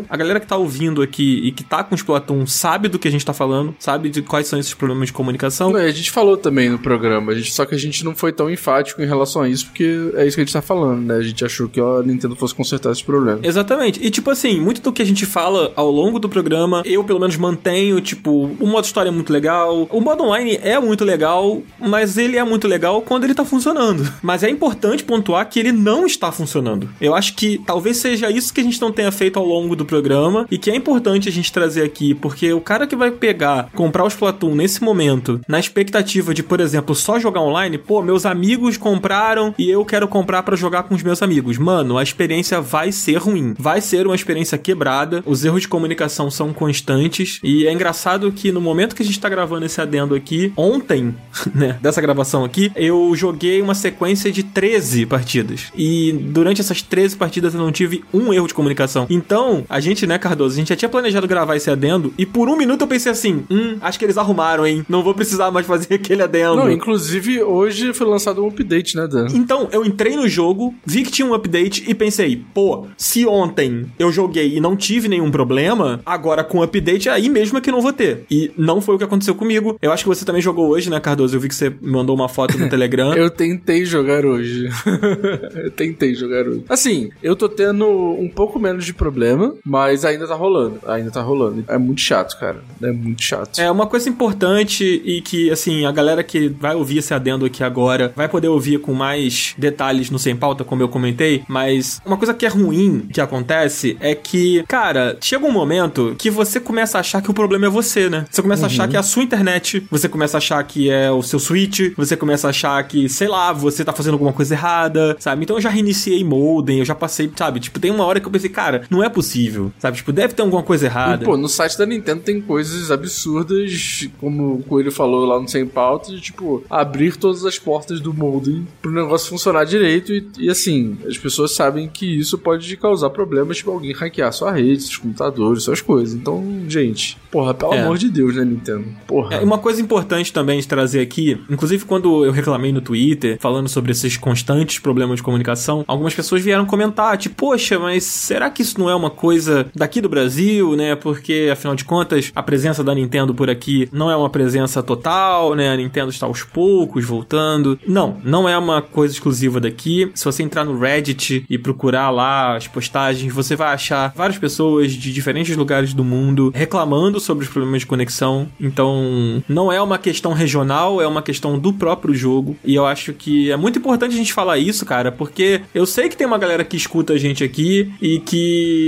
A galera que tá ouvindo aqui e que tá com o Splatoon sabe do que a gente tá falando, sabe de quais são esses problemas de comunicação. É, a gente falou também no programa, gente, só que a gente não foi tão enfático em relação a isso, porque é isso que a gente tá falando, né? A gente achou que a Nintendo fosse consertar esse problema. Exatamente. E tipo assim, muito do que a gente fala ao longo do programa, eu pelo menos mantenho, tipo, o modo história é muito legal, o modo online é muito legal, mas ele é muito legal quando ele tá funcionando. Mas é importante pontuar que ele não está funcionando. Eu acho que talvez seja isso que a gente não tenha feito ao longo do programa e que é importante a gente trazer aqui, porque o cara que vai pegar, comprar o Splatoon nesse momento, na expectativa de, por exemplo, só jogar online, pô, meus amigos compraram e eu quero comprar para jogar com os meus amigos. Mano, a experiência vai ser ruim. Vai ser uma experiência quebrada. Os erros de comunicação são constantes e é engraçado que no momento que a gente tá gravando esse adendo aqui, ontem, né, dessa gravação aqui, eu joguei uma sequência de 13 partidas. E durante essas 13 partidas eu não tive um erro de comunicação. Então, a gente, né, Cardoso, a gente já tinha planejado gravar esse adendo e por um minuto eu pensei assim: hum, acho que eles arrumaram, hein? Não vou precisar mais fazer aquele adendo. Não, inclusive hoje foi lançado um update, né, Dan? Então, eu entrei no jogo, vi que tinha um update e pensei: pô, se ontem eu joguei e não tive nenhum problema, agora com o update aí mesmo é que não vou ter. E não foi o que aconteceu comigo. Eu acho que você também jogou hoje, né, Cardoso? Eu vi que você mandou uma foto no Telegram. eu tentei jogar hoje. eu tentei jogar hoje. Assim, eu tô tendo um pouco menos de problema, mas ainda tá rolando. Ainda tá rolando. É muito chato, cara. É muito chato. É uma coisa importante e que, assim, a galera que vai ouvir esse adendo aqui agora vai poder ouvir com mais detalhes no Sem Pauta, como eu comentei, mas uma coisa que é ruim que acontece é que, cara, chega um momento que você começa a achar que o problema é você, né? Você começa uhum. a achar uhum. que é a sua internet, você começa a achar que é o seu Switch, você começa a achar que, sei lá, você tá fazendo alguma coisa errada, sabe? Então eu já reiniciei modem, eu já passei, sabe? Tipo, tem uma hora que eu pensei, cara, não é possível, sabe? Tipo, deve ter alguma coisa errada. E, pô, no site da Nintendo tem coisas absurdas, como o Coelho falou lá no Sem Pauta, de, tipo, abrir todas as portas do modem pro negócio funcionar direito e, e assim, as pessoas sabem que isso pode causar problemas, tipo, alguém hackear sua rede, seus computadores, suas coisas. Então, gente, porra, pelo é. amor de Deus, né, Nintendo? Porra. É, uma coisa importante também de trazer aqui, inclusive quando eu reclamei no Twitter, falando sobre esses constantes problemas de comunicação, algumas pessoas vieram comentar, tipo, poxa, mas será que isso não é uma coisa daqui do Brasil, né? Porque, afinal de contas, a presença da Nintendo por aqui não é uma presença total, né? A Nintendo está aos poucos voltando. Não, não é uma coisa exclusiva daqui. Se você entrar no Reddit e procurar lá as postagens, você vai achar várias pessoas de diferentes lugares do mundo reclamando sobre os problemas de conexão. Então, não é uma questão regional, é uma questão do próprio jogo. E eu acho que é muito importante a gente falar isso, cara, porque eu sei que tem uma galera que escuta a gente aqui e que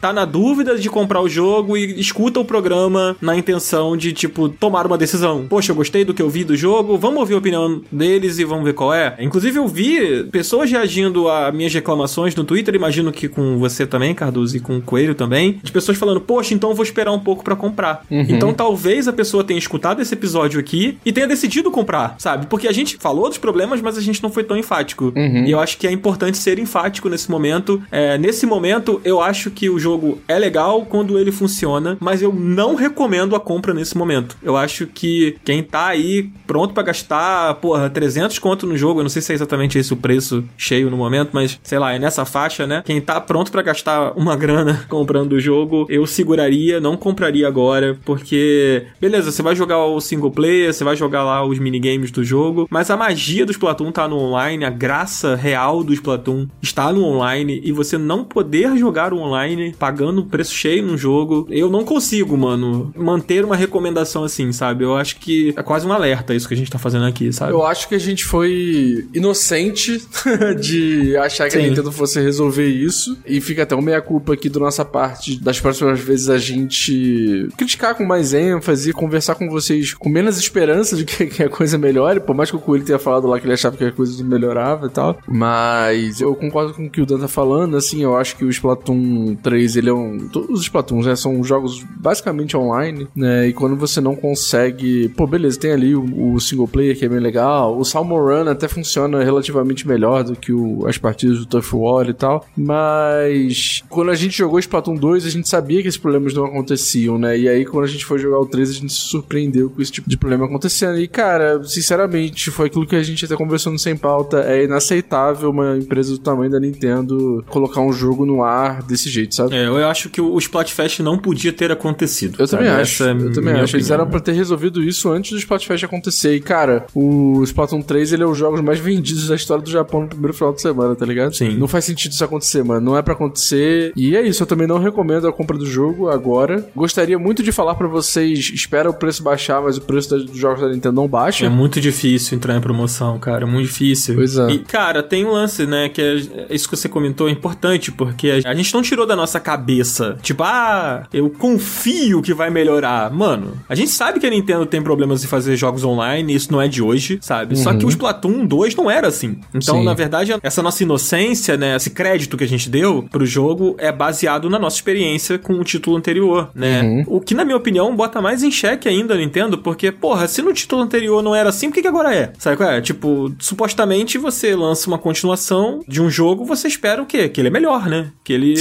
tá na dúvida de comprar o jogo e escuta o programa na intenção de, tipo, tomar uma decisão. Poxa, eu gostei do que eu vi do jogo, vamos ouvir a opinião deles e vamos ver qual é. Inclusive, eu vi pessoas reagindo a minhas reclamações no Twitter, imagino que com você também, Cardoso, e com o Coelho também, de pessoas falando, poxa, então eu vou esperar um pouco para comprar. Uhum. Então talvez a pessoa tenha escutado esse episódio aqui e tenha decidido comprar, sabe? Porque a gente falou dos problemas, mas a gente não foi tão enfático. Uhum. E eu acho que é importante ser enfático nesse momento. É, nesse momento, eu acho que o jogo é legal quando ele funciona, mas eu não recomendo a compra nesse momento. Eu acho que quem tá aí pronto para gastar, porra, 300 conto no jogo, eu não sei se é exatamente esse o preço cheio no momento, mas sei lá, é nessa faixa, né? Quem tá pronto para gastar uma grana comprando o jogo, eu seguraria, não compraria agora, porque beleza, você vai jogar o single player, você vai jogar lá os minigames do jogo, mas a magia do Splatoon tá no online, a graça real do Splatoon está no online e você não poder jogar o online pagando preço cheio no jogo, eu não consigo, mano, manter uma recomendação assim, sabe? Eu acho que é quase um alerta isso que a gente tá fazendo aqui, sabe? Eu acho que a gente foi inocente de achar que Sim. a Nintendo fosse resolver isso e fica até uma meia-culpa aqui da nossa parte das próximas vezes a gente criticar com mais ênfase, conversar com vocês com menos esperança de que, a coisa melhore, por mais que o Coelho tenha falado lá que ele achava que a coisa melhorava e tal, mas eu concordo com o que o Dan tá falando, assim, eu acho que o Splatoon Splatoon 3, ele é um... Todos os Splatoons, né, são jogos basicamente online, né, e quando você não consegue... Pô, beleza, tem ali o, o single player que é bem legal, o Salmon até funciona relativamente melhor do que o, as partidas do Tough War e tal, mas quando a gente jogou Splatoon 2, a gente sabia que esses problemas não aconteciam, né, e aí quando a gente foi jogar o 3, a gente se surpreendeu com esse tipo de problema acontecendo, e cara, sinceramente, foi aquilo que a gente até conversou no Sem Pauta, é inaceitável uma empresa do tamanho da Nintendo colocar um jogo no ar desse jeito, sabe? É, eu acho que o Splatfest não podia ter acontecido. Eu sabe? também acho. É eu também acho. Eles eram pra ter resolvido isso antes do Splatfest acontecer. E, cara, o Splatoon 3 ele é um dos jogos mais vendidos da história do Japão no primeiro final de semana, tá ligado? Sim. Não faz sentido isso acontecer, mano. Não é pra acontecer. E é isso. Eu também não recomendo a compra do jogo agora. Gostaria muito de falar para vocês: espera o preço baixar, mas o preço dos jogos da Nintendo não baixa. É muito difícil entrar em promoção, cara. É muito difícil. Pois é. E, cara, tem um lance, né? Que é isso que você comentou é importante, porque a gente não tirou da nossa cabeça, tipo, ah, eu confio que vai melhorar. Mano, a gente sabe que a Nintendo tem problemas em fazer jogos online, isso não é de hoje, sabe? Uhum. Só que o Splatoon 2 não era assim. Então, Sim. na verdade, essa nossa inocência, né, esse crédito que a gente deu pro jogo é baseado na nossa experiência com o título anterior, né? Uhum. O que, na minha opinião, bota mais em xeque ainda a Nintendo, porque, porra, se no título anterior não era assim, por que, que agora é? Sabe qual é? Tipo, supostamente você lança uma continuação de um jogo, você espera o quê? Que ele é melhor, né? Que ele,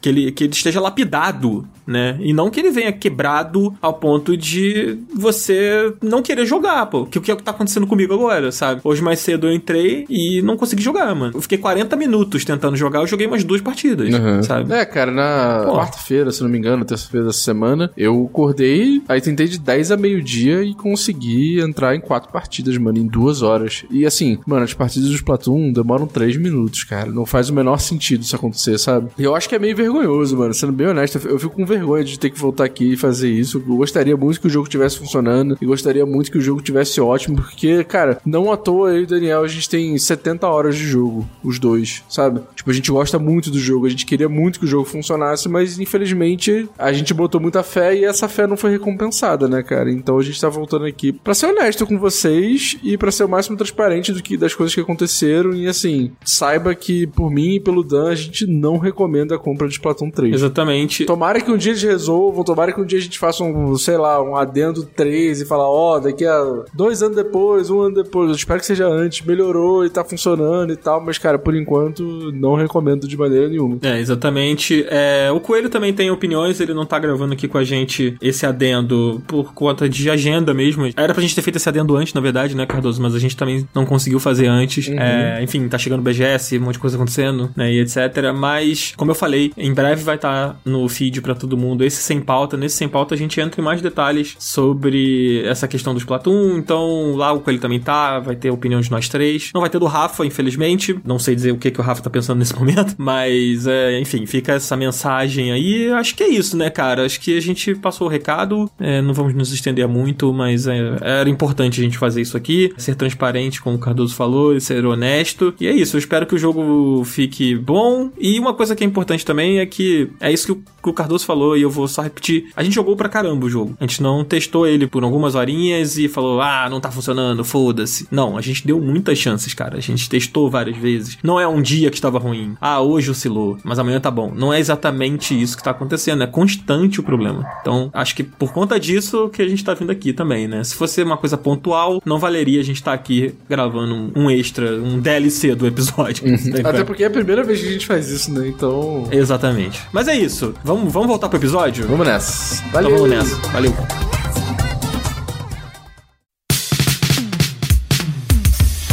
que ele, que ele esteja lapidado, né? E não que ele venha quebrado ao ponto de você não querer jogar, pô. Que o que é o que tá acontecendo comigo agora, sabe? Hoje mais cedo eu entrei e não consegui jogar, mano. Eu fiquei 40 minutos tentando jogar, eu joguei umas duas partidas, uhum. sabe? É, cara, na quarta-feira, se não me engano, terça-feira dessa semana, eu acordei, aí tentei de 10 a meio-dia e consegui entrar em quatro partidas, mano, em duas horas. E assim, mano, as partidas do Splatoon demoram 3 minutos, cara. Não faz o menor sentido isso acontecer, sabe? E eu acho que é meio vergonhoso, mano. Sendo bem honesto, eu fico com vergonha de ter que voltar aqui e fazer isso. Eu gostaria muito que o jogo tivesse funcionando e gostaria muito que o jogo tivesse ótimo, porque, cara, não à toa eu e o Daniel, a gente tem 70 horas de jogo, os dois, sabe? Tipo, a gente gosta muito do jogo, a gente queria muito que o jogo funcionasse, mas infelizmente a gente botou muita fé e essa fé não foi recompensada, né, cara? Então a gente tá voltando aqui para ser honesto com vocês e para ser o máximo transparente do que das coisas que aconteceram e assim, saiba que por mim e pelo Dan a gente não recomenda a de Splatoon 3. Exatamente. Tomara que um dia eles resolvam, tomara que um dia a gente faça um, sei lá, um adendo 3 e falar, ó, oh, daqui a dois anos depois, um ano depois, eu espero que seja antes, melhorou e tá funcionando e tal, mas cara, por enquanto não recomendo de maneira nenhuma. É, exatamente. É, o Coelho também tem opiniões, ele não tá gravando aqui com a gente esse adendo por conta de agenda mesmo. Era pra gente ter feito esse adendo antes, na verdade, né, Cardoso? Mas a gente também não conseguiu fazer antes. Uhum. É, enfim, tá chegando o BGS, um monte de coisa acontecendo, né, e etc. Mas, como eu falei, em breve vai estar tá no feed para todo mundo esse sem pauta. Nesse sem pauta a gente entra em mais detalhes sobre essa questão dos Splatoon. Então, lá o Coelho também tá, vai ter opinião de nós três. Não vai ter do Rafa, infelizmente. Não sei dizer o que, que o Rafa tá pensando nesse momento, mas, é, enfim, fica essa mensagem aí. Acho que é isso, né, cara? Acho que a gente passou o recado. É, não vamos nos estender muito, mas é, era importante a gente fazer isso aqui, ser transparente, como o Cardoso falou, ser honesto. E é isso. Eu espero que o jogo fique bom. E uma coisa que é importante também é que é isso que o, que o Cardoso falou, e eu vou só repetir. A gente jogou pra caramba o jogo. A gente não testou ele por algumas horinhas e falou, ah, não tá funcionando, foda-se. Não, a gente deu muitas chances, cara. A gente testou várias vezes. Não é um dia que estava ruim. Ah, hoje oscilou, mas amanhã tá bom. Não é exatamente isso que tá acontecendo. É constante o problema. Então, acho que por conta disso que a gente tá vindo aqui também, né? Se fosse uma coisa pontual, não valeria a gente estar tá aqui gravando um extra, um DLC do episódio. Uhum. Até porque é a primeira vez que a gente faz isso, né? Então. Exatamente. Mas é isso. Vamos, vamos voltar pro episódio? Vamos nessa. Valeu. Então vamos nessa. Valeu.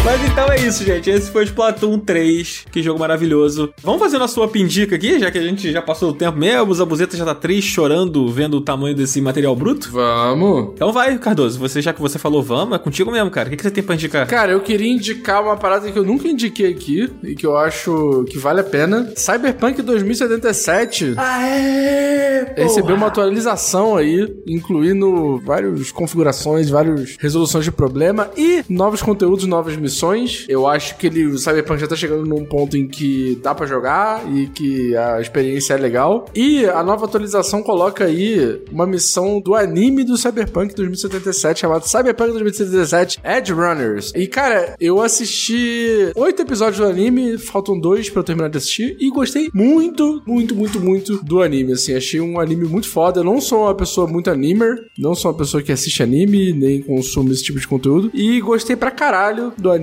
Mas então é isso, gente. Esse foi o Splatoon 3. Que jogo maravilhoso. Vamos fazer nossa sua pindica aqui, já que a gente já passou o tempo mesmo. O Zabuzeta já tá triste, chorando, vendo o tamanho desse material bruto. Vamos. Então vai, Cardoso. Você, já que você falou vamos, é contigo mesmo, cara. O que, que você tem pra indicar? Cara, eu queria indicar uma parada que eu nunca indiquei aqui e que eu acho que vale a pena. Cyberpunk 2077. Aê! Porra. Recebeu uma atualização aí, incluindo várias configurações, várias resoluções de problema e novos conteúdos, novas missões missões. Eu acho que ele, o Cyberpunk já tá chegando num ponto em que dá para jogar e que a experiência é legal. E a nova atualização coloca aí uma missão do anime do Cyberpunk 2077 chamado Cyberpunk 2077 Edge Runners. E cara, eu assisti oito episódios do anime, faltam dois para eu terminar de assistir e gostei muito, muito, muito, muito do anime. Assim, achei um anime muito foda. Eu não sou uma pessoa muito animer, não sou uma pessoa que assiste anime nem consome esse tipo de conteúdo e gostei pra caralho do anime.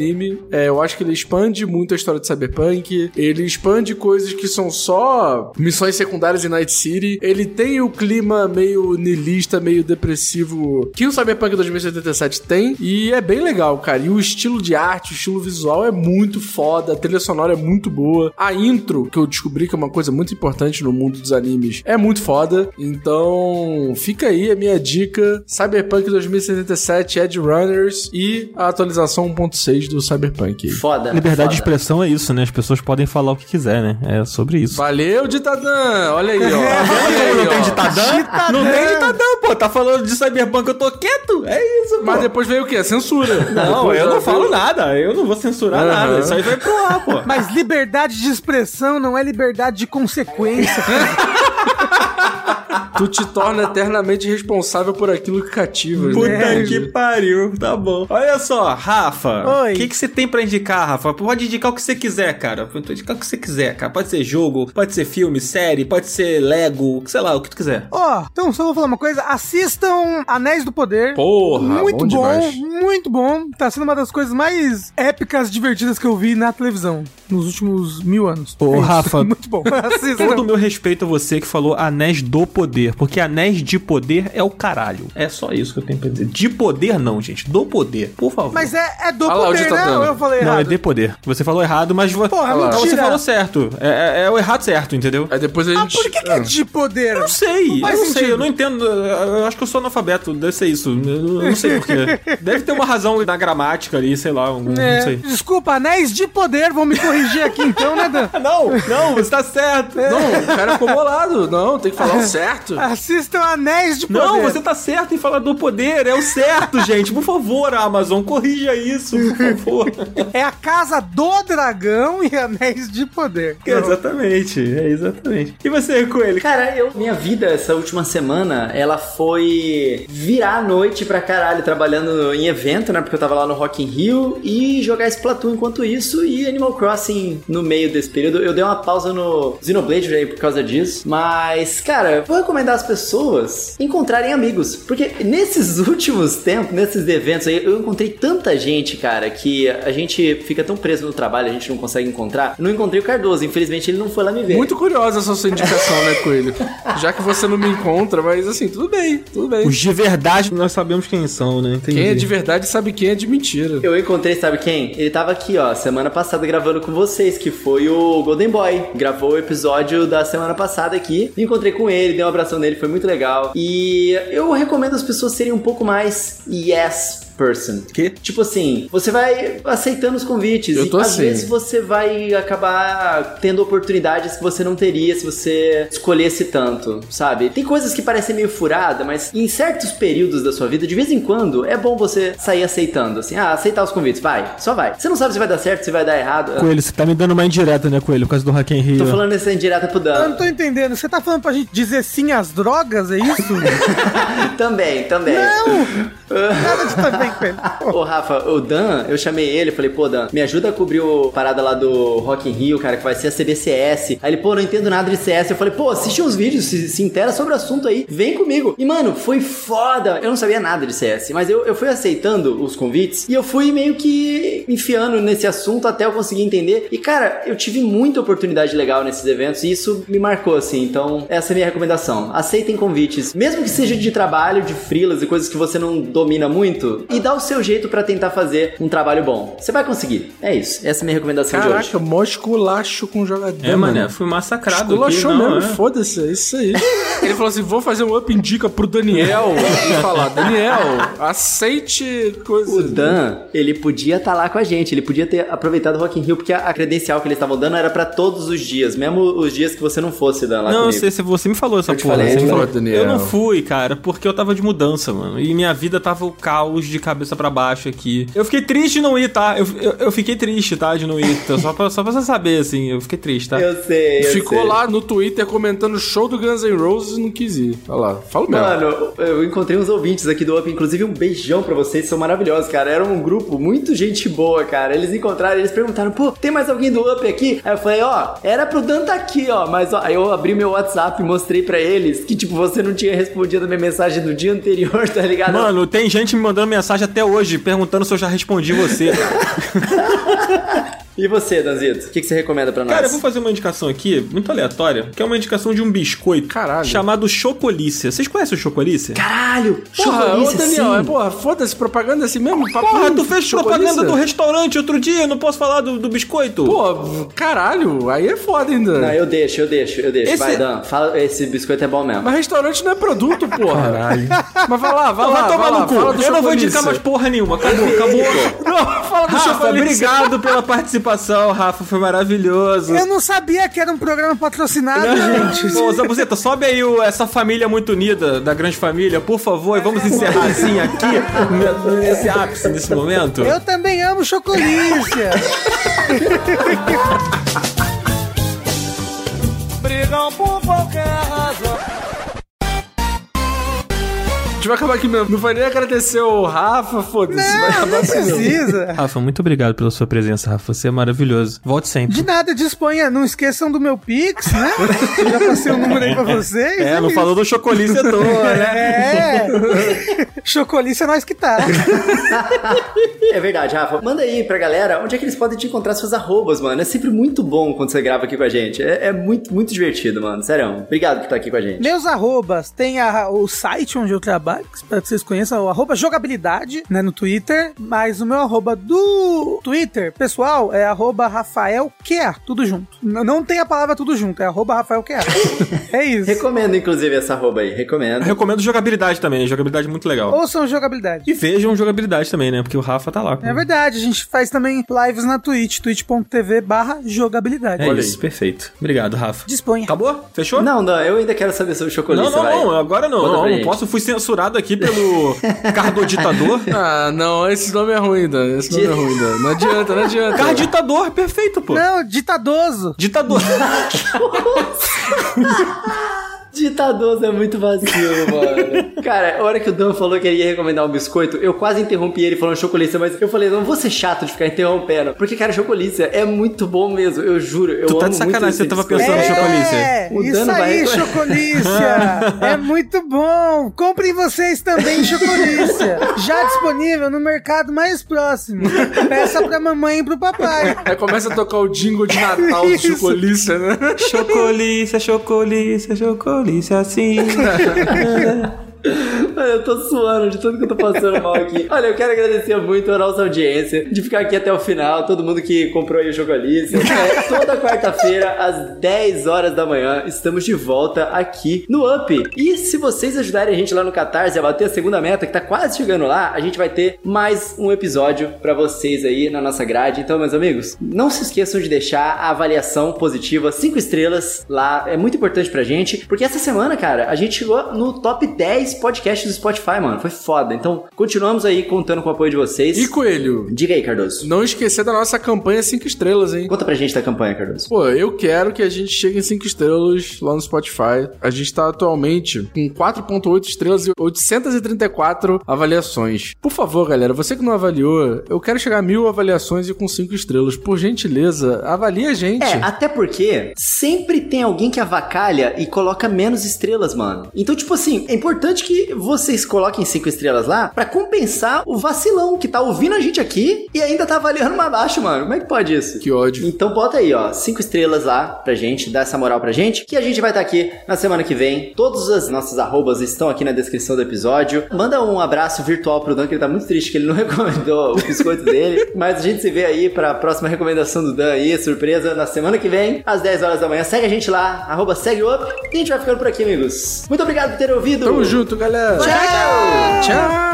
É, eu acho que ele expande muito a história de Cyberpunk. Ele expande coisas que são só missões secundárias em Night City. Ele tem o clima meio nilista, meio depressivo que o Cyberpunk 2077 tem. E é bem legal, cara. E o estilo de arte, o estilo visual é muito foda. A trilha sonora é muito boa. A intro, que eu descobri que é uma coisa muito importante no mundo dos animes, é muito foda. Então, fica aí a minha dica: Cyberpunk 2077 Edge Runners e a atualização 1.6 do Cyberpunk. Foda. Liberdade foda. de expressão é isso, né? As pessoas podem falar o que quiser, né? É sobre isso. Valeu, Ditadã! Olha aí, ó. Olha aí, não tem ó. ditadão? Não tem ditadão, pô. Tá falando de Cyberpunk, eu tô quieto. É isso, pô. Mas depois veio o quê? Censura. Não, eu não falo nada. Eu não vou censurar Aham. nada. Isso aí vai pro ar, pô. Mas liberdade de expressão não é liberdade de consequência. Tu te torna eternamente responsável por aquilo que cativa. Puta né? que pariu, tá bom. Olha só, Rafa. Oi. O que, que você tem pra indicar, Rafa? Pode indicar o que você quiser, cara. Pode indicar o que você quiser, cara. Pode ser jogo, pode ser filme, série, pode ser Lego, sei lá, o que tu quiser. Ó, então só vou falar uma coisa. Assistam Anéis do Poder. Porra, muito bom demais. muito bom. Tá sendo uma das coisas mais épicas, divertidas que eu vi na televisão nos últimos mil anos. Ô, É isso. Rafa, muito bom. Assistam. Todo o meu respeito a você que falou Anéis do Poder, porque Anéis de Poder é o caralho. É só isso que eu tenho pra dizer. De poder não, gente. Do poder, por favor. Mas é, é do Olha lá poder, né? Ou eu falei Não, errado? é de poder. Você falou errado, mas vo- Porra, mentira. você falou certo. É, é- é o errado certo, entendeu? Aí depois a Ah, gente. por que, que é de poder? Eu não sei, eu faz não sei, eu não entendo. Eu acho que eu sou analfabeto, deve ser isso. Eu não sei porquê. Deve ter uma razão na gramática ali, sei lá, um, não É, sei. desculpa, anéis de poder, vão me corrigir aqui então, né, Dan? Não, não, você tá certo. Não, o cara ficou bolado. Não, tem que falar o certo. Assistam Anéis de Poder. Não, você tá certo em falar do poder, é o certo, gente. Por favor, Amazon, corrija isso, por favor. É a casa do dragão e Anéis de Poder. exatamente, é exatamente. E você, Coelho? Cara, eu, minha vida essa última semana, ela foi virar a noite pra caralho, trabalhando em evento, né? Porque eu tava lá no Rock in Rio e jogar Splatoon enquanto isso e Animal Crossing no meio desse período. Eu dei uma pausa no Xenoblade aí por causa disso. Mas, cara, vou recomendar às pessoas encontrarem amigos. Porque nesses últimos tempos, nesses eventos aí, eu encontrei tanta gente, cara, que a gente fica tão preso no trabalho, a gente não consegue encontrar. Eu não encontrei o Cardoso, infelizmente ele não foi lá me ver. Muito curiosa essa sua indicação, né, Coelho? Já que você não me encontra, mas assim, tudo bem, tudo bem. Os de verdade, nós sabemos quem são, né? Entendi. Quem é de verdade sabe quem é de mentira. Eu encontrei, sabe quem? Ele tava aqui, ó, semana passada gravando com vocês, que foi o Golden Boy. Gravou o episódio da semana passada aqui. Encontrei com ele, dei um abração nele, foi muito legal. E eu recomendo as pessoas serem um pouco mais yes person. Que? Tipo assim, você vai aceitando os convites Eu e tô às assim. vezes você vai acabar tendo oportunidades que você não teria se você escolhesse tanto, sabe? Tem coisas que parecem meio furada, mas em certos períodos da sua vida, de vez em quando, é bom você sair aceitando, assim, ah, aceitar os convites, vai, só vai. Você não sabe se vai dar certo, se vai dar errado. Coelho, você tá me dando uma indireta, né, Coelho? Por causa do Hack in Rio. Tô falando essa indireta pro Eu não Dan. tô entendendo. Você tá falando pra gente dizer sim às drogas, é isso? também, também. Nada de também ele. Ô, Rafa, o Dan, eu chamei ele, falei, pô, Dan, me ajuda a cobrir o parada lá do Rock in Rio, cara, que vai ser a CBCS. Aí ele, pô, não entendo nada de CS. Eu falei, pô, assiste uns vídeos, se, se intera sobre o assunto aí, vem comigo. E, mano, foi foda. Eu não sabia nada de CS, mas eu, eu fui aceitando os convites e eu fui meio que enfiando nesse assunto até eu conseguir entender. E, cara, eu tive muita oportunidade legal nesses eventos e isso me marcou, assim. Então, essa é a minha recomendação. Aceitem convites, mesmo que seja de trabalho, de freelas e coisas que você não domina muito, e dá o seu jeito pra tentar fazer um trabalho bom. Você vai conseguir. É isso. Essa é a minha recomendação de hoje. Caraca, mó esculacho com o jogador. É, mané, fui massacrado Esculachou aqui, não, mesmo, é. foda-se, é isso aí. Ele falou assim: vou fazer um up indica pro Daniel. E falar, Daniel, aceite coisas. O Dan, ele podia estar lá com a gente, ele podia ter aproveitado o Rock in Rio, porque a, credencial que eles estavam dando era pra todos os dias, mesmo os dias que você não fosse, Dan, lá Não, comigo. sei, se você me falou essa Eu porra. falei, você me falou. Daniel. Eu não fui, cara, porque eu tava de mudança, mano. E minha vida tava o caos de cabeça para baixo aqui. Eu fiquei triste de não ir, tá? Eu, eu, eu, fiquei triste, tá? De não ir. Então, só, pra, só pra você saber, assim, eu fiquei triste, tá? Eu sei. Eu Ficou sei. lá no Twitter comentando o show do Guns N' Roses e não quis ir. Olha lá, falo mesmo. Mano, eu encontrei uns ouvintes aqui do Up, inclusive um beijão pra vocês, são maravilhosos, cara. Era um grupo muito gente boa, cara. Eles encontraram, eles perguntaram, pô, tem mais alguém do Up aqui? Aí eu falei, ó, era pro Dan tá aqui, ó. Mas ó, aí eu abri meu WhatsApp e mostrei pra eles que, tipo, você não tinha respondido a minha mensagem do dia anterior, tá ligado? Mano, tem gente me mandando mensagem até hoje, perguntando se eu já respondi você. E você, Danzito? O que, que você recomenda pra nós? Cara, eu vou fazer uma indicação aqui, muito aleatória, que é uma indicação de um biscoito Caralho. chamado Chocolícia. Vocês conhecem o Chocolícia? Caralho! Porra, Chocolícia, Daniel, é, sim. porra, foda-se, propaganda assim mesmo? Papo Porra, tu fez chocolícia? propaganda do restaurante outro dia, eu não posso falar do, do biscoito? Pô, caralho, aí é foda ainda. Não, eu deixo, eu deixo, eu deixo. Esse- Vai, Dan, fala, esse biscoito é bom mesmo. Mas restaurante não é produto, porra. Caralho. Mas vai lá, vai Vai lá, vai tomar no cu. fala do Eu não vou indicar mais porra nenhuma. Acabou, acabou. Não, fala do Rafa, Chocolícia. obrigado pela participação, Rafa. Foi maravilhoso. Eu não sabia que era um programa patrocinado, gente. Ô, Zabuzeta, sobe aí o- essa família muito unida da grande família, por favor, e vamos encerrar assim aqui, nesse ápice, nesse momento. Eu também amo chocolícia. Brigam por qualquer razão. A gente vai acabar aqui mesmo. Não vai nem agradecer o Rafa, foda-se. vai Não, acabar não assim mesmo. precisa. Rafa, muito obrigado pela sua presença, Rafa. Você é maravilhoso. Volte sempre. De nada, disponha. Não esqueçam do meu Pix, né? Eu já passei o número aí pra vocês. É, não isso. falou do chocolícia à toa, né? É. Chocolícia é nós que tá. É verdade, Rafa. Manda aí pra galera onde é que eles podem te encontrar suas arrobas, mano. É sempre muito bom quando você grava aqui com a gente. É, é muito, muito divertido, mano. Sério. Obrigado por estar aqui com a gente. Meus arrobas, tem a- o site onde eu trabalho, que espero que vocês conheçam, o arroba jogabilidade, né, no Twitter, mas o meu arroba do Twitter, pessoal, é arroba Rafael QA, tudo junto. N- não tem a palavra tudo junto, é arroba Rafael QA. é isso. Recomendo, inclusive, essa arroba aí. Recomendo. Eu recomendo jogabilidade também, jogabilidade é muito legal. Ouçam jogabilidade. E vejam jogabilidade também, né? Porque o Rafa tá lá. com- É verdade, a gente faz também lives na Twitch, twitch.tv barra jogabilidade. É isso, perfeito. Obrigado, Rafa. Disponha. Acabou? Fechou? Não, não, eu ainda quero saber sobre o chocolate. Não, não, vai. não, agora não. Não, não posso. Fui censurado aqui pelo cardoditador. Ah, não, esse nome é ruim, Dan. Esse nome é ruim, Dan. Não adianta, não adianta. Carditador, perfeito, pô. Não, ditadoso. Ditador. Ditadoso é muito vacilo, mano. Cara, a hora que o Dan falou que ele ia recomendar um biscoito, eu quase interrompi ele falando chocolícia, mas eu falei, não vou ser chato de ficar interrompendo. Porque, cara, chocolícia é muito bom mesmo, eu juro. Eu Tu tá de sacanagem, você tava biscoito. pensando em chocolícia. É, O isso vai aí, reclamar. chocolícia. é muito bom. Comprem vocês também chocolícia. Já disponível no mercado mais próximo. Peça pra mamãe e pro papai. Aí começa a tocar o jingle de Natal do. Chocolícia, né? chocolícia, chocolícia, chocolícia, assim. Mano, eu tô suando de tudo que eu tô passando mal aqui. Olha, eu quero agradecer muito a nossa audiência de ficar aqui até o final, todo mundo que comprou aí o Chocolícia. É, toda quarta-feira, às 10 horas da manhã, estamos de volta aqui no Up. E se vocês ajudarem a gente lá no Catarse a bater a segunda meta, que tá quase chegando lá, a gente vai ter mais um episódio pra vocês aí na nossa grade. Então, meus amigos, não se esqueçam de deixar a avaliação positiva, 5 estrelas lá, é muito importante pra gente, porque essa semana, cara, a gente chegou no top 10 podcasts do Spotify, mano. Foi foda. Então, continuamos aí contando com o apoio de vocês. E Coelho, Diga aí, Cardoso. não esquecer da nossa campanha 5 estrelas, hein? Conta pra gente da campanha, Cardoso. Pô, eu quero que a gente chegue em 5 estrelas lá no Spotify. A gente tá atualmente com 4.8 estrelas e 834 avaliações. Por favor, galera, você que não avaliou, eu quero chegar a mil avaliações e com 5 estrelas. Por gentileza, avalie a gente. É, até porque sempre tem alguém que avacalha e coloca menos estrelas, mano. Então, tipo assim, é importante que vocês coloquem cinco estrelas lá pra compensar o vacilão que tá ouvindo a gente aqui e ainda tá avaliando mais baixo, mano. Como é que pode isso? Que ódio. Então bota aí, ó, cinco estrelas lá pra gente, dá essa moral pra gente, que a gente vai estar aqui na semana que vem. Todas as nossas arrobas estão aqui na descrição do episódio. Manda um abraço virtual pro Dan, que ele tá muito triste que ele não recomendou o biscoito dele. Mas a gente se vê aí pra próxima recomendação do Dan aí, surpresa, na semana que vem, às 10 horas da manhã. Segue a gente lá, arroba segue o up. E a gente vai ficando por aqui, amigos. Muito obrigado por ter ouvido. Tamo junto, galera. Tchau! Tchau.